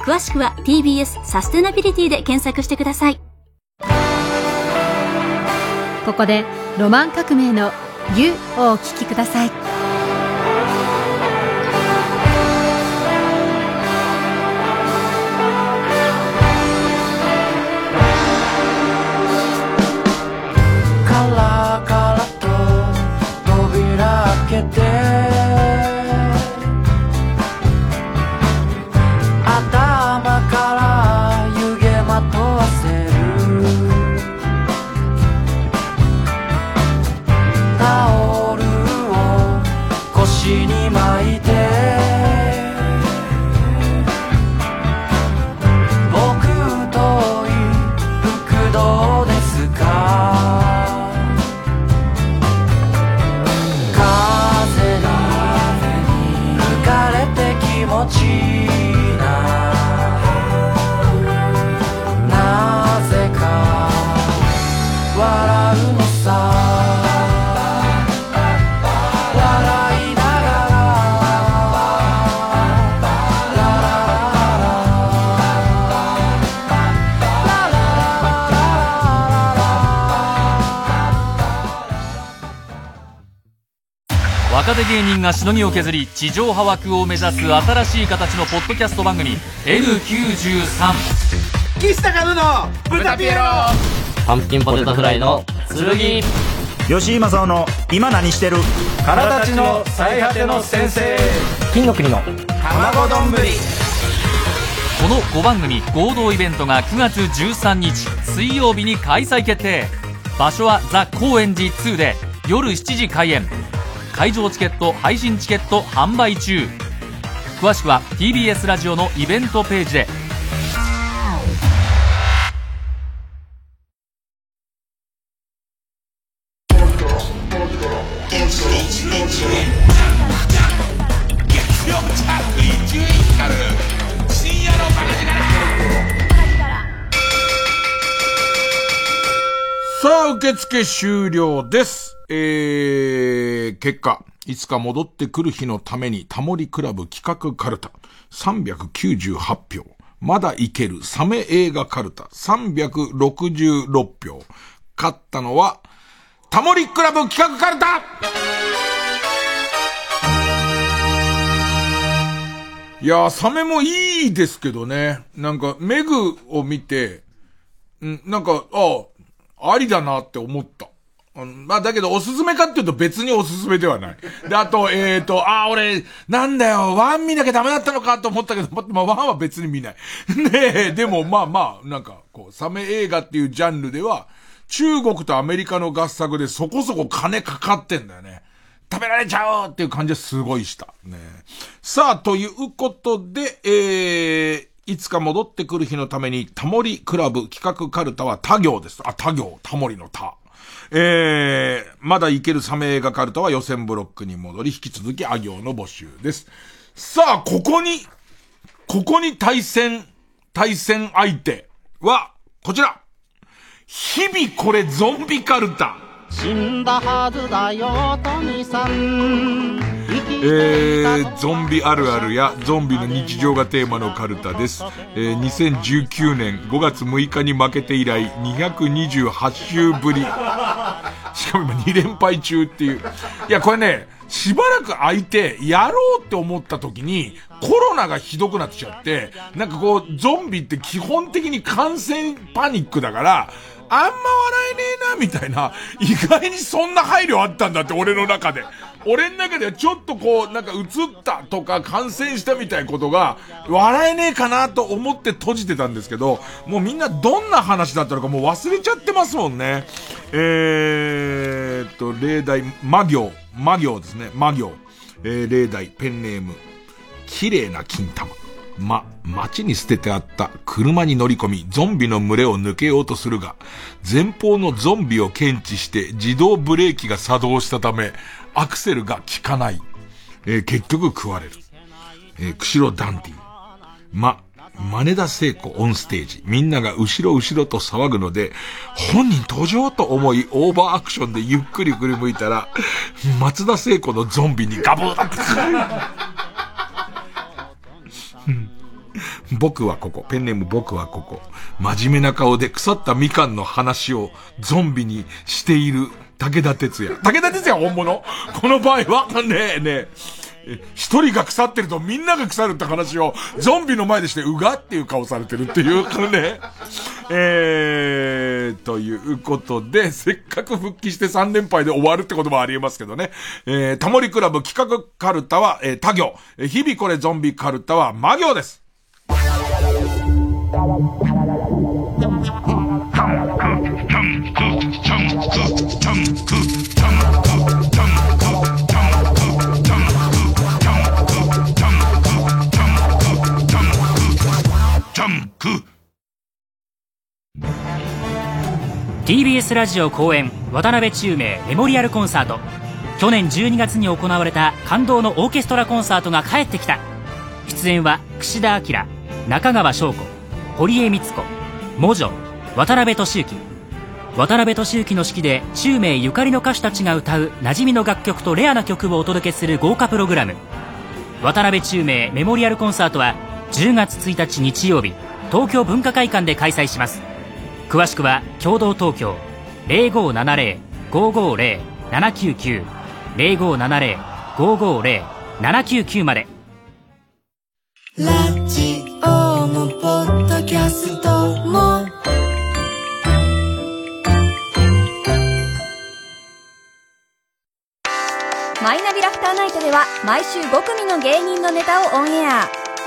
詳しくは TBS サステナビリティで検索してください。ここでロマン革命の「You」をお聴きください。がしのぎを削り地上波枠を目指す新しい形のポッドキャスト番組 N93 岸高野の豚ピエロ。パンプキンポテトフライの剣。吉井正夫の今何してる？体たちの最果ての先生。金の国の卵丼ぶり。この5番組合同イベントが9月13日水曜日に開催決定。場所はザ・高円寺2で夜7時開演会場チケット配信チケット販売中。詳しくは TBS ラジオのイベントページで受付終了です。えー、結果、いつか戻ってくる日のためにタモリクラブ企画カルタ398票。まだいけるサメ映画カルタ366票。勝ったのは、タモリクラブ企画カルタいやー、サメもいいですけどね。なんか、メグを見て、んなんか、ああ、ありだなって思った。うんまあ、だけど、おすすめかっていうと別におすすめではない。で、あと、えっ、ー、と、ああ、俺、なんだよ、ワン見なきゃダメだったのかと思ったけど、ま、あ、ワンは別に見ない。*laughs* ねえ、でも、まあまあ、なんか、こう、サメ映画っていうジャンルでは、中国とアメリカの合作でそこそこ金かかってんだよね。食べられちゃうっていう感じはすごいした。ねさあ、ということで、えー、いつか戻ってくる日のために、タモリクラブ企画カルタは他行です。あ、他行、タモリの他。えー、まだいけるサメ映画カルタは予選ブロックに戻り、引き続きあ行の募集です。さあ、ここに、ここに対戦、対戦相手は、こちら。日々これゾンビカルタ。死んだはずだよトミさんえー、ゾンビあるあるやゾンビの日常がテーマのカルタです。えー、2019年5月6日に負けて以来228週ぶり。しかも今2連敗中っていう。いや、これね、しばらく空いて、やろうって思った時に、コロナがひどくなってちゃって、なんかこう、ゾンビって基本的に感染パニックだから、あんま笑えねえな、みたいな。意外にそんな配慮あったんだって、俺の中で。俺の中ではちょっとこう、なんか映ったとか感染したみたいなことが、笑えねえかなと思って閉じてたんですけど、もうみんなどんな話だったのかもう忘れちゃってますもんね。えーっと、例題、魔行、魔行ですね、魔行。えー、例題、ペンネーム、綺麗な金玉。ま、街に捨ててあった車に乗り込み、ゾンビの群れを抜けようとするが、前方のゾンビを検知して自動ブレーキが作動したため、アクセルが効かない。えー結局食われる。えー釧路ダンディ。ま、真似田聖子オンステージ。みんなが後ろ後ろと騒ぐので、本人登場と思いオーバーアクションでゆっくり振り向いたら、松田聖子のゾンビにガブー僕はここ。ペンネーム僕はここ。真面目な顔で腐ったみかんの話をゾンビにしている武田鉄矢。武田鉄矢本物？この場合は？ねえねえ。一人が腐ってるとみんなが腐るって話をゾンビの前でしてうがっていう顔されてるっていうかね。えー、ということで、せっかく復帰して3連敗で終わるってこともありえますけどね。えー、タモリクラブ企画カルタは、えー、他行。日々これゾンビカルタは魔行です。TBS ラジオ公演渡辺宙明メモリアルコンサート。去年12月に行われた感動のオーケストラコンサートが帰ってきた。出演は櫛田明中川翔子堀江光子モジョ渡辺俊之渡辺俊之の指揮で宙明ゆかりの歌手たちが歌う馴染みの楽曲とレアな曲をお届けする豪華プログラム。渡辺宙明メモリアルコンサートは10月1日日曜日東京文化会館で開催します。詳しくは共同東京0570-550-799 0570 550-799まで。ラジオもポッドキャストも。マイナビラフターナイトでは毎週5組の芸人のネタをオンエア。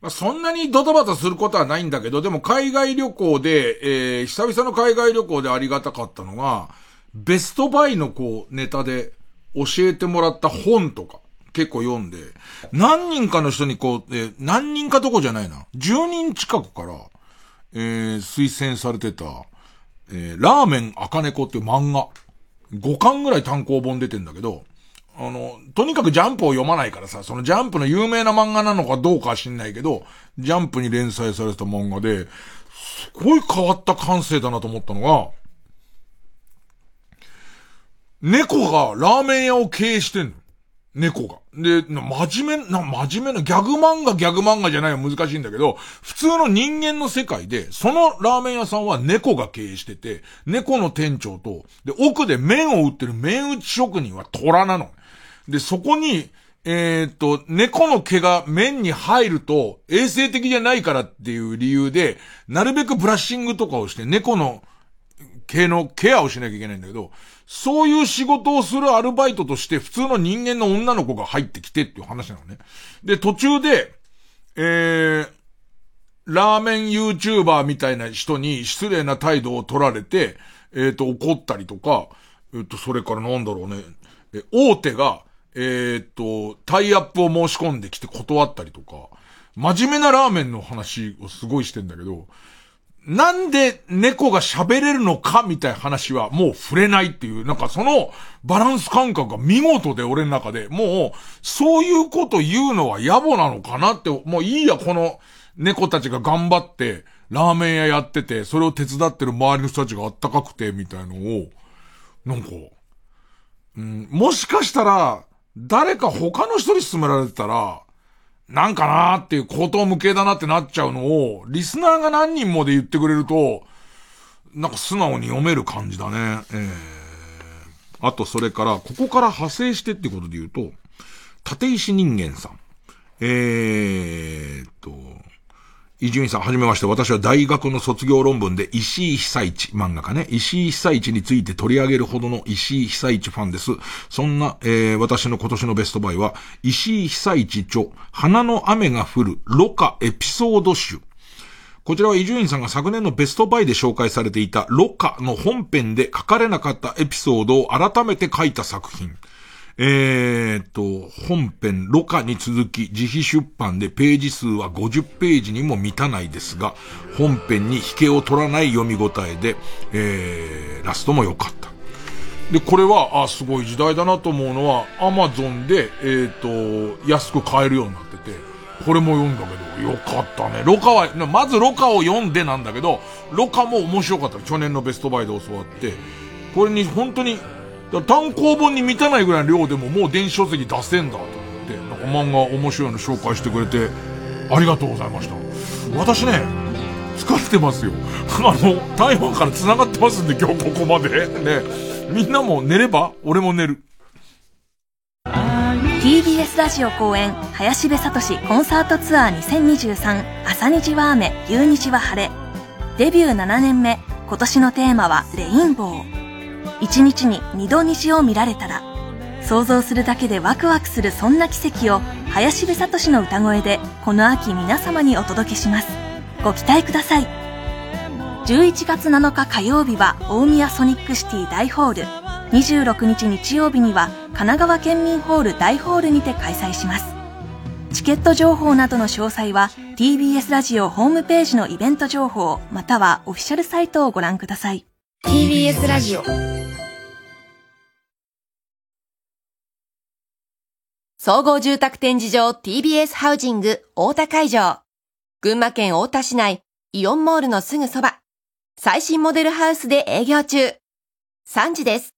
まあ、そんなにドタバタすることはないんだけど、でも海外旅行で、えー、久々の海外旅行でありがたかったのが、ベストバイのこう、ネタで教えてもらった本とか、結構読んで、何人かの人にこう、えー、何人かとこじゃないな、10人近くから、えー、推薦されてた、えー、ラーメン赤猫っていう漫画。5巻ぐらい単行本出てんだけど、あの、とにかくジャンプを読まないからさ、そのジャンプの有名な漫画なのかどうかは知んないけど、ジャンプに連載された漫画で、すごい変わった感性だなと思ったのが、猫がラーメン屋を経営してんの。猫が。で、真面目な、真面目な、ギャグ漫画ギャグ漫画じゃないの難しいんだけど、普通の人間の世界で、そのラーメン屋さんは猫が経営してて、猫の店長と、で、奥で麺を売ってる麺打ち職人は虎なの。で、そこに、えー、っと、猫の毛が麺に入ると衛生的じゃないからっていう理由で、なるべくブラッシングとかをして猫の毛のケアをしなきゃいけないんだけど、そういう仕事をするアルバイトとして普通の人間の女の子が入ってきてっていう話なのね。で、途中で、えー、ラーメン YouTuber みたいな人に失礼な態度を取られて、えっ、ー、と、怒ったりとか、えっ、ー、と、それからなんだろうね、え、大手が、えっ、ー、と、タイアップを申し込んできて断ったりとか、真面目なラーメンの話をすごいしてんだけど、なんで猫が喋れるのかみたいな話はもう触れないっていう、なんかそのバランス感覚が見事で俺の中で、もうそういうこと言うのは野暮なのかなって、もういいや、この猫たちが頑張ってラーメン屋やってて、それを手伝ってる周りの人たちがあったかくてみたいのを、なんか、うん、もしかしたら誰か他の人に勧められてたら、なんかなーっていう口頭無形だなってなっちゃうのを、リスナーが何人もで言ってくれると、なんか素直に読める感じだね。えー、あとそれから、ここから派生してってことで言うと、立石人間さん。えー、と、伊集院さん、はじめまして。私は大学の卒業論文で石井被災地、漫画家ね。石井被災地について取り上げるほどの石井被災地ファンです。そんな、えー、私の今年のベストバイは、石井被災地著、花の雨が降る、ロカエピソード集。こちらは伊集院さんが昨年のベストバイで紹介されていたロカの本編で書かれなかったエピソードを改めて書いた作品。えー、っと、本編、ロカに続き自費出版でページ数は50ページにも満たないですが、本編に引けを取らない読み応えで、えー、ラストも良かった。で、これは、あ、すごい時代だなと思うのは、アマゾンで、えー、っと、安く買えるようになってて、これも読んだけど、よかったね。ロカは、まずロカを読んでなんだけど、ロカも面白かった。去年のベストバイで教わって、これに本当に単行本に満たないぐらいの量でももう電子書籍出せんだと思って、なんか漫画面白いの紹介してくれて、ありがとうございました。私ね、疲れてますよ。*laughs* あの、台湾から繋がってますんで今日ここまで。*laughs* ね。みんなも寝れば俺も寝る。TBS ラジオ公演林部聡コンサートツアー2023朝虹は雨夕虹は晴れデビュー7年目今年のテーマはレインボー一日に二度虹を見られたら想像するだけでワクワクするそんな奇跡を林部聡の歌声でこの秋皆様にお届けします。ご期待ください。11月7日火曜日は大宮ソニックシティ大ホール。26日日曜日には神奈川県民ホール大ホールにて開催します。チケット情報などの詳細は TBS ラジオホームページのイベント情報またはオフィシャルサイトをご覧ください。TBS ラジオ。総合住宅展示場 TBS ハウジング大田会場。群馬県大田市内イオンモールのすぐそば。最新モデルハウスで営業中。3時です。